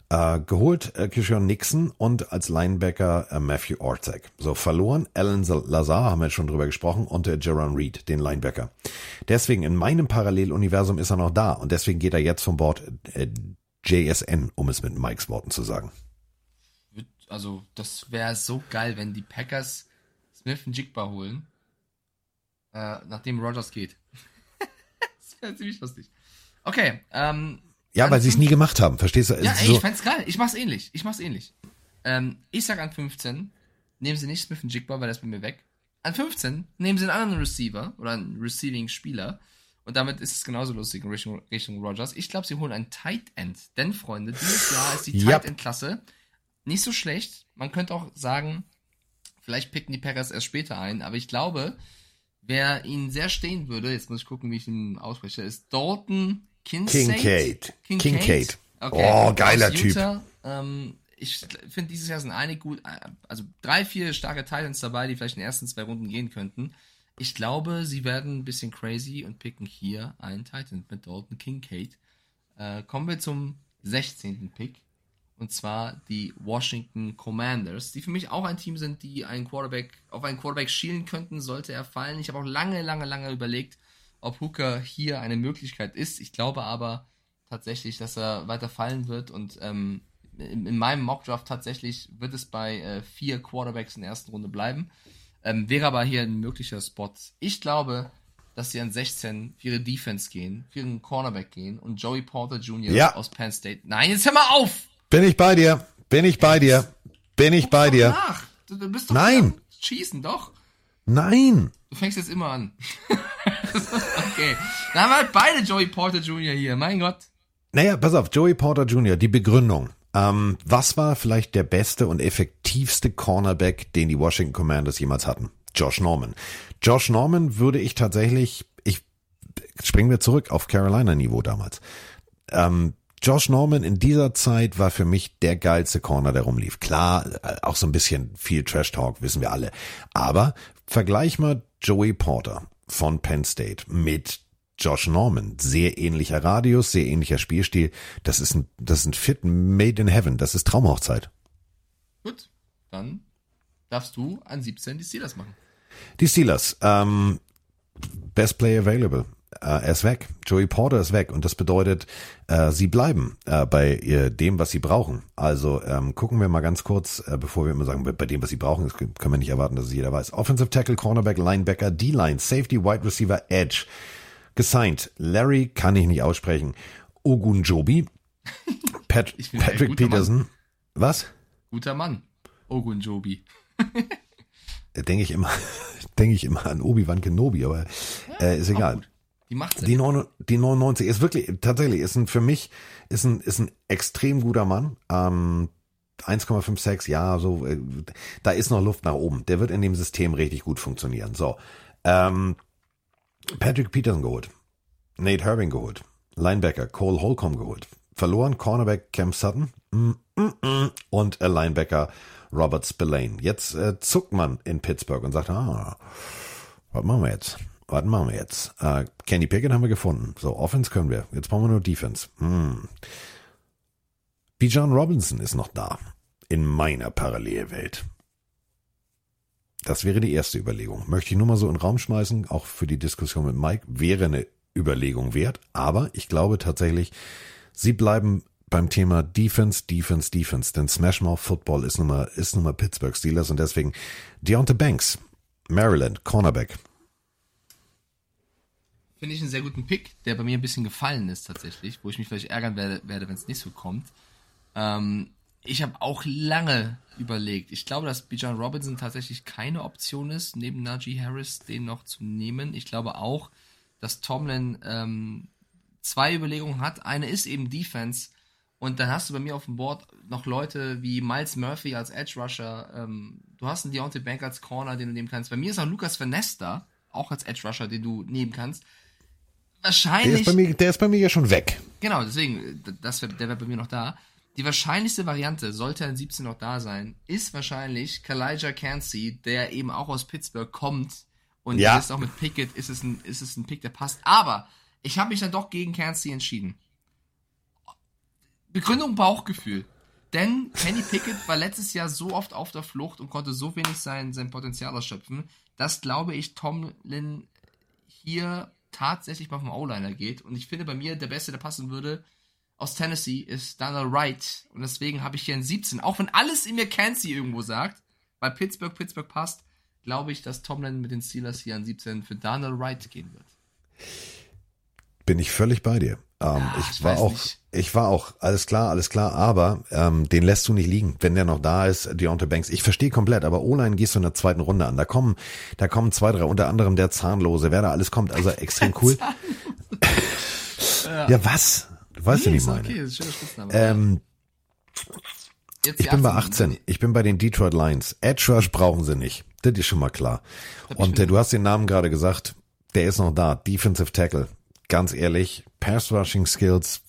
Äh, geholt äh, Kishon Nixon und als Linebacker äh, Matthew Ortzek. So verloren Alan Lazar, haben wir jetzt schon drüber gesprochen, und äh, Jaron Reed, den Linebacker. Deswegen in meinem Paralleluniversum ist er noch da und deswegen geht er jetzt vom Bord äh, JSN, um es mit Mikes Worten zu sagen. Also, das wäre so geil, wenn die Packers Smith und Jigba holen, äh, nachdem Rogers geht. [LAUGHS] das wäre ziemlich lustig. Okay, ähm, Ja, weil sie es nie gemacht haben, verstehst du? Ja, ey, so, ich fand's geil. Ich mach's ähnlich. Ich mach's ähnlich. Ähm, ich sag an 15, nehmen sie nicht Smith und Jigba, weil ist bei mir weg. An 15 nehmen sie einen anderen Receiver oder einen Receiving-Spieler. Und damit ist es genauso lustig in Richtung, Richtung Rogers. Ich glaube, sie holen einen Tight End. Denn, Freunde, dieses Jahr ist die. Tight End-Klasse nicht so schlecht. Man könnte auch sagen, vielleicht picken die Packers erst später ein. Aber ich glaube, wer ihnen sehr stehen würde, jetzt muss ich gucken, wie ich ihn ausspreche, ist Dalton Kincaid. Kincaid. Kincaid. Okay. Oh, geiler Typ. Utah. Ähm, ich finde, dieses Jahr sind einige gut, äh, also drei, vier starke Titans dabei, die vielleicht in den ersten zwei Runden gehen könnten. Ich glaube, sie werden ein bisschen crazy und picken hier einen Titan mit Dalton Kincaid. Äh, kommen wir zum 16. Pick. Und zwar die Washington Commanders, die für mich auch ein Team sind, die einen Quarterback, auf einen Quarterback schielen könnten, sollte er fallen. Ich habe auch lange, lange, lange überlegt, ob Hooker hier eine Möglichkeit ist. Ich glaube aber tatsächlich, dass er weiter fallen wird und ähm, in, in meinem Mockdraft tatsächlich wird es bei äh, vier Quarterbacks in der ersten Runde bleiben. Ähm, wäre aber hier ein möglicher Spot. Ich glaube, dass sie an 16 für ihre Defense gehen, für ihren Cornerback gehen und Joey Porter Jr. Ja. aus Penn State. Nein, jetzt hör mal auf! Bin ich bei dir? Bin ich bei dir? Bin ich bei dir? Ach, du, bist doch Nein. Schießen, doch. Nein. Du fängst jetzt immer an. [LAUGHS] okay. Dann haben wir halt beide Joey Porter Jr. hier. Mein Gott. Naja, pass auf, Joey Porter Jr., die Begründung. Ähm, was war vielleicht der beste und effektivste Cornerback, den die Washington Commanders jemals hatten? Josh Norman. Josh Norman würde ich tatsächlich, ich springen wir zurück auf Carolina-Niveau damals. Ähm, Josh Norman in dieser Zeit war für mich der geilste Corner, der rumlief. Klar, äh, auch so ein bisschen viel Trash Talk, wissen wir alle. Aber vergleich mal Joey Porter von Penn State mit Josh Norman. Sehr ähnlicher Radius, sehr ähnlicher Spielstil. Das ist ein, das ist ein Fit made in heaven. Das ist Traumhochzeit. Gut. Dann darfst du an 17 die Steelers machen. Die Steelers, ähm, Best Player Available. Äh, er ist weg. Joey Porter ist weg. Und das bedeutet, äh, sie bleiben äh, bei äh, dem, was sie brauchen. Also ähm, gucken wir mal ganz kurz, äh, bevor wir immer sagen, bei, bei dem, was sie brauchen, das können wir nicht erwarten, dass es jeder weiß. Offensive Tackle, Cornerback, Linebacker, D-Line, Safety, Wide Receiver, Edge. Gesigned. Larry kann ich nicht aussprechen. Ogunjobi. [LAUGHS] Pat Patrick guter Mann. Peterson. Was? Guter Mann. Ogunjobi. [LAUGHS] Denke ich immer, [LAUGHS] denke ich immer an Obi-Wan Kenobi, aber äh, ist egal. Die macht Die, 9, die 99 ist wirklich, tatsächlich, ist ein, für mich, ist ein, ist ein extrem guter Mann. Ähm, 1,56, ja, so, äh, da ist noch Luft nach oben. Der wird in dem System richtig gut funktionieren. So, ähm, Patrick Peterson geholt. Nate Herbing geholt. Linebacker Cole Holcomb geholt. Verloren Cornerback Cam Sutton. Mm, mm, mm. Und äh, Linebacker Robert Spillane. Jetzt äh, zuckt man in Pittsburgh und sagt, ah, was machen wir jetzt? Was machen wir jetzt? Äh, Kenny Pickett haben wir gefunden. So, Offense können wir. Jetzt brauchen wir nur Defense. Hm. Bijan Robinson ist noch da. In meiner Parallelwelt. Das wäre die erste Überlegung. Möchte ich nur mal so in den Raum schmeißen, auch für die Diskussion mit Mike, wäre eine Überlegung wert. Aber ich glaube tatsächlich, sie bleiben beim Thema Defense, Defense, Defense. Denn Smash Mouth Football ist nun mal, ist nun mal Pittsburgh Steelers und deswegen Deontay Banks, Maryland, Cornerback. Finde ich einen sehr guten Pick, der bei mir ein bisschen gefallen ist tatsächlich, wo ich mich vielleicht ärgern werde, werde wenn es nicht so kommt. Ähm, ich habe auch lange überlegt. Ich glaube, dass Bijan Robinson tatsächlich keine Option ist, neben Najee Harris den noch zu nehmen. Ich glaube auch, dass Tomlin ähm, zwei Überlegungen hat. Eine ist eben Defense. Und dann hast du bei mir auf dem Board noch Leute wie Miles Murphy als Edge Rusher. Ähm, du hast einen Deontay Bank als Corner, den du nehmen kannst. Bei mir ist auch Lucas Vanesta, auch als Edge Rusher, den du nehmen kannst. Wahrscheinlich. Der ist, bei mir, der ist bei mir ja schon weg. Genau, deswegen, das wär, der wäre bei mir noch da. Die wahrscheinlichste Variante, sollte er in 17 noch da sein, ist wahrscheinlich Kalijah Cansey, der eben auch aus Pittsburgh kommt. Und Ja. ist auch mit Pickett, ist es ein, ist es ein Pick, der passt. Aber ich habe mich dann doch gegen Cansey entschieden. Begründung Bauchgefühl. Denn Kenny Pickett war letztes Jahr so oft auf der Flucht und konnte so wenig sein, sein Potenzial ausschöpfen, dass, glaube ich, Tomlin hier tatsächlich mal vom O-Liner geht. Und ich finde bei mir, der Beste, der passen würde, aus Tennessee, ist Daniel Wright. Und deswegen habe ich hier ein 17. Auch wenn alles in mir Cansey irgendwo sagt, weil Pittsburgh, Pittsburgh passt, glaube ich, dass Tomlin mit den Steelers hier an 17 für Daniel Wright gehen wird. Bin ich völlig bei dir. Ähm, ich, ich war auch, nicht. ich war auch, alles klar, alles klar, aber ähm, den lässt du nicht liegen, wenn der noch da ist, Deontay Banks. Ich verstehe komplett, aber O-Line gehst du in der zweiten Runde an. Da kommen, da kommen zwei, drei, unter anderem der Zahnlose, wer da alles kommt, also extrem cool. [LAUGHS] ja. was? Du weißt Nee, ja, wie ich meine. okay, ist. Ähm, Jetzt ich bin bei 18. 18. Ich bin bei den Detroit Lions. Edge Rush brauchen sie nicht. Das ist schon mal klar. Und äh, du hast den Namen gerade gesagt. Der ist noch da. Defensive Tackle. Ganz ehrlich, Pass Rushing Skills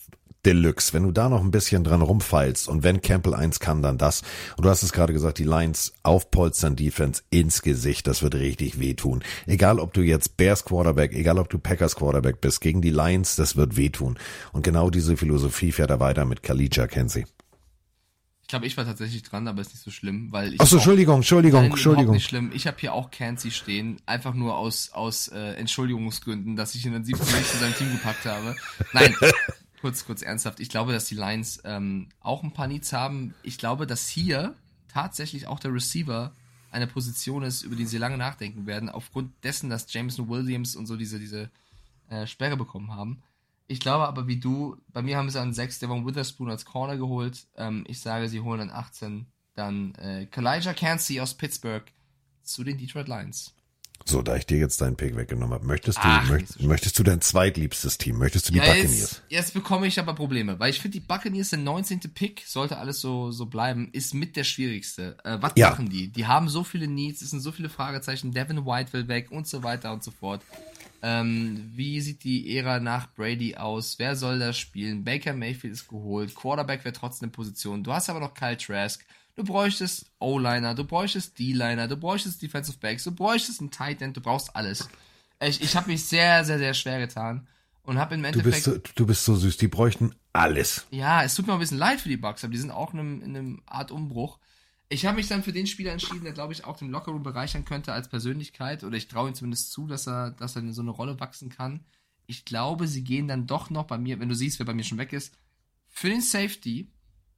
Deluxe. Wenn du da noch ein bisschen dran rumfeilst und wenn Campbell eins kann, dann das. Und du hast es gerade gesagt, die Lions aufpolstern Defense ins Gesicht. Das wird richtig wehtun. Egal, ob du jetzt Bears Quarterback, egal, ob du Packers Quarterback bist, gegen die Lions, das wird wehtun. Und genau diese Philosophie fährt er weiter mit Khalija Kenzie. Ich glaube, ich war tatsächlich dran, aber ist nicht so schlimm, weil ich Ach so, Entschuldigung, Entschuldigung, Nein, Entschuldigung. nicht schlimm. Ich habe hier auch Cansey stehen, einfach nur aus aus äh, Entschuldigungsgründen, dass ich ihn dann 17 nicht zu seinem Team gepackt habe. Nein, [LAUGHS] kurz kurz ernsthaft. Ich glaube, dass die Lions ähm, auch ein paar Needs haben. Ich glaube, dass hier tatsächlich auch der Receiver eine Position ist, über die sie lange nachdenken werden, aufgrund dessen, dass Jameson Williams und so diese diese äh, Sperre bekommen haben. Ich glaube aber, wie du, bei mir haben sie an 6 Devon Witherspoon als Corner geholt. Ähm, ich sage, sie holen an 18 dann äh, Kalijah Cansey aus Pittsburgh zu den Detroit Lions. So, da ich dir jetzt deinen Pick weggenommen habe, möchtest du, Ach, möcht, möchtest du dein zweitliebstes Team? Möchtest du die Ja, Buccaneers? jetzt, jetzt bekomme ich aber Probleme, weil ich finde, die Buccaneers, der 19. Pick, sollte alles so, so bleiben, ist mit der schwierigste. Äh, was Ja. machen die? Die haben so viele Needs, es sind so viele Fragezeichen, Devin White will weg und so weiter und so fort. Ähm, wie sieht die Ära nach Brady aus? Wer soll das spielen? Baker Mayfield ist geholt. Quarterback wäre trotzdem in Position. Du hast aber noch Kyle Trask. Du bräuchtest O-Liner, du bräuchtest D-Liner, du bräuchtest Defensive Backs, du bräuchtest einen Tight End, du brauchst alles. Ich, ich habe mich sehr, sehr, sehr schwer getan und habe im Du Endeffekt bist, so, du bist so süß, die bräuchten alles. ja, es tut mir ein bisschen leid für die Bucks, aber die sind auch in einem, in einem Art Umbruch. Ich habe mich dann für den Spieler entschieden, der, glaube ich, auch den Lockerroom bereichern könnte als Persönlichkeit. Oder ich traue ihm zumindest zu, dass er, dass er in so eine Rolle wachsen kann. Ich glaube, sie gehen dann doch noch bei mir, wenn du siehst, wer bei mir schon weg ist, für den Safety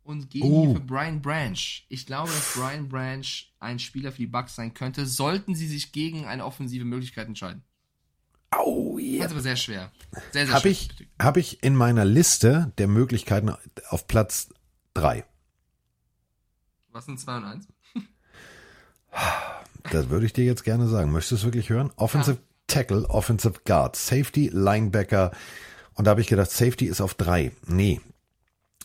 und gehen Oh. hier für Brian Branch. Ich glaube, dass Brian Branch ein Spieler für die Bucks sein könnte, sollten sie sich gegen eine offensive Möglichkeit entscheiden. Oh ja. Das ist aber sehr schwer. Sehr, sehr Habe schwer. ich, hab ich in meiner Liste der Möglichkeiten auf Platz drei. Was sind 2 und 1? [LAUGHS] Das würde ich dir jetzt gerne sagen. Möchtest du es wirklich hören? Offensive Tackle, Offensive Guard, Safety, Linebacker. Und da habe ich gedacht, Safety ist auf drei. Nee.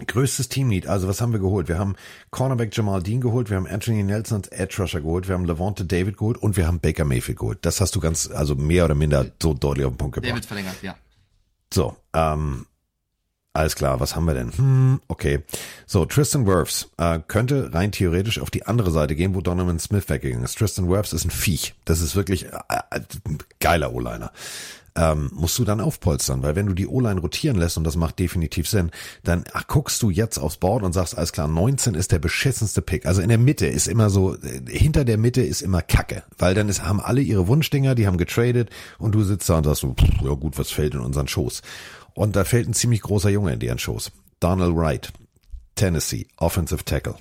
Größtes Teamlead. Also was haben wir geholt? Wir haben Cornerback Jamal Dean geholt, wir haben Anthony Nelson als Edge Rusher geholt, wir haben Levante David geholt und wir haben Baker Mayfield geholt. Das hast du ganz, also mehr oder minder so deutlich auf den Punkt gebracht. wird verlängert, ja. So, ähm, alles klar, was haben wir denn? Hm, okay. So, Tristan Wirfs äh, könnte rein theoretisch auf die andere Seite gehen, wo Donovan Smith weggegangen ist. Tristan Wirfs ist ein Viech. Das ist wirklich äh, äh, geiler O-Liner. Ähm, musst du dann aufpolstern, weil wenn du die O-Line rotieren lässt, und das macht definitiv Sinn, dann ach, guckst du jetzt aufs Board und sagst, alles klar, 19 ist der beschissenste Pick. Also in der Mitte ist immer so, äh, hinter der Mitte ist immer Kacke, weil dann ist, haben alle ihre Wunschdinger, die haben getradet und du sitzt da und sagst so, pff, ja gut, was fällt in unseren Schoß? Und da fällt ein ziemlich großer Junge in deren Schoß. Donald Wright, Tennessee, Offensive Tackle.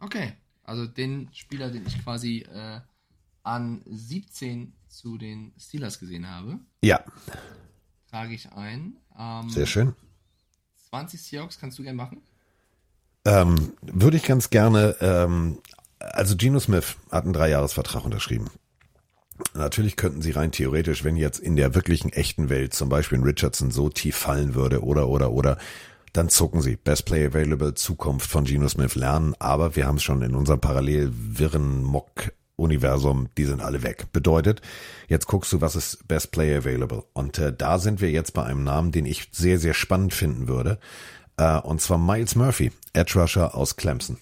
Okay, also den Spieler, den ich quasi äh, an 17 zu den Steelers gesehen habe, Ja, trage ich ein. Ähm, sehr schön. 20 Seahawks kannst du gerne machen. Ähm, würde ich ganz gerne, ähm, also Geno Smith hat einen Dreijahresvertrag unterschrieben. Natürlich könnten sie rein theoretisch, wenn jetzt in der wirklichen echten Welt zum Beispiel ein Richardson so tief fallen würde oder oder oder, dann zucken sie. Best Play Available, Zukunft von Geno Smith lernen, aber wir haben es schon in unserem parallel wirren Mock-Universum, die sind alle weg. Bedeutet, jetzt guckst du, was ist Best Play Available. Und äh, da sind wir jetzt bei einem Namen, den ich sehr, sehr spannend finden würde. Äh, und zwar Miles Murphy, Edge Rusher aus Clemson.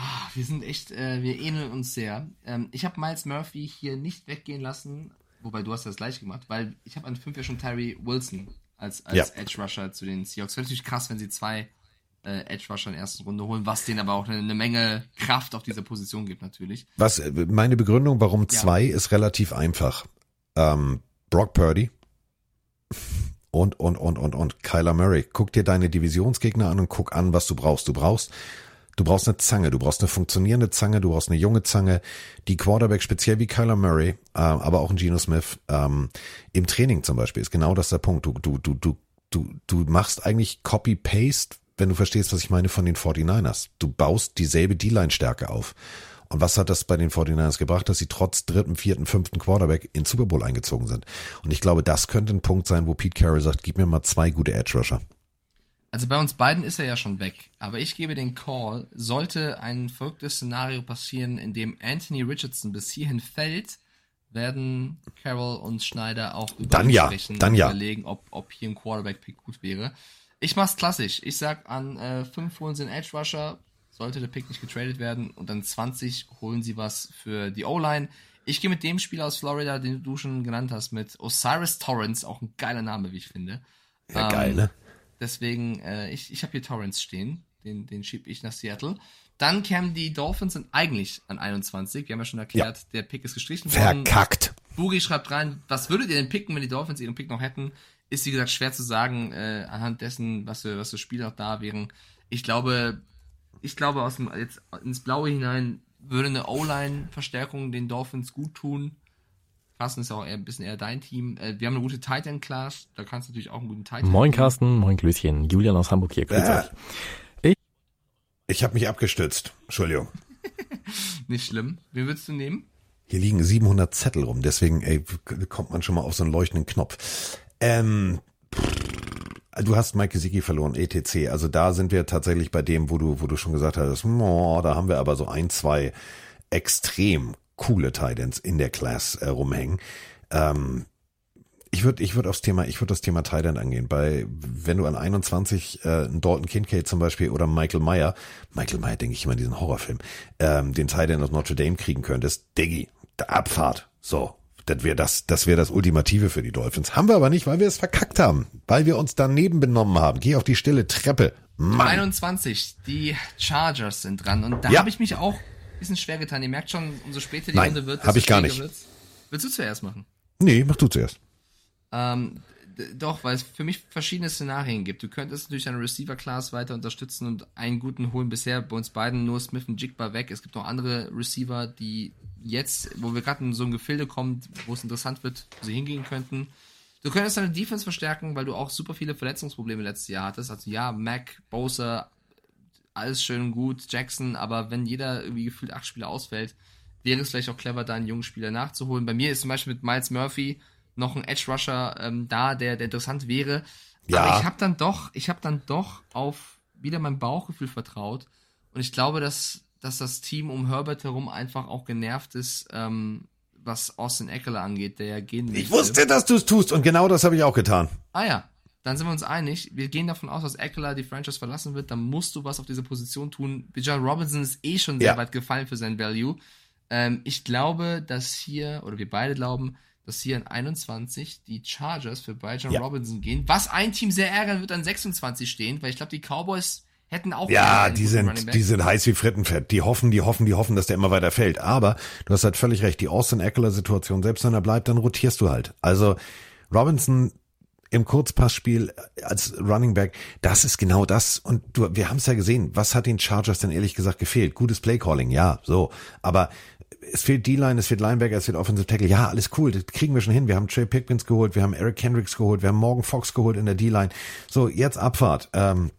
Ah, Wir sind echt, äh, wir ähneln uns sehr. Ähm, ich habe Miles Murphy hier nicht weggehen lassen, wobei du hast das gleich gemacht, weil ich habe an 5 ja schon Tyree Wilson als, als Ja. Edge Rusher zu den Seahawks. Wäre natürlich krass, wenn sie zwei äh, Edge Rusher in der ersten Runde holen, was denen aber auch eine, eine Menge Kraft auf dieser Position gibt natürlich. Was äh, meine Begründung, warum Ja. zwei, ist relativ einfach. Ähm, Brock Purdy und und und und und Kyler Murray. Guck dir deine Divisionsgegner an und guck an, was du brauchst. Du brauchst du brauchst eine Zange, du brauchst eine funktionierende Zange, du brauchst eine junge Zange. Die Quarterback speziell wie Kyler Murray, äh, aber auch ein Geno Smith ähm, im Training zum Beispiel ist genau das der Punkt. Du du du du du du machst eigentlich Copy Paste, wenn du verstehst, was ich meine von den 49ers. Du baust dieselbe D-Line-Stärke auf. Und was hat das bei den 49ers gebracht, dass sie trotz dritten, vierten, fünften Quarterback in Super Bowl eingezogen sind? Und ich glaube, das könnte ein Punkt sein, wo Pete Carroll sagt, gib mir mal zwei gute Edge Rusher. Also bei uns beiden ist er ja schon weg, aber ich gebe den Call, sollte ein verrücktes Szenario passieren, in dem Anthony Richardson bis hierhin fällt, werden Carroll und Schneider auch Dann ja, dann ja. überlegen, ob, ob hier ein Quarterback-Pick gut wäre. Ich mach's klassisch. Ich sag, an äh, 5 holen sie einen Edge Rusher, sollte der Pick nicht getradet werden, und dann 20 holen sie was für die O-Line. Ich gehe mit dem Spieler aus Florida, den du schon genannt hast, mit Osiris Torrance, auch ein geiler Name, wie ich finde. Ja, geil, ne? Deswegen, äh, ich, ich habe hier Torrance stehen. Den, den schieb ich nach Seattle. Dann kämen die Dolphins sind eigentlich an 21. Wir haben ja schon erklärt, der Pick ist gestrichen worden. Verkackt. Buri schreibt rein, was würdet ihr denn picken, wenn die Dolphins ihren Pick noch hätten? Ist wie gesagt schwer zu sagen, äh, anhand dessen, was für, was für Spiele noch da wären. Ich glaube, ich glaube, aus dem, jetzt ins Blaue hinein würde eine O-Line-Verstärkung den Dolphins gut tun. Carsten ist auch eher, ein bisschen eher dein Team. Äh, wir haben eine gute Titan-Class, da kannst du natürlich auch einen guten Titan Moin. Carsten, moin Glöschen, Julian aus Hamburg hier, grüß Äh. euch. Ich, Ich habe mich abgestützt. Entschuldigung. [LAUGHS] Nicht schlimm. Wen würdest du nehmen? Hier liegen 700 Zettel rum, deswegen ey, kommt man schon mal auf so einen leuchtenden Knopf. Ähm, du hast Mike Gesicki verloren, ETC. Also da sind wir tatsächlich bei dem, wo du, wo du schon gesagt hast, oh, da haben wir aber so ein, zwei extrem coole Titans in der Class äh, rumhängen. Ähm, ich würde ich würd aufs Thema, ich würde das Thema Titan angehen. Bei, wenn du an 21 äh, einen Dalton Kincaid zum Beispiel oder Michael Meyer, Michael Meyer denke ich immer an diesen Horrorfilm, ähm, den Titan aus Notre Dame kriegen könntest, Diggi, der Abfahrt. So, das wäre das, das wäre das Ultimative für die Dolphins. Haben wir aber nicht, weil wir es verkackt haben, weil wir uns daneben benommen haben. Geh auf die stille Treppe. Mann. 21, die Chargers sind dran. Und da Ja. habe ich mich auch bisschen schwer getan. Ihr merkt schon, umso später die Nein, Runde wird, hab desto ich gar nicht. wird's. Willst du zuerst machen? Nee, mach du zuerst. Ähm, doch, weil es für mich verschiedene Szenarien gibt. Du könntest natürlich deine Receiver-Class weiter unterstützen und einen guten holen. Bisher bei uns beiden nur Smith und Jigba weg. Es gibt noch andere Receiver, die jetzt, wo wir gerade in so ein Gefilde kommen, wo es interessant wird, wo sie hingehen könnten. Du könntest deine Defense verstärken, weil du auch super viele Verletzungsprobleme letztes Jahr hattest. Also ja, Mac, Bowser, alles schön und gut, Jackson, aber wenn jeder irgendwie gefühlt acht Spieler ausfällt, wäre es vielleicht auch clever, da einen jungen Spieler nachzuholen. Bei mir ist zum Beispiel mit Miles Murphy noch ein Edge Rusher ähm, da, der, der interessant wäre. Ja. Aber ich habe dann doch, ich habe dann doch auf wieder mein Bauchgefühl vertraut und ich glaube, dass, dass das Team um Herbert herum einfach auch genervt ist, ähm, was Austin Eckler angeht, der ja gehen Ich möchte. wusste, dass du es tust und genau das habe ich auch getan. Ah ja, dann sind wir uns einig. Wir gehen davon aus, dass Eckler die Franchise verlassen wird. Dann musst du was auf dieser Position tun. Bijan Robinson ist eh schon sehr Ja. weit gefallen für sein Value. Ähm, ich glaube, dass hier, oder wir beide glauben, dass hier an 21 die Chargers für Bijan Ja. Robinson gehen. Was ein Team sehr ärgern wird, an 26 stehen, weil ich glaube, die Cowboys hätten auch Ja, die sind, die sind heiß wie Frittenfett. Die hoffen, die hoffen, die hoffen, dass der immer weiter fällt. Aber du hast halt völlig recht. Die Austin Eckler Situation, selbst wenn er bleibt, dann rotierst du halt. Also Robinson im Kurzpassspiel als Running Back, das ist genau das. Und du, wir haben es ja gesehen. Was hat den Chargers denn ehrlich gesagt gefehlt? Gutes Playcalling, ja, so. Aber es fehlt D-Line, es fehlt Linebacker, es fehlt Offensive Tackle. Ja, alles cool, das kriegen wir schon hin. Wir haben Trey Pickens geholt, wir haben Eric Kendricks geholt, wir haben Morgan Fox geholt in der D-Line. So, jetzt Abfahrt. Ähm,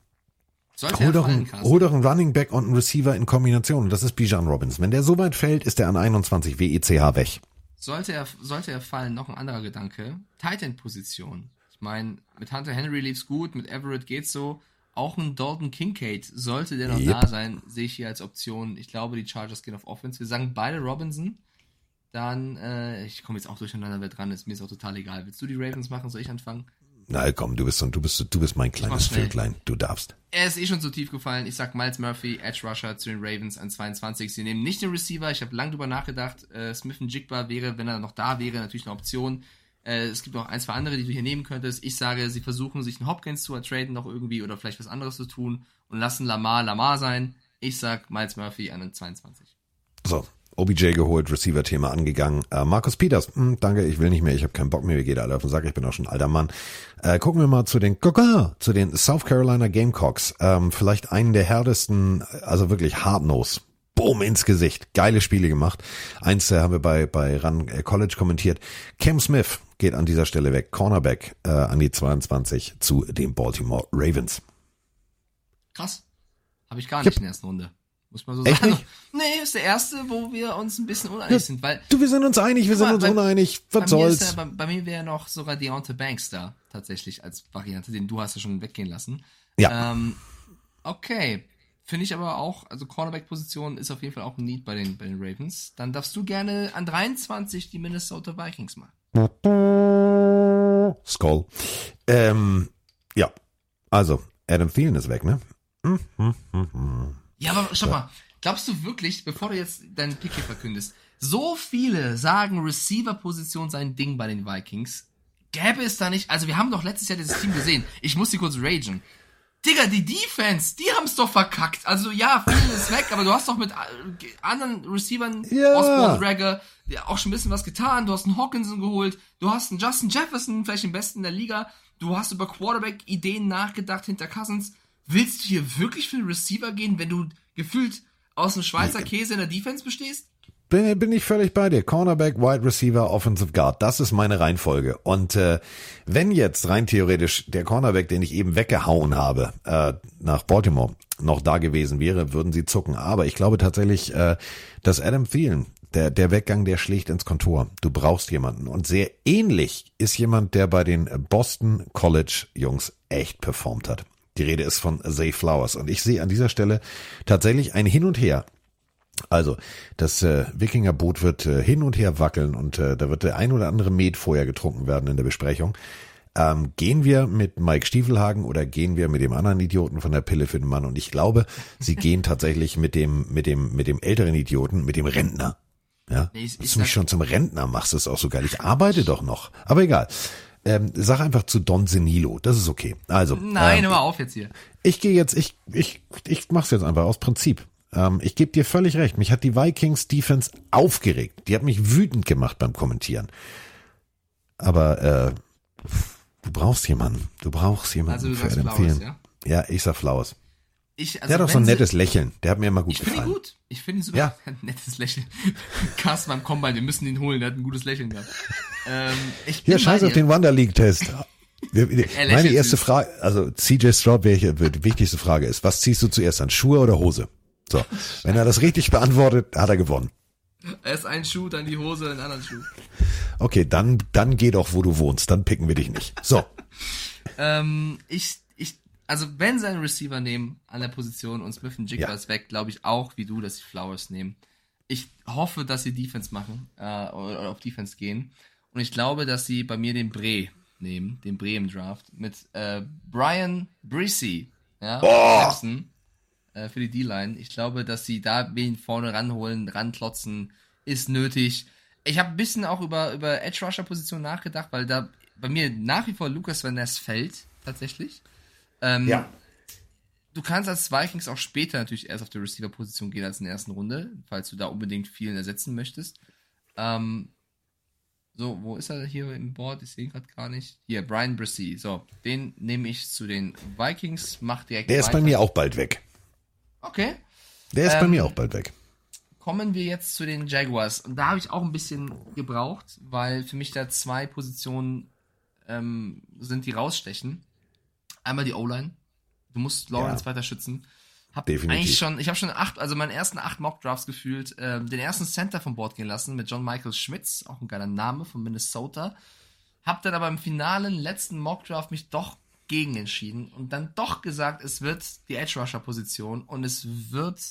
Sollte hol, er doch einen, hol doch einen Running Back und einen Receiver in Kombination. Und das ist Bijan Robinson. Wenn der so weit fällt, ist der an 21 WECH weg. Sollte er, sollte er fallen, noch ein anderer Gedanke. Titan-Position. Ich meine, mit Hunter Henry lief's gut, mit Everett geht's so. Auch ein Dalton Kincaid, sollte der noch Yep. da sein, sehe ich hier als Option. Ich glaube, die Chargers gehen auf Offense. Wir sagen beide Robinson. Dann, äh, ich komme jetzt auch durcheinander, wer dran ist. Mir ist auch total egal. Willst du die Ravens machen? Soll ich anfangen? Na komm, du bist so, du bist, du bist mein kleines. Vöglein. Du darfst. Er ist eh schon so tief gefallen. Ich sag Miles Murphy, Edge Rusher zu den Ravens an 22. Sie nehmen nicht den Receiver. Ich habe lange drüber nachgedacht. Äh, Smith Jigba wäre, wenn er noch da wäre, natürlich eine Option. Äh, es gibt noch ein, zwei andere, die du hier nehmen könntest. Ich sage, sie versuchen sich einen Hopkins zu ertraden noch irgendwie oder vielleicht was anderes zu tun und lassen Lamar Lamar sein. Ich sag Miles Murphy an den 22. So, OBJ geholt, Receiver-Thema angegangen. Äh, Markus Peters, hm, danke, ich will nicht mehr, ich habe keinen Bock mehr, wir gehen alle auf den Sack, ich bin auch schon ein alter Mann. Äh, gucken wir mal zu den Gaga, zu den South Carolina Gamecocks. Ähm, vielleicht einen der härtesten, also wirklich hardnose. Boom ins Gesicht. Geile Spiele gemacht. Eins äh, haben wir bei, bei Run äh, College kommentiert. Cam Smith geht an dieser Stelle weg. Cornerback äh, an die 22 zu den Baltimore Ravens. Krass. Habe ich gar nicht in der ersten Runde. Muss man so Echt sagen. nicht? [LAUGHS] Nee, ist der erste, wo wir uns ein bisschen uneinig sind, weil. Du, wir sind uns einig, wir sind uns bei- uneinig. bei Was mir ist soll's? Ja, bei, bei mir wäre noch sogar Deontay Banks da, tatsächlich, als Variante, den du hast ja schon weggehen lassen. Ja. Ähm, okay. Finde ich aber auch, also Cornerback-Position ist auf jeden Fall auch ein Need bei den, bei den Ravens. Dann darfst du gerne an 23 die Minnesota Vikings machen. Skull. Ähm, ja, also Adam Thielen ist weg, ne? Ja, aber schau mal, glaubst du wirklich, bevor du jetzt deinen Pick hier verkündest, so viele sagen Receiver-Position sein Ding bei den Vikings, gäbe es da nicht, also wir haben doch letztes Jahr dieses Team gesehen, ich muss hier kurz ragen. Digga, die Defense, die haben's doch verkackt. Also ja, Thielen ist weg, aber du hast doch mit äh, anderen Receivern, Ja. Osborne, Ragger, ja, auch schon ein bisschen was getan. Du hast einen Hawkinson geholt, du hast einen Justin Jefferson, vielleicht den besten der Liga. Du hast über Quarterback-Ideen nachgedacht hinter Cousins. Willst du hier wirklich für einen Receiver gehen, wenn du gefühlt aus dem Schweizer Käse in der Defense bestehst? Bin, bin ich völlig bei dir. Cornerback, Wide Receiver, Offensive Guard. Das ist meine Reihenfolge. Und äh, wenn jetzt rein theoretisch der Cornerback, den ich eben weggehauen habe, äh, nach Baltimore noch da gewesen wäre, würden sie zucken. Aber ich glaube tatsächlich, äh, dass Adam Thielen, der, der Weggang, der schlägt ins Kontor. Du brauchst jemanden. Und sehr ähnlich ist jemand, der bei den Boston College Jungs echt performt hat. Die Rede ist von Zay Flowers. Und ich sehe an dieser Stelle tatsächlich ein Hin und Her also, das äh, Wikingerboot wird äh, hin und her wackeln und äh, da wird der ein oder andere Met vorher getrunken werden in der Besprechung. Ähm, gehen wir mit Mike Stiefelhagen oder gehen wir mit dem anderen Idioten von der Pille für den Mann? Und ich glaube, sie [LAUGHS] gehen tatsächlich mit dem, mit dem, mit dem älteren Idioten, mit dem Rentner. Ja, Nee, ich du mich schon zum Rentner machst, ist auch so geil. Ich arbeite doch noch. Aber egal. Ähm, sag einfach zu Don Senilo. Das ist okay. Also. Nein, ähm, hör mal auf jetzt hier. ich gehe jetzt, ich, ich, ich mach's jetzt einfach aus Prinzip. Ähm, ich gebe dir völlig recht. Mich hat die Vikings Defense aufgeregt. Die hat mich wütend gemacht beim Kommentieren. Aber äh, du brauchst jemanden. Du brauchst jemanden Also du für Flowers, Thielen. ja? Ja, ich sag Flowers. Ich, also der hat auch so ein nettes Lächeln. Der hat mir immer gut Ich finde ihn gefallen. gut. Ich finde ihn super. Ja. [LAUGHS] Ein nettes Lächeln. Carsten beim Combine, wir müssen ihn holen, der hat ein gutes Lächeln gehabt. Ähm, ich Hier, scheiß auf den Wonder League Test. Meine erste. Frage, also CJ Stroud, welche die wichtigste Frage ist, was ziehst du zuerst an, Schuhe oder Hose? So, wenn er das richtig beantwortet, hat er gewonnen. Erst ein Schuh, dann die Hose, einen anderen Schuh. Okay, dann, dann geh doch, wo du wohnst, dann picken wir dich nicht. So, [LAUGHS] Ähm, ich, ich, also wenn sie einen Receiver nehmen an der Position und Smith und Jigba Ja. ist weg, glaube ich auch, wie du, dass sie Flowers nehmen. Ich hoffe, dass sie Defense machen, äh, oder, oder auf Defense gehen. Und ich glaube, dass sie bei mir den Bre nehmen, den Bre im Draft, mit äh, Brian Brissy, ja, Oh! Clemson, äh, für die D-Line. Ich glaube, dass sie da wen vorne ranholen, ranklotzen, ist nötig. Ich habe ein bisschen auch über, über Edge Rusher Position nachgedacht, weil da bei mir nach wie vor Lucas Van Ness fällt, tatsächlich. Ähm, Ja. Du kannst als Vikings auch später natürlich erst auf die Receiver-Position gehen als in der ersten Runde, falls du da unbedingt vielen ersetzen möchtest. Ähm, so, wo ist er hier im Board? Ich sehe ihn gerade gar nicht. Hier, Brian Brissy. So, den nehme ich zu den Vikings, mach direkt der ist bei weiter. mir auch bald weg. Okay. Der ist bei Ähm, mir auch bald weg. kommen wir jetzt zu den Jaguars. Und da habe ich auch ein bisschen gebraucht, weil für mich da zwei Positionen ähm, sind, die rausstechen. Einmal die O-Line. Du musst Lawrence Ja. weiter schützen. Hab Definitiv. eigentlich schon, ich habe schon acht, also meinen ersten acht Mock Drafts gefühlt, ähm, den ersten Center vom Board gehen lassen mit John Michael Schmitz, auch ein geiler Name von Minnesota. Hab dann aber im finalen letzten Mock Draft mich doch gegen entschieden und dann doch gesagt, es wird die Edge Rusher Position und es wird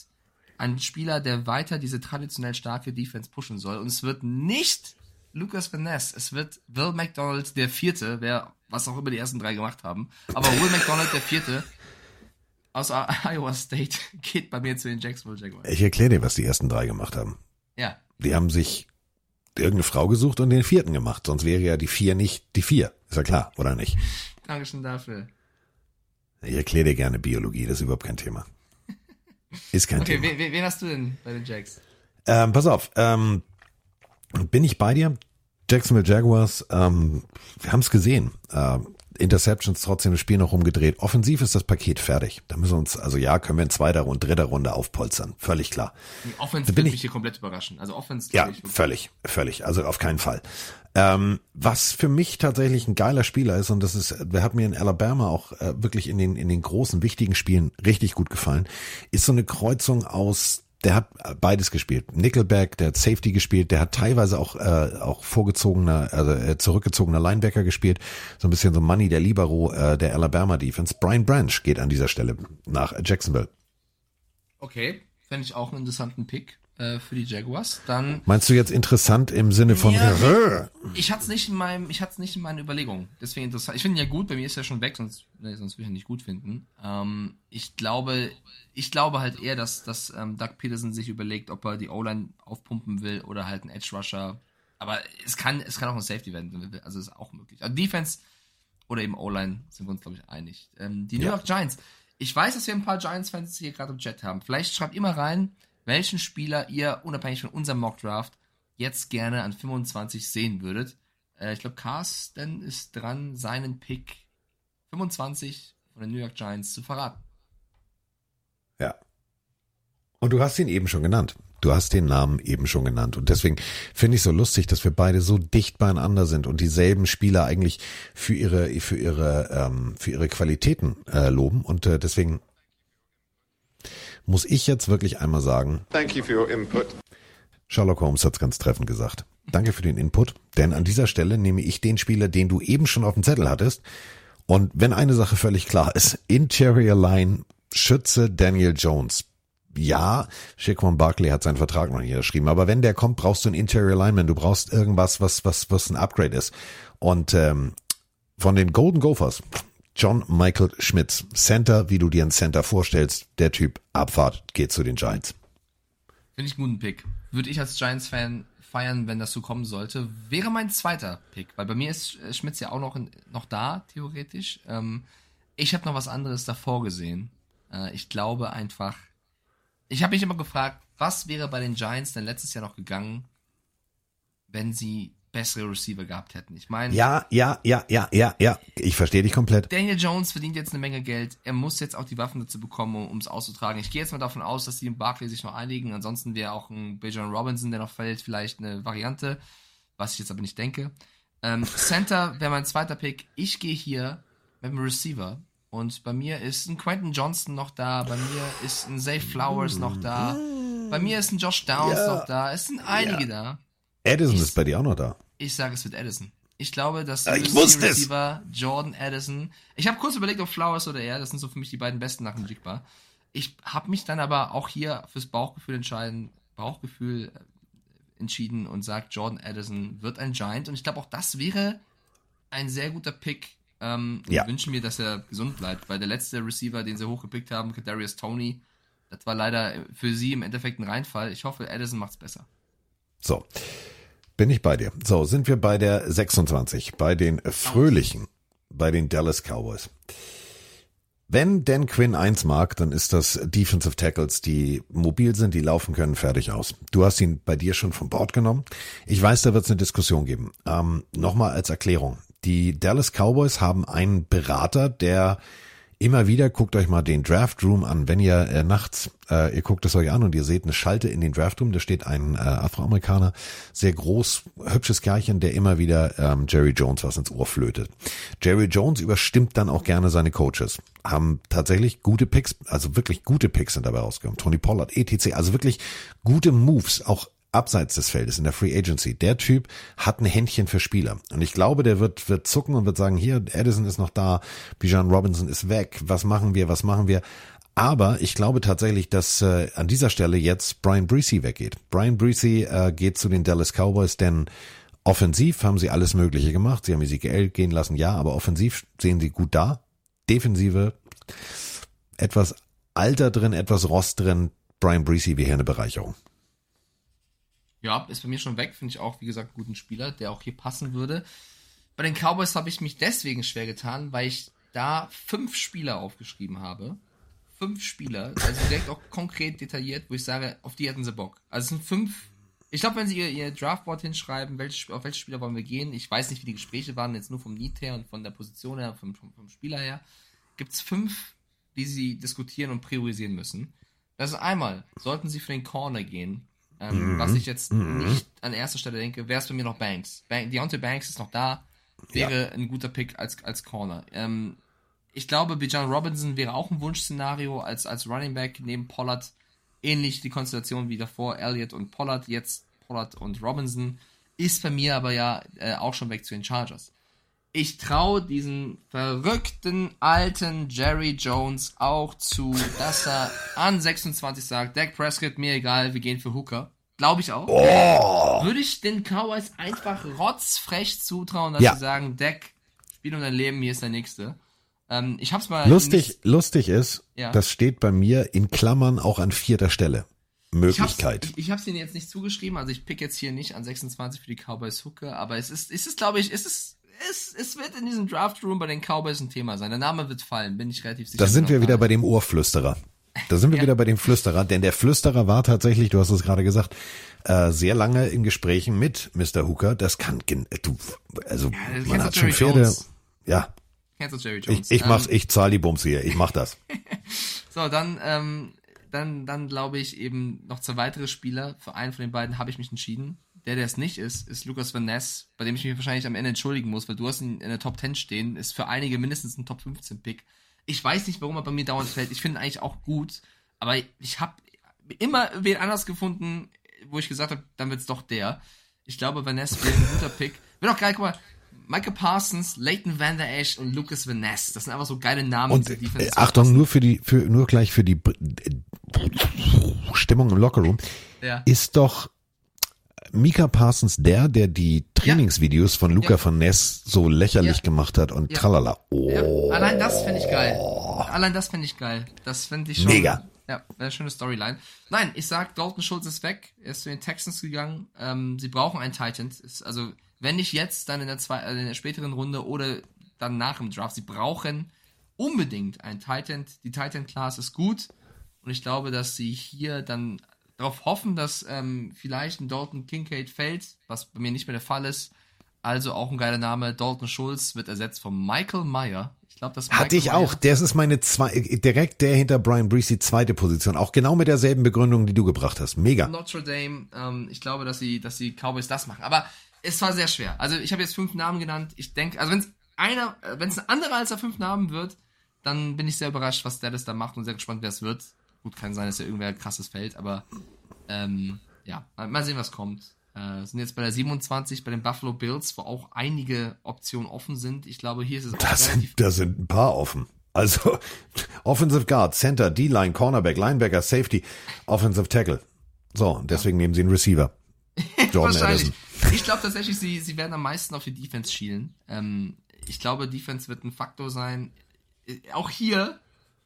ein Spieler, der weiter diese traditionell starke Defense pushen soll und es wird nicht Lucas Van Ness, es wird Will McDonald der Vierte, wer was auch immer die ersten drei gemacht haben, aber Will McDonald der Vierte aus [LAUGHS] Iowa State [LAUGHS] geht bei mir zu den Jacksonville Jaguars. Ich erkläre dir, was die ersten drei gemacht haben. Ja, Die haben sich irgendeine Frau gesucht und den vierten gemacht. Sonst wäre ja die vier nicht die vier. Ist ja klar, oder nicht? Dankeschön dafür. Ich erkläre dir gerne Biologie, das ist überhaupt kein Thema. Ist kein Okay, Thema. wen, wen wen hast du denn bei den Jacks? Ähm, pass auf, ähm, bin ich bei dir? Jacksonville Jaguars, ähm, wir haben es gesehen. Ähm, Interceptions trotzdem das Spiel noch rumgedreht. Offensiv ist das Paket fertig. Da müssen wir uns, also ja, können wir in zweiter und dritter Runde aufpolstern. Völlig klar. Die Offense bin mich ich- hier komplett überraschen. Also Offense Ja, völlig, völlig. Also auf keinen Fall. Ähm, was für mich tatsächlich ein geiler Spieler ist, und das ist, der hat mir in Alabama auch äh, wirklich in den, in den großen, wichtigen Spielen richtig gut gefallen, ist so eine Kreuzung aus, der hat beides gespielt. Nickelback, der hat Safety gespielt, der hat teilweise auch, äh, auch vorgezogener, also äh, zurückgezogener Linebacker gespielt, so ein bisschen so Money der Libero äh, der Alabama Defense. Brian Branch geht an dieser Stelle nach Jacksonville. Okay, fände ich auch einen interessanten Pick äh, für die Jaguars. Dann Meinst du jetzt interessant im Sinne von Ja, [LAUGHS] ich hatte es nicht in meinem, ich hatte es nicht in meinen Überlegungen. Deswegen interessant. Ich finde ihn ja gut. Bei mir ist er schon weg, sonst, nee, sonst würde ich ihn nicht gut finden. Ähm, ich glaube, ich glaube halt eher, dass, dass ähm, Doug Peterson sich überlegt, ob er die O-Line aufpumpen will oder halt einen Edge Rusher. Aber es kann, es kann auch ein Safety werden. er. Also ist auch möglich. Also Defense oder eben O-Line sind wir uns glaube ich einig. Ähm, die New Ja. York Giants. Ich weiß, dass wir ein paar Giants-Fans hier gerade im Chat haben. Vielleicht schreibt ihr mal rein, welchen Spieler ihr unabhängig von unserem Mock Draft jetzt gerne an 25 sehen würdet. Äh, ich glaube, Carsten ist dran, seinen Pick 25 von den New York Giants zu verraten. Ja. Und du hast ihn eben schon genannt. Du hast den Namen eben schon genannt. Und deswegen finde ich so lustig, dass wir beide so dicht beieinander sind und dieselben Spieler eigentlich für ihre, für ihre, ähm, für ihre Qualitäten äh, loben. Und äh, deswegen muss ich jetzt wirklich einmal sagen, Thank you for your input. Sherlock Holmes hat's ganz treffend gesagt. Danke für den Input, denn an dieser Stelle nehme ich den Spieler, den du eben schon auf dem Zettel hattest. Und wenn eine Sache völlig klar ist, Interior Line, Schütze Daniel Jones. Ja, Shaquan Barkley hat seinen Vertrag noch nicht unterschrieben, aber wenn der kommt, brauchst du einen Interior Lineman. Du brauchst irgendwas, was, was, was ein Upgrade ist. Und ähm, von den Golden Gophers, John Michael Schmitz, Center, wie du dir einen Center vorstellst, der Typ Abfahrt geht zu den Giants. Finde ich einen guten Pick. Würde ich als Giants-Fan feiern, wenn das so kommen sollte. Wäre mein zweiter Pick, weil bei mir ist äh, Schmitz ja auch noch, noch da, theoretisch. Ähm, ich habe noch was anderes davor gesehen. Äh, ich glaube einfach, ich habe mich immer gefragt, was wäre bei den Giants denn letztes Jahr noch gegangen, wenn sie bessere Receiver gehabt hätten. Ich meine, Ja, ja, ja, ja, ja, ja. Ich verstehe dich komplett. Daniel Jones verdient jetzt eine Menge Geld. Er muss jetzt auch die Waffen dazu bekommen, um es auszutragen. Ich gehe jetzt mal davon aus, dass die in Barkley sich noch einigen. Ansonsten wäre auch ein Bijan Robinson, der noch fällt, vielleicht eine Variante, was ich jetzt aber nicht denke. Ähm, [LAUGHS] Center wäre mein zweiter Pick. Ich gehe hier mit dem Receiver. Und bei mir ist ein Quentin Johnston noch da. Bei mir ist ein Zay Flowers noch da. Bei mir ist ein Josh Downs Ja. noch da. Es sind einige da. Addison ist bei dir auch noch da. Ich sage, es wird Addison. Ich glaube, dass Ah, ich wusste es. Receiver Jordan Addison. Ich habe kurz überlegt, ob Flowers oder er. Das sind so für mich die beiden besten nach dem Jigba. Ich habe mich dann aber auch hier fürs Bauchgefühl entscheiden, Bauchgefühl äh, entschieden und sagt, Jordan Addison wird ein Giant. Und ich glaube, auch das wäre ein sehr guter Pick. Ähm, Ja. Ich wünsche mir, dass er gesund bleibt, weil der letzte Receiver, den sie hochgepickt haben, Kadarius Tony, das war leider für sie im Endeffekt ein Reinfall. Ich hoffe, Addison macht's besser. So. Bin ich bei dir. So, sind wir bei der 26, bei den Fröhlichen, bei den Dallas Cowboys. Wenn Dan Quinn eins mag, dann ist das Defensive Tackles, die mobil sind, die laufen können, fertig aus. Du hast ihn bei dir schon vom Bord genommen. Ich weiß, da wird es eine Diskussion geben. Ähm, Nochmal als Erklärung. Die Dallas Cowboys haben einen Berater, der immer wieder, guckt euch mal den Draft Room an, wenn ihr äh, nachts, äh, ihr guckt es euch an und ihr seht eine Schalte in den Draft Room, da steht ein äh, Afroamerikaner, sehr groß, hübsches Kerlchen, der immer wieder ähm, Jerry Jones was ins Ohr flötet. Jerry Jones überstimmt dann auch gerne seine Coaches, haben tatsächlich gute Picks, also wirklich gute Picks sind dabei rausgekommen. Tony Pollard, etc., also wirklich gute Moves, auch abseits des Feldes in der Free Agency. Der Typ hat ein Händchen für Spieler. Und ich glaube, der wird, wird zucken und wird sagen, hier, Edison ist noch da, Bijan Robinson ist weg, was machen wir, was machen wir? Aber ich glaube tatsächlich, dass äh, an dieser Stelle jetzt Brian Breesy weggeht. Brian Breesy äh, geht zu den Dallas Cowboys, denn offensiv haben sie alles Mögliche gemacht. Sie haben Ezekiel gehen lassen, ja, aber offensiv sehen sie gut da. Defensive, etwas Alter drin, etwas Rost drin. Brian Breesy wäre hier eine Bereicherung. Ja, ist bei mir schon weg. Finde ich auch, wie gesagt, einen guten Spieler, der auch hier passen würde. Bei den Cowboys habe ich mich deswegen schwer getan, weil ich da fünf Spieler aufgeschrieben habe. Fünf Spieler, also direkt auch konkret detailliert, wo ich sage, auf die hätten sie Bock. Also es sind fünf. Ich glaube, wenn sie ihr, ihr Draftboard hinschreiben, welche, auf welche Spieler wollen wir gehen, ich weiß nicht, wie die Gespräche waren, jetzt nur vom Need her und von der Position her, vom, vom, vom Spieler her, gibt es fünf, die sie diskutieren und priorisieren müssen. Das ist einmal, sollten sie für den Corner gehen, ähm, Mhm. Was ich jetzt Mhm. nicht an erster Stelle denke, wäre es bei mir noch Banks. Bank, Deontay Banks ist noch da, wäre ein guter Pick als, als Corner. Ähm, ich glaube, Bijan Robinson wäre auch ein Wunschszenario als, als Running Back neben Pollard. Ähnlich die Konstellation wie davor, Elliott und Pollard, jetzt Pollard und Robinson. Ist bei mir aber ja äh, auch schon weg zu den Chargers. Ich traue diesen verrückten alten Jerry Jones auch zu, dass er an 26 sagt, Dak Prescott, mir egal, wir gehen für Hooker. Glaube ich auch. Oh. Würde ich den Cowboys einfach rotzfrech zutrauen, dass Ja. sie sagen, Dak, spiel um dein Leben, hier ist der nächste. Ähm, ich hab's mal Lustig, nicht- lustig ist, Ja. das steht bei mir in Klammern auch an vierter Stelle. Möglichkeit. Ich hab's, ich, ich hab's ihnen jetzt nicht zugeschrieben, also ich pick jetzt hier nicht an 26 für die Cowboys Hooker, aber es ist, es ist, glaube ich, es ist, es, es wird in diesem Draft Room bei den Cowboys ein Thema sein. Der Name wird fallen, bin ich relativ sicher. Da sind wir auch wieder bei dem Ohrflüsterer. Da sind wir Ja. wieder bei dem Flüsterer, denn der Flüsterer war tatsächlich, du hast es gerade gesagt, äh, sehr lange in Gesprächen mit Mr. Hooker. Das kann, gen- du, also Ja, man hat schon Jerry Pferde. Jones. Ja, Kennst du Jerry ich, ich mach's, Ähm, ich zahle die Bums hier, ich mach das. [LAUGHS] So, dann, ähm, dann, dann glaube ich eben noch zwei weitere Spieler. Für einen von den beiden habe ich mich entschieden. Der, der es nicht ist, ist Lucas Van Ness, bei dem ich mich wahrscheinlich am Ende entschuldigen muss, weil du hast ihn in der Top 10 stehen, ist für einige mindestens ein Top 15 Pick. Ich weiß nicht, warum er bei mir dauernd fällt. Ich finde ihn eigentlich auch gut, aber ich habe immer wen anders gefunden, wo ich gesagt habe, dann wird's doch der. Ich glaube, Van Ness wäre ein guter Pick. Wäre doch geil, guck mal. Michael Parsons, Leighton Van Der Esch und Lucas Van Ness. Das sind einfach so geile Namen. Und die äh, Achtung, nur für die, für, nur gleich für die B- Stimmung im Lockerroom. Ja. Ist doch Mika Parsons der, der die Trainingsvideos von Luca Ja. von Ness so lächerlich Ja. gemacht hat und Ja. tralala. Oh. Allein das finde ich geil. Allein das finde ich geil. Das finde ich schon. Mega. Ja, wäre eine schöne Storyline. Nein, ich sag, Dalton Schulz ist weg. Er ist zu den Texans gegangen. Ähm, sie brauchen einen Titan. Ist, also, wenn nicht jetzt, dann in der, zwei, äh, in der späteren Runde oder dann nach dem Draft. Sie brauchen unbedingt einen Titan. Die Titan Class ist gut. Und ich glaube, dass sie hier dann darauf hoffen, dass ähm, vielleicht ein Dalton Kincaid fällt, was bei mir nicht mehr der Fall ist. Also auch ein geiler Name. Dalton Schulz wird ersetzt von Michael Meyer. Ich glaube, das Hatte ich auch. Das ist meine zwei, direkt der hinter Brian Brees, zweite Position. Auch genau mit derselben Begründung, die du gebracht hast. Mega. Notre Dame. Ähm, ich glaube, dass sie, dass die Cowboys das machen. Aber es war sehr schwer. Also ich habe jetzt fünf Namen genannt. Ich denke, also wenn es einer, wenn es ein anderer als der fünf Namen wird, dann bin ich sehr überrascht, was Dallas da macht und sehr gespannt, wer es wird. Gut, kann sein, dass er irgendwer krasses fällt, aber ähm, ja, mal, sehen, was kommt. Äh, sind jetzt bei der 27 bei den Buffalo Bills, wo auch einige Optionen offen sind. Ich glaube, hier ist es Da sind, da sind ein paar offen. Also [LAUGHS] Offensive Guard, Center, D-Line, Cornerback, Linebacker, Safety, Offensive Tackle. So, und deswegen nehmen sie einen Receiver. [LAUGHS] Jordan Wahrscheinlich. Addison. Ich glaube tatsächlich, sie, sie werden am meisten auf die Defense schielen. Ähm, ich glaube, Defense wird ein Faktor sein. Äh, Auch hier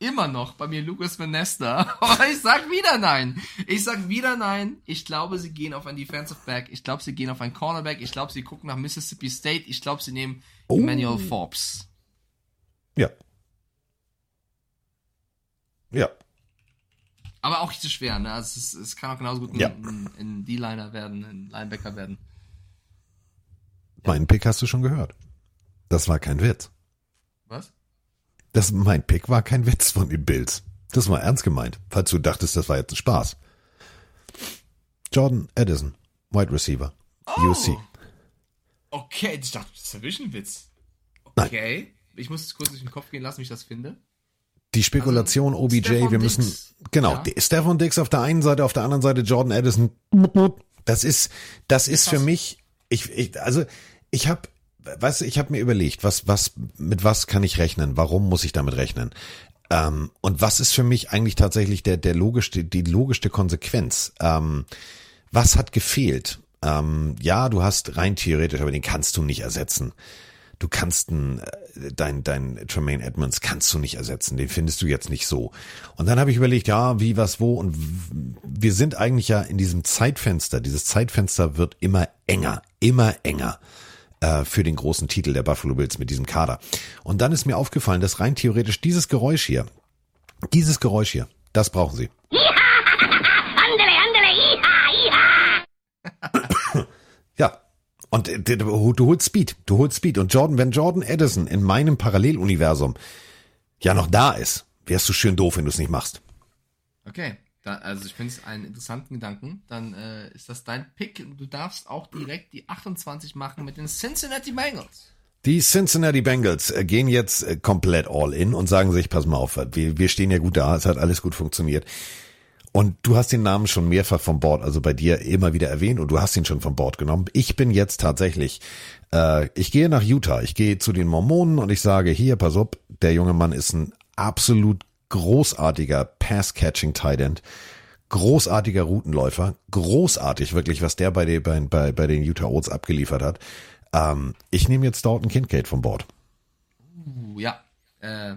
immer noch bei mir Lucas Van Nesta. [LAUGHS] Aber ich sag wieder nein. Ich sag wieder nein. Ich glaube, sie gehen auf ein Defensive Back. Ich glaube, sie gehen auf ein Cornerback. Ich glaube, sie gucken nach Mississippi State. Ich glaube, sie nehmen Oh. Emmanuel Forbes. Ja. Ja. Aber auch nicht so schwer, ne? Also es, es kann auch genauso gut ein, Ja. ein, ein D-Liner werden, ein Linebacker werden. Meinen Pick hast du schon gehört. Das war kein Witz. Das, mein Pick war kein Witz von den Bills. Das war ernst gemeint, falls du dachtest, das war jetzt ein Spaß. Jordan Edison, Wide Receiver, UC. Okay, ich dachte, das ist ja wirklich ein Witz. Okay. Ich muss es kurz durch den Kopf gehen lassen, wie ich das finde. Die Spekulation OBJ, Stephon wir müssen, genau, Ja. Stephon Dix auf der einen Seite, auf der anderen Seite Jordan Edison. Das ist, das ist für mich, ich, ich also ich habe, weißt du, ich habe mir überlegt, was, was, mit was kann ich rechnen? Warum muss ich damit rechnen? Ähm, und was ist für mich eigentlich tatsächlich der, der logischste, die logischste Konsequenz? Ähm, was hat gefehlt? Ähm, ja, du hast rein theoretisch, aber den kannst du nicht ersetzen. Du kannst einen, äh, dein, dein Tremaine Edmonds kannst du nicht ersetzen. Den findest du jetzt nicht so. Und dann habe ich überlegt, ja, wie, was, wo. Und wir sind eigentlich ja in diesem Zeitfenster. Dieses Zeitfenster wird immer enger, immer enger äh, für den großen Titel der Buffalo Bills mit diesem Kader. Und dann ist mir aufgefallen, dass rein theoretisch dieses Geräusch hier, dieses Geräusch hier, das brauchen sie. [LAUGHS] Ja. Und äh, du, du holst Speed, du holst Speed. Und Jordan, wenn Jordan Edison in meinem Paralleluniversum ja noch da ist, wärst du schön doof, wenn du es nicht machst. Okay. Da, also ich finde es einen interessanten Gedanken. Dann äh, ist das dein Pick. Du darfst auch direkt die 28 machen mit den Cincinnati Bengals. Die Cincinnati Bengals äh, gehen jetzt äh, komplett all in und sagen sich, pass mal auf, wir, wir stehen ja gut da, es hat alles gut funktioniert. Und du hast den Namen schon mehrfach vom Board, also bei dir immer wieder erwähnt und du hast ihn schon vom Board genommen. Ich bin jetzt tatsächlich, äh, ich gehe nach Utah, ich gehe zu den Mormonen und ich sage, hier, pass auf, der junge Mann ist ein absolut großartiger Pass-Catching Tight End, großartiger Routenläufer, großartig wirklich, was der bei, den- bei, bei, den Utah Oats abgeliefert hat. Ähm, ich nehme jetzt Dalton Kincaid vom Board. Uh, ja. Äh,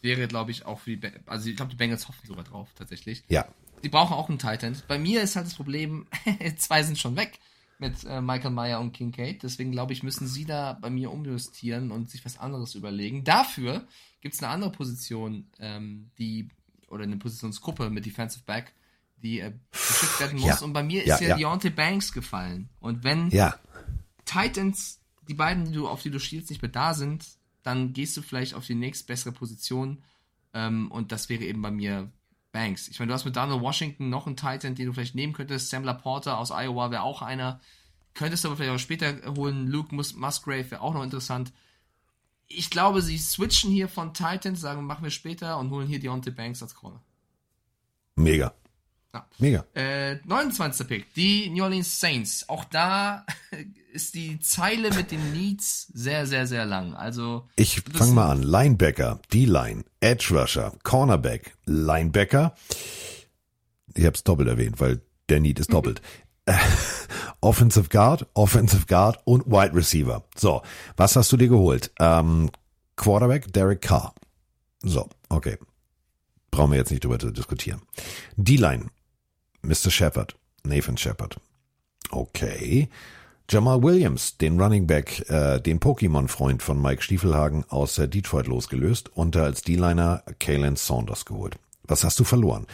wäre, glaube ich, auch für die Also ich glaube, die Bengals hoffen sogar drauf, tatsächlich. Ja. Die brauchen auch einen Titan. Bei mir ist halt das Problem, [LAUGHS] zwei sind schon weg mit äh, Michael Meyer und Kincaid. Deswegen glaube ich, müssen sie da bei mir umjustieren und sich was anderes überlegen. Dafür gibt es eine andere Position, ähm, die, oder eine Positionsgruppe mit Defensive Back, die äh, beschützt werden muss. Ja. Und bei mir Ja, ist ja, ja. Deontay Banks gefallen. Und wenn Ja. Titans, die beiden, die du, auf die du schielst, nicht mehr da sind, dann gehst du vielleicht auf die nächstbessere Position. Ähm, und das wäre eben bei mir Banks. Ich meine, du hast mit Donald Washington noch einen Titan, den du vielleicht nehmen könntest. Sam Laporta aus Iowa wäre auch einer. Könntest du aber vielleicht auch später holen. Luke Mus Musgrave wäre auch noch interessant. Ich glaube, sie switchen hier von Titans, sagen, machen wir später und holen hier Deontay Banks als Corner. Mega. Ja. Mega. Äh, 29. Pick, die New Orleans Saints. Auch da [LAUGHS] ist die Zeile mit den Needs sehr, sehr, sehr lang. Also Ich sind- mal an. Linebacker, D-Line, Edge Rusher, Cornerback, Linebacker. Ich habe es doppelt erwähnt, weil der Need ist doppelt. [LAUGHS] Offensive Guard, Offensive Guard und Wide Receiver. So, was hast du dir geholt? Ähm, Quarterback, Derek Carr. So, okay. Brauchen wir jetzt nicht drüber zu diskutieren. D-Line, Mr. Shepard, Nathan Shepard. Okay. Jamal Williams, den Running Back, äh, den Pokémon-Freund von Mike Stiefelhagen aus äh, Detroit losgelöst und als D-Liner Kalen Saunders geholt. Was hast du verloren?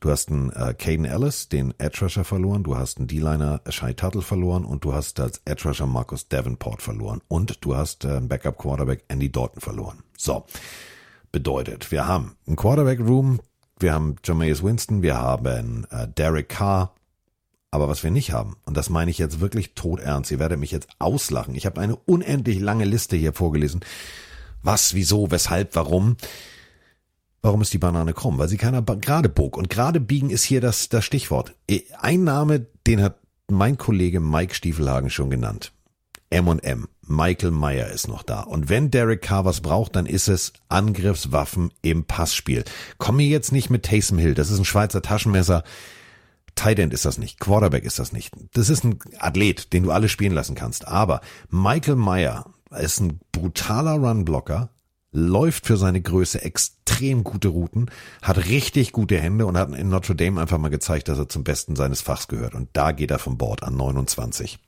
Du hast einen äh, Caden Ellis, den Edge Rusher verloren, du hast einen D-Liner Shai Tuttle verloren und du hast als Edge Rusher Marcus Davenport verloren und du hast äh, einen Backup Quarterback Andy Dalton verloren. So. Bedeutet, wir haben einen Quarterback Room, wir haben Jameis Winston, wir haben äh, Derek Carr, aber was wir nicht haben, und das meine ich jetzt wirklich todernst, ihr werdet mich jetzt auslachen. Ich habe eine unendlich lange Liste hier vorgelesen. Was, wieso, weshalb, warum? Warum ist die Banane krumm? Weil sie keiner gerade bog. Und gerade biegen ist hier das, das Stichwort. Eh, Ein Name, den hat mein Kollege Mike Stiefelhagen schon genannt. M&M. Michael Meyer ist noch da. Und wenn Derek Carr was braucht, dann ist es Angriffswaffen im Passspiel. Komm mir jetzt nicht mit Taysom Hill. Das ist ein Schweizer Taschenmesser. Tight End ist das nicht, Quarterback ist das nicht. Das ist ein Athlet, den du alle spielen lassen kannst. Aber Michael Meyer ist ein brutaler Runblocker, läuft für seine Größe extrem gute Routen, hat richtig gute Hände und hat in Notre Dame einfach mal gezeigt, dass er zum Besten seines Fachs gehört. Und da geht er vom Bord an 29.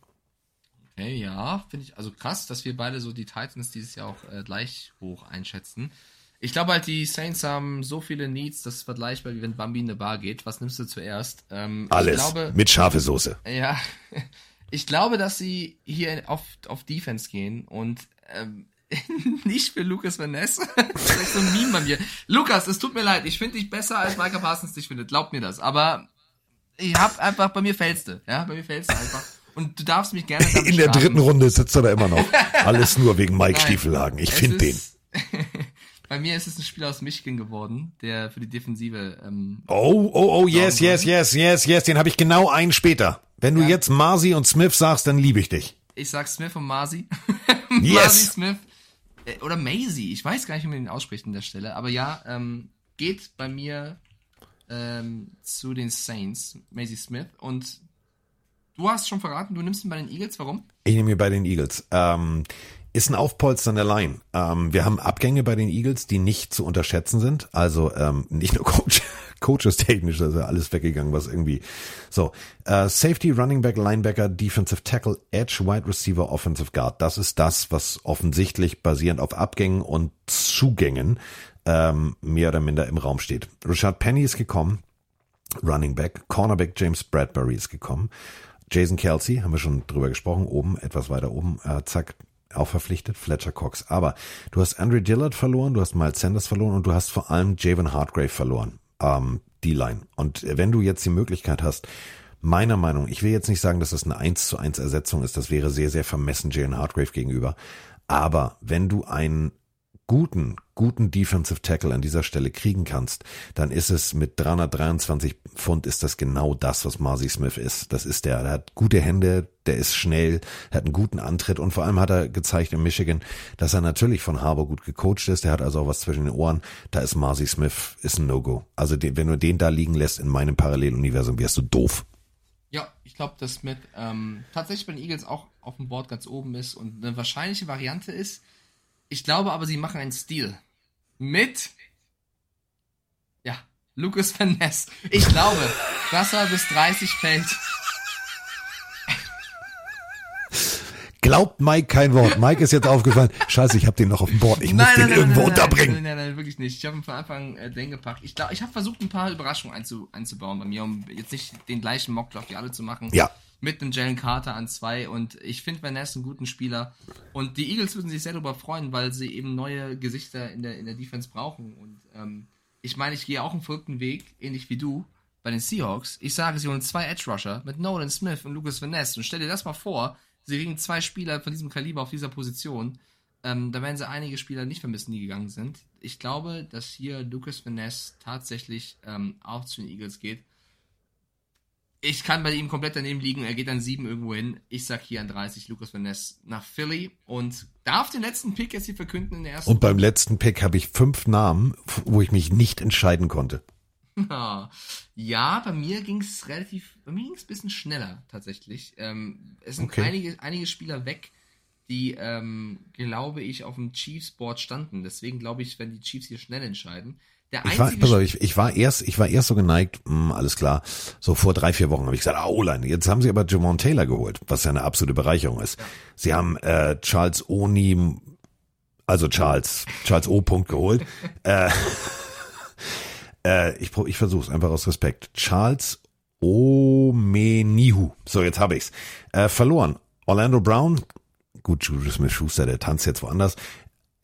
Okay, ja, finde ich also krass, dass wir beide so die Titans dieses Jahr auch äh, gleich hoch einschätzen. Ich glaube halt, die Saints haben so viele Needs, das ist vergleichbar wie wenn Bambi in eine Bar geht. Was nimmst du zuerst? Ähm, Alles Ich glaube, mit scharfe Soße. Ja, [LAUGHS] ich glaube, dass sie hier auf, auf Defense gehen und ähm, [LAUGHS] nicht für Lukas Van Ness. [LAUGHS] das ist so ein Meme bei mir. Lukas, es tut mir leid, ich finde dich besser, als Micah Parsons dich findet. Glaubt mir das. Aber ich hab einfach, bei mir fällst du. Ja, bei mir fällst du einfach. Und du darfst mich gerne In der strafen. dritten Runde sitzt er da immer noch. [LAUGHS] Alles nur wegen Mike Nein. Stiefelhagen. Ich finde den. [LAUGHS] Bei mir ist es ein Spieler aus Michigan geworden, der für die Defensive ähm, Oh, oh, oh, yes, yes, yes, yes, yes. Den habe ich genau einen später. Wenn du jetzt Marzi und Smith sagst, dann liebe ich dich. Ich sag Smith und Marzi. [LAUGHS] Yes. Marzi Smith. Äh, Oder Maisie. Ich weiß gar nicht, wie man den ausspricht an der Stelle. Aber ja, ähm, geht bei mir ähm, zu den Saints, Maisie Smith. Und du hast schon verraten, du nimmst ihn bei den Eagles. Warum? Ich nehme mir bei den Eagles. Ähm, ist ein Aufpolstern der Line. Ähm, wir haben Abgänge bei den Eagles, die nicht zu unterschätzen sind. Also ähm, nicht nur Coach, [LAUGHS] Coaches technisch, also alles weggegangen, was irgendwie so. Äh, Safety, Running Back, Linebacker, Defensive Tackle, Edge, Wide Receiver, Offensive Guard. Das ist das, was offensichtlich basierend auf Abgängen und Zugängen ähm, mehr oder minder im Raum steht. Richard Penny ist gekommen. Running Back, Cornerback James Bradbury ist gekommen. Jason Kelsey, haben wir schon drüber gesprochen, oben, etwas weiter oben, äh, zack, auch verpflichtet, Fletcher Cox. Aber du hast Andre Dillard verloren, du hast Miles Sanders verloren und du hast vor allem Javon Hartgrave verloren, ähm, die Line. Und wenn du jetzt die Möglichkeit hast, meiner Meinung, ich will jetzt nicht sagen, dass das eine 1 zu 1 Ersetzung ist, das wäre sehr, sehr vermessen Jalen Hartgrave gegenüber. Aber wenn du einen guten, guten Defensive Tackle an dieser Stelle kriegen kannst, dann ist es mit 323 Pfund ist das genau das, was Marcy Smith ist. Das ist der, der hat gute Hände, der ist schnell, hat einen guten Antritt und vor allem hat er gezeigt in Michigan, dass er natürlich von Harbour gut gecoacht ist. Der hat also auch was zwischen den Ohren. Da ist Marcy Smith ist ein No-Go. Also den, wenn du den da liegen lässt in meinem Paralleluniversum, wärst du doof. Ja, ich glaube, dass Smith ähm, tatsächlich bei den Eagles auch auf dem Board ganz oben ist und eine wahrscheinliche Variante ist. Ich glaube aber, sie machen einen Stil mit ja, Lucas Van Ness. Ich glaube, dass er bis 30 fällt. Glaubt Mike kein Wort. Mike ist jetzt aufgefallen. Scheiße, ich habe den noch auf dem Board. Ich muss den irgendwo nein, unterbringen. Nein, nein, nein, wirklich nicht. Ich habe ihn von Anfang äh, den gepackt. Ich glaube, ich habe versucht, ein paar Überraschungen einzu, einzubauen bei mir, um jetzt nicht den gleichen Mockdraft wie alle zu machen. Ja. Mit einem Jalen Carter an zwei und ich finde Van Ness einen guten Spieler und die Eagles würden sich sehr darüber freuen, weil sie eben neue Gesichter in der, in der Defense brauchen und ähm, ich meine, ich gehe auch einen verrückten Weg, ähnlich wie du, bei den Seahawks. Ich sage, sie holen zwei Edge Rusher mit Nolan Smith und Lucas Van Ness und stell dir das mal vor, sie kriegen zwei Spieler von diesem Kaliber auf dieser Position. Ähm, da werden sie einige Spieler nicht vermissen, die gegangen sind. Ich glaube, dass hier Lucas Van Ness tatsächlich ähm, auch zu den Eagles geht. Ich kann bei ihm komplett daneben liegen. Er geht an 7 irgendwo hin. Ich sag hier an 30 Lucas Van Ness nach Philly und darf den letzten Pick jetzt hier verkünden in der ersten Und beim letzten Pick habe ich fünf Namen, wo ich mich nicht entscheiden konnte. [LAUGHS] Ja, bei mir ging es relativ, bei mir ging es ein bisschen schneller tatsächlich. Ähm, es sind Okay. einige, einige Spieler weg, die, ähm, glaube ich, auf dem Chiefs-Board standen. Deswegen glaube ich, wenn die Chiefs hier schnell entscheiden. Ich war, pass auf, ich, ich war erst, ich war erst so geneigt, mh, alles klar. So vor drei, vier Wochen habe ich gesagt, ah, O-Line. Jetzt haben sie aber Jamon Taylor geholt, was ja eine absolute Bereicherung ist. Sie haben äh, Charles Oni, also Charles, Charles O. Punkt geholt. [LAUGHS] äh, [LAUGHS] äh, ich, ich versuche es einfach aus Respekt. Charles Omenihu. So, jetzt habe ich's. Äh, verloren. Orlando Brown, gut, Juju Smith-Schuster, der tanzt jetzt woanders.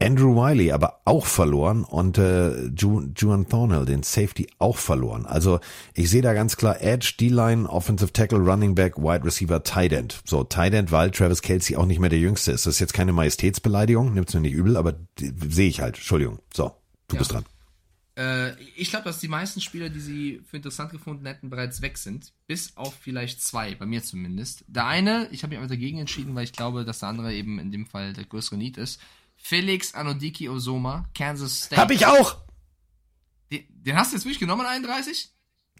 Andrew Wiley aber auch verloren und äh, Ju Juan Thornhill, den Safety, auch verloren. Also ich sehe da ganz klar Edge, D-Line, Offensive Tackle, Running Back, Wide Receiver, Tight End. So, Tight End, weil Travis Kelsey auch nicht mehr der Jüngste ist. Das ist jetzt keine Majestätsbeleidigung, nimmt's mir nicht übel, aber sehe ich halt. Entschuldigung. So, du bist dran. Äh, ich glaube, dass die meisten Spieler, die sie für interessant gefunden hätten, bereits weg sind. Bis auf vielleicht zwei, bei mir zumindest. Der eine, ich habe mich einfach dagegen entschieden, weil ich glaube, dass der andere eben in dem Fall der größere Need ist. Felix Anodiki Osoma, Kansas State. Hab ich auch! Den, den hast du jetzt wirklich genommen, an 31?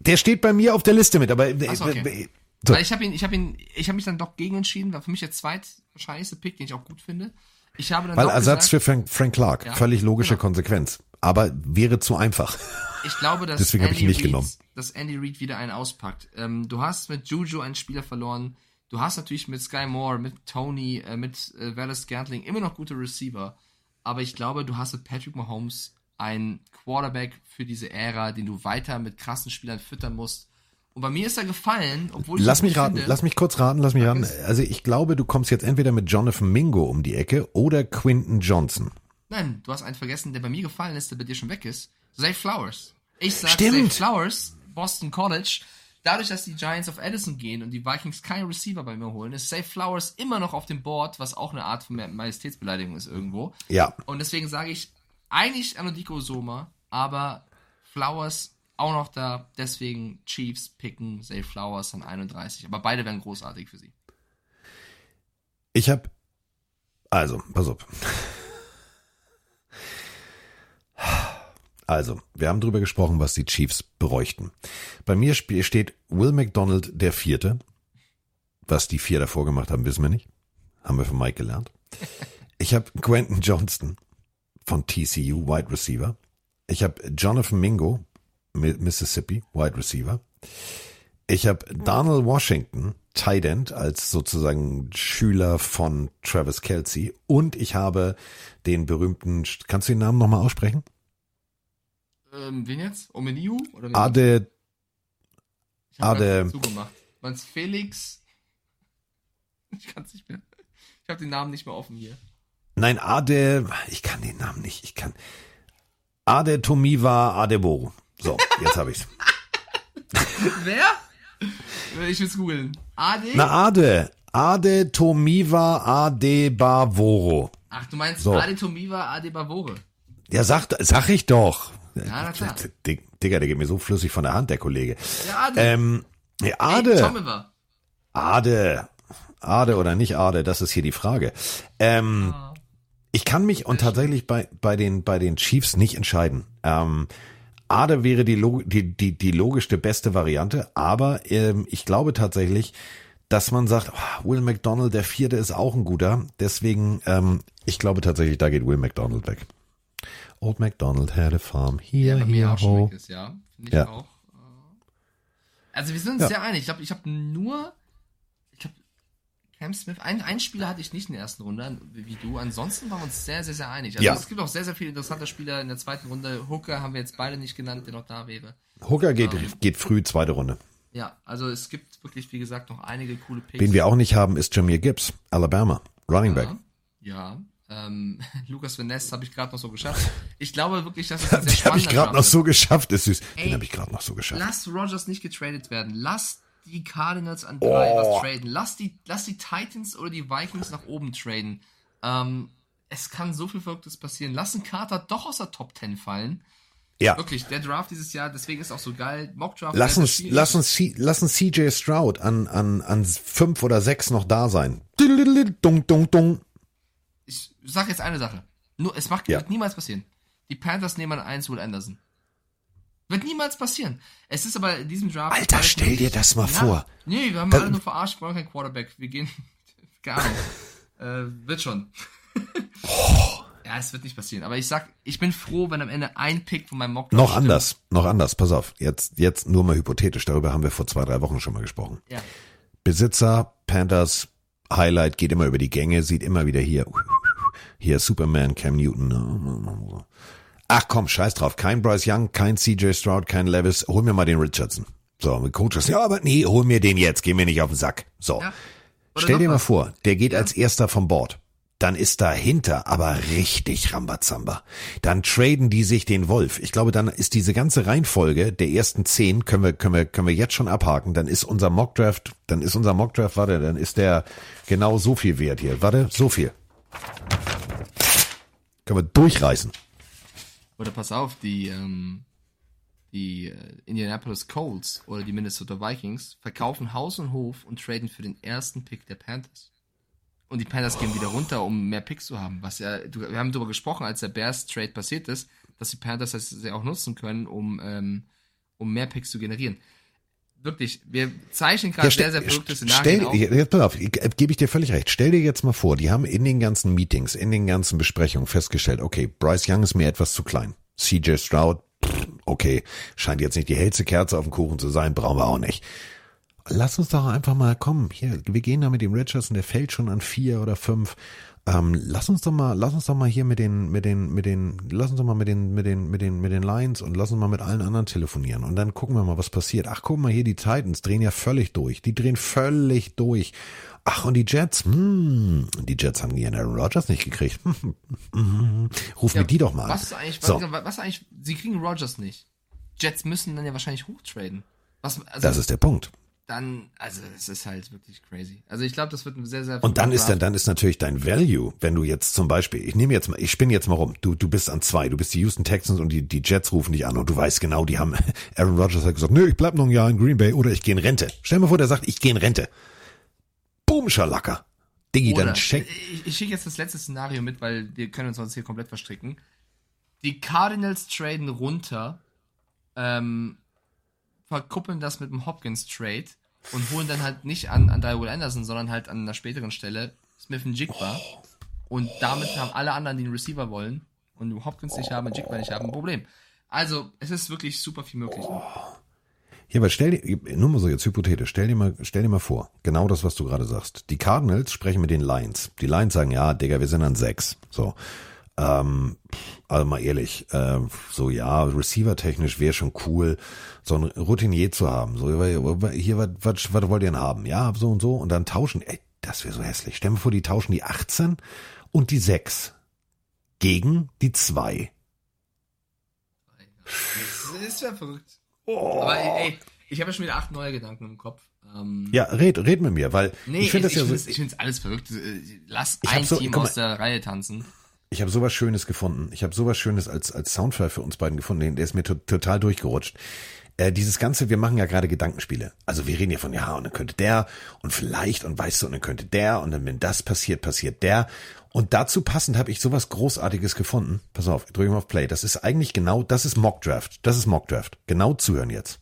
Der steht bei mir auf der Liste mit, aber äh, so, okay. äh, so. Weil ich habe ihn, ich habe ihn, ich habe mich dann doch gegen entschieden, war für mich der zweitwahrscheinlichste Pick, den ich auch gut finde. Ich habe dann weil Ersatz für gesagt, Frank, Frank Clark, Ja, völlig logische genau. Konsequenz. Aber wäre zu einfach. Ich glaube, dass [LAUGHS] Deswegen habe ich ihn nicht Reid, genommen. dass Andy Reid wieder einen auspackt. Ähm, du hast mit Juju einen Spieler verloren. Du hast natürlich mit Sky Moore, mit Tony, äh, mit äh, Wallace Gantling immer noch gute Receiver. Aber ich glaube, du hast mit Patrick Mahomes einen Quarterback für diese Ära, den du weiter mit krassen Spielern füttern musst. Und bei mir ist er gefallen, obwohl ich Lass mich raten, finde. lass mich kurz raten, lass mich raten. Also ich glaube, du kommst jetzt entweder mit Jonathan Mingo um die Ecke oder Quinton Johnson. Nein, du hast einen vergessen, der bei mir gefallen ist, der bei dir schon weg ist. Zay Flowers. Ich sag Stimmt. Zay Flowers, Boston College. Dadurch, dass die Giants auf Edison gehen und die Vikings keinen Receiver bei mir holen, ist Zay Flowers immer noch auf dem Board, was auch eine Art von Majestätsbeleidigung ist irgendwo. Ja. Und deswegen sage ich eigentlich Anodiko Soma, aber Flowers auch noch da. Deswegen Chiefs picken Zay Flowers an 31. Aber beide wären großartig für sie. Ich habe also, pass auf. Also, wir haben drüber gesprochen, was die Chiefs bräuchten. Bei mir steht Will McDonald der Vierte. Was die vier davor gemacht haben, wissen wir nicht. Haben wir von Mike gelernt. Ich habe Quentin Johnston von TCU, Wide Receiver. Ich habe Jonathan Mingo, Mi- Mississippi, Wide Receiver. Ich habe Donald Washington, Tight End, als sozusagen Schüler von Travis Kelsey. Und ich habe den berühmten, kannst du den Namen nochmal aussprechen? Ähm, wen jetzt? Omeniu? Oder wen? Ade, Ich hab Ade, zugemacht. Meinst Felix? [LAUGHS] Ich kann's nicht mehr. Ich habe den Namen nicht mehr offen hier. nein, Ade, ich kann den Namen nicht, ich kann, Ade Tomiwa Adeboro. So, jetzt habe ich's. [LAUGHS] Wer? Ich will's googeln. AD? Na, Ade, Ade Tomiwa Adebavoro. Ach, du meinst So. Ade Tomiwa Ade Bavore. Ja, sag, sag ich doch. Ja, na klar. Dig- Digga, der geht mir so flüssig von der Hand, der Kollege. Ja, Ade. Ähm, ja, Ade. Ade. Ade oder nicht Ade, das ist hier die Frage. Ähm, ich kann mich und tatsächlich bei, bei, den, bei den Chiefs nicht entscheiden. Ähm, Ade wäre die, die, die, die logischste beste Variante, aber ähm, ich glaube tatsächlich, dass man sagt, oh, Will McDonald, der vierte ist auch ein guter. Deswegen, ähm, ich glaube tatsächlich, da geht Will McDonald weg. Old McDonald had a farm. Here, auch schon ho. ist, ja. Finde ich Ja. auch. Also wir sind uns Ja. sehr einig. Ich glaube, ich habe nur, ich glaube, Cam Smith, ein, ein Spieler hatte ich nicht in der ersten Runde, wie wie du. Ansonsten waren wir uns sehr, sehr, sehr einig. Also Ja. es gibt auch sehr, sehr viele interessante Spieler in der zweiten Runde. Hooker haben wir jetzt beide nicht genannt, der noch da wäre. Hooker geht, Ähm, geht früh, zweite Runde. Ja, also es gibt wirklich, wie gesagt, noch einige coole Picks. Wen wir auch nicht haben, ist Jameer Gibbs, Alabama, Running Back. Ja, ähm, [LAUGHS] Lukas Van Ness habe ich gerade noch so geschafft. Ich glaube wirklich, dass es [LAUGHS] ein sehr Den habe ich gerade noch so geschafft, ist süß. Ey, Den habe ich gerade noch so geschafft. Lass Rogers nicht getradet werden. Lass die Cardinals an drei Oh. was traden. Lass die, lass die Titans oder die Vikings nach oben traden. Ähm, es kann so viel Verrücktes passieren. Lass einen Carter doch aus der Top 10 fallen. Ja. Wirklich, der Draft dieses Jahr, deswegen ist auch so geil. Mock Draft. Lass uns, lass uns, C- lass uns CJ Stroud an, an, an fünf oder sechs noch da sein. Dung, dung, dung. Sag jetzt eine Sache. Nur, es macht, Ja. wird niemals passieren. Die Panthers nehmen an 1 Will Anderson. Wird niemals passieren. Es ist aber in diesem Draft. Alter, stell dir das mal vor. Nee, wir haben Da- alle nur verarscht, wir brauchen keinen Quarterback. Wir gehen. [LAUGHS] Keine Ahnung. [LAUGHS] äh, wird schon. [LAUGHS] ja, es wird nicht passieren. Aber ich sag, ich bin froh, wenn am Ende ein Pick von meinem Mock Noch stimmt. anders, noch anders. Pass auf. Jetzt, jetzt nur mal hypothetisch. Darüber haben wir vor zwei, drei Wochen schon mal gesprochen. Ja. Besitzer, Panthers, Highlight geht immer über die Gänge, sieht immer wieder hier. Hier Superman, Cam Newton. Ach komm, scheiß drauf. Kein Bryce Young, kein CJ Stroud, kein Levis. Hol mir mal den Richardson. So, mit Coaches. Ja, aber nee, hol mir den jetzt. Geh mir nicht auf den Sack. So. Oder Stell dir mal was. vor, der geht als erster vom Board. Dann ist dahinter aber richtig Rambazamba. Dann traden die sich den Wolf. Ich glaube, dann ist diese ganze Reihenfolge der ersten zehn können wir, können wir, können wir jetzt schon abhaken. Dann ist unser Mockdraft, dann ist unser Mockdraft, warte, dann ist der genau so viel wert hier. Warte, so viel. Können wir durchreißen. Oder pass auf, die, ähm, die äh, Indianapolis Colts oder die Minnesota Vikings verkaufen Haus und Hof und traden für den ersten Pick der Panthers. Und die Panthers gehen wieder runter, um mehr Picks zu haben. Was ja, wir haben darüber gesprochen, als der Bears Trade passiert ist, dass die Panthers das ja auch nutzen können, um, ähm, um mehr Picks zu generieren. Wirklich, wir zeichnen gerade stell- sehr, sehr verrückte stell, Szenarien auf. jetzt pass auf, äh, gebe ich dir völlig recht. Stell dir jetzt mal vor, die haben in den ganzen Meetings, in den ganzen Besprechungen festgestellt, okay, Bryce Young ist mir etwas zu klein. CJ Stroud, okay, scheint jetzt nicht die hellste Kerze auf dem Kuchen zu sein, brauchen wir auch nicht. Lass uns doch einfach mal kommen. Hier, wir gehen da mit dem Richardson, der fällt schon an vier oder fünf. Ähm, lass uns doch mal, lass uns doch mal hier mit den, mit den, mit den, lass uns doch mal mit den, mit den, mit den, mit den Lions und lass uns mal mit allen anderen telefonieren und dann gucken wir mal, was passiert. Ach, guck mal hier, die Titans drehen ja völlig durch. Die drehen völlig durch. Ach, und die Jets, hm, die Jets haben ihren Aaron Rodgers nicht gekriegt. [LAUGHS] Ruf mir die doch mal an. Was ist eigentlich, So. was, was eigentlich, sie kriegen Rogers nicht. Jets müssen dann ja wahrscheinlich hochtraden. Was, also Das ist der Punkt. Dann, also es ist halt wirklich crazy. Also ich glaube, das wird ein sehr, sehr Und dann ist dann, Draft. dann ist natürlich dein Value, wenn du jetzt zum Beispiel, ich nehme jetzt mal, ich spinne jetzt mal rum, du, du bist an zwei, du bist die Houston Texans und die, die Jets rufen dich an und du weißt genau, die haben, [LAUGHS] Aaron Rodgers hat gesagt, nö, ich bleib noch ein Jahr in Green Bay oder ich gehe in Rente. Stell dir mal vor, der sagt, ich gehe in Rente. Boom, Schalacker. Diggi, Oder, dann check. Ich, ich schicke jetzt das letzte Szenario mit, weil wir können uns sonst hier komplett verstricken. Die Cardinals traden runter, ähm, verkuppeln das mit dem Hopkins Trade und holen dann halt nicht an, an Will Anderson, sondern halt an einer späteren Stelle Smith und Jigba. Und damit haben alle anderen, die einen Receiver wollen und Hopkins nicht haben und Jigba nicht haben, ein Problem. Also, es ist wirklich super viel möglich. Hier, aber stell dir, nur mal so jetzt hypothetisch, stell dir mal, stell dir mal vor, genau das, was du gerade sagst. Die Cardinals sprechen mit den Lions. Die Lions sagen, ja, Digga, wir sind an sechs. So. Ähm, also mal ehrlich, äh, so ja, Receiver-technisch wäre schon cool, so ein Routinier zu haben. So, hier, was, was, was wollt ihr denn haben? Ja, so und so. Und dann tauschen, ey, das wäre so hässlich. Stell dir vor, die tauschen die 18 und die 6 gegen die 2. Das wäre verrückt. Aber ey, ich habe ja schon wieder acht neue Gedanken im Kopf. Ähm, Ja, red, red mit mir, weil Nee, ich finde ich, das ja so. ich finde es alles verrückt. Äh, Lass Ich ein so- Team mal- aus der Reihe tanzen. Ich habe sowas Schönes gefunden. Ich habe sowas Schönes als, als Soundfile für uns beiden gefunden. Den- Der ist mir to total durchgerutscht. Äh, dieses Ganze, wir machen ja gerade Gedankenspiele. Also wir reden ja von, ja, und dann könnte der und vielleicht und weißt du, und dann könnte der und dann, wenn das passiert, passiert der. Und dazu passend habe ich sowas Großartiges gefunden. Pass auf, drücke mal auf Play. Das ist eigentlich genau, das ist Mock Draft. Das ist Mock Draft. Genau zuhören jetzt.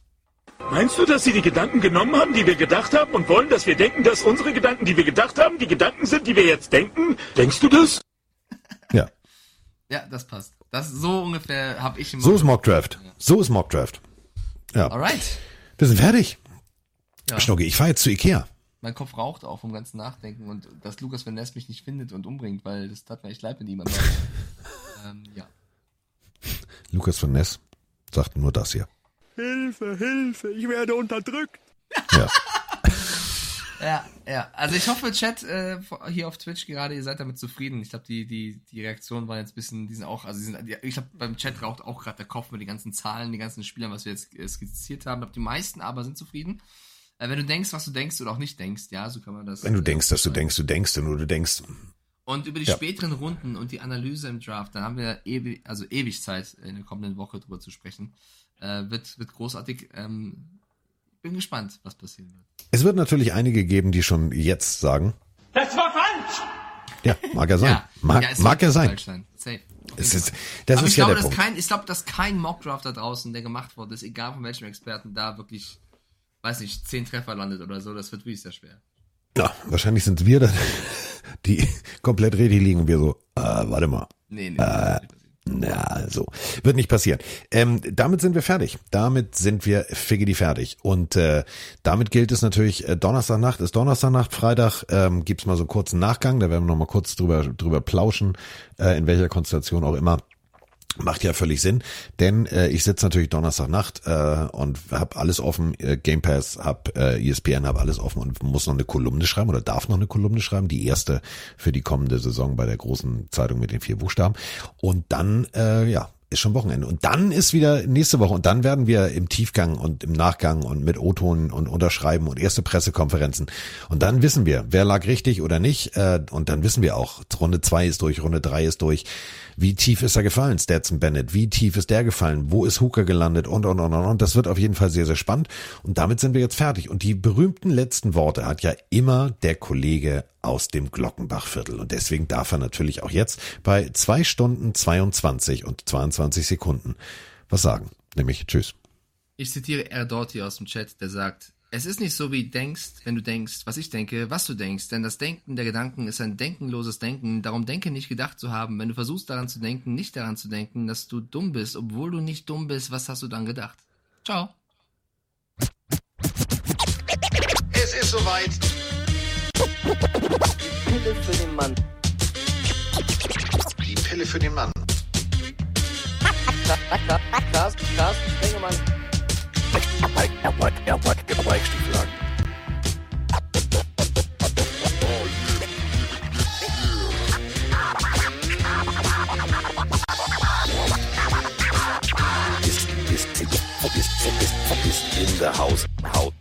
Meinst du, dass sie die Gedanken genommen haben, die wir gedacht haben und wollen, dass wir denken, dass unsere Gedanken, die wir gedacht haben, die Gedanken sind, die wir jetzt denken? Denkst du das? Ja. Ja, das passt. Das so ungefähr habe ich im So ist Mock Draft. So ist Mock Draft. Ja. Alright. Wir sind fertig. Ja. Schnucki, ich fahre jetzt zu Ikea. Mein Kopf raucht auch vom ganzen Nachdenken und dass Lukas Van Ness mich nicht findet und umbringt, weil das tat mir echt leid mit ihm. [LAUGHS] Ähm, ja. Lukas von Ness sagt nur das hier. Hilfe, Hilfe, ich werde unterdrückt. Ja. [LAUGHS] Ja, ja. Also ich hoffe, Chat äh, hier auf Twitch gerade, ihr seid damit zufrieden. Ich glaube, die, die, die Reaktionen waren jetzt ein bisschen, die sind auch, also die sind, die, ich glaube, beim Chat raucht auch gerade der Kopf mit den ganzen Zahlen, den ganzen Spielern, was wir jetzt äh, skizziert haben. Ich glaube, die meisten aber sind zufrieden. Äh, wenn du denkst, was du denkst oder auch nicht denkst, ja, so kann man das. Wenn du denkst, dass du denkst, du denkst, und nur du denkst. Und über die Ja. späteren Runden und die Analyse im Draft, dann haben wir ewig, also ewig Zeit in der kommenden Woche drüber zu sprechen. Äh, wird, wird großartig. Ähm, bin gespannt, was passieren wird. Es wird natürlich einige geben, die schon jetzt sagen, Das war falsch! ja, mag ja sein. [LAUGHS] Ja, mag, ja, mag ja sein. sein. Safe. Es ist, das Aber ist ich ja glaube, der dass Punkt. kein, ich glaube, dass kein Mockdraft da draußen, der gemacht wurde, ist, egal von welchem Experten, da wirklich, weiß nicht, zehn Treffer landet oder so. Das wird wirklich sehr schwer. Ja, wahrscheinlich sind wir dann, [LAUGHS] die komplett richtig liegen und wir so, äh, warte mal. Nee, nee. Äh, na, so. Wird nicht passieren. Ähm, damit sind wir fertig. Damit sind wir figgedi fertig. Und äh, damit gilt es natürlich, äh, Donnerstagnacht ist Donnerstagnacht, Freitag ähm, gibt's mal so einen kurzen Nachgang, da werden wir noch mal kurz drüber, drüber plauschen, äh, in welcher Konstellation auch immer. Macht ja völlig Sinn, denn äh, ich sitze natürlich Donnerstagnacht äh, und habe alles offen, äh, Game Pass, hab äh, ESPN, habe alles offen und muss noch eine Kolumne schreiben oder darf noch eine Kolumne schreiben, die erste für die kommende Saison bei der großen Zeitung mit den vier Buchstaben. Und dann, äh, ja, ist schon Wochenende. Und dann ist wieder nächste Woche und dann werden wir im Tiefgang und im Nachgang und mit O-Ton und Unterschreiben und erste Pressekonferenzen. Und dann wissen wir, wer lag richtig oder nicht. Äh, und dann wissen wir auch, Runde zwei ist durch, Runde drei ist durch. Wie tief ist er gefallen, Stetson Bennett? Wie tief ist der gefallen? Wo ist Hooker gelandet? Und, und, und, und, und. Das wird auf jeden Fall sehr, sehr spannend. Und damit sind wir jetzt fertig. Und die berühmten letzten Worte hat ja immer der Kollege aus dem Glockenbachviertel. Und deswegen darf er natürlich auch jetzt bei zwei Stunden 22 und 22 Sekunden was sagen. Nämlich Tschüss. Ich zitiere Erdorti aus dem Chat, der sagt, es ist nicht so wie denkst, wenn du denkst, was ich denke, was du denkst, denn das Denken der Gedanken ist ein denkenloses Denken, darum denke nicht gedacht zu haben, wenn du versuchst daran zu denken, nicht daran zu denken, dass du dumm bist, obwohl du nicht dumm bist, was hast du dann gedacht? Ciao. Die Pille für den Mann. Die Pille für den Mann. Carsten, Carsten, Sprengemann. Er wollte, er wollte, er wollte Stiefel an. Is in the house, house.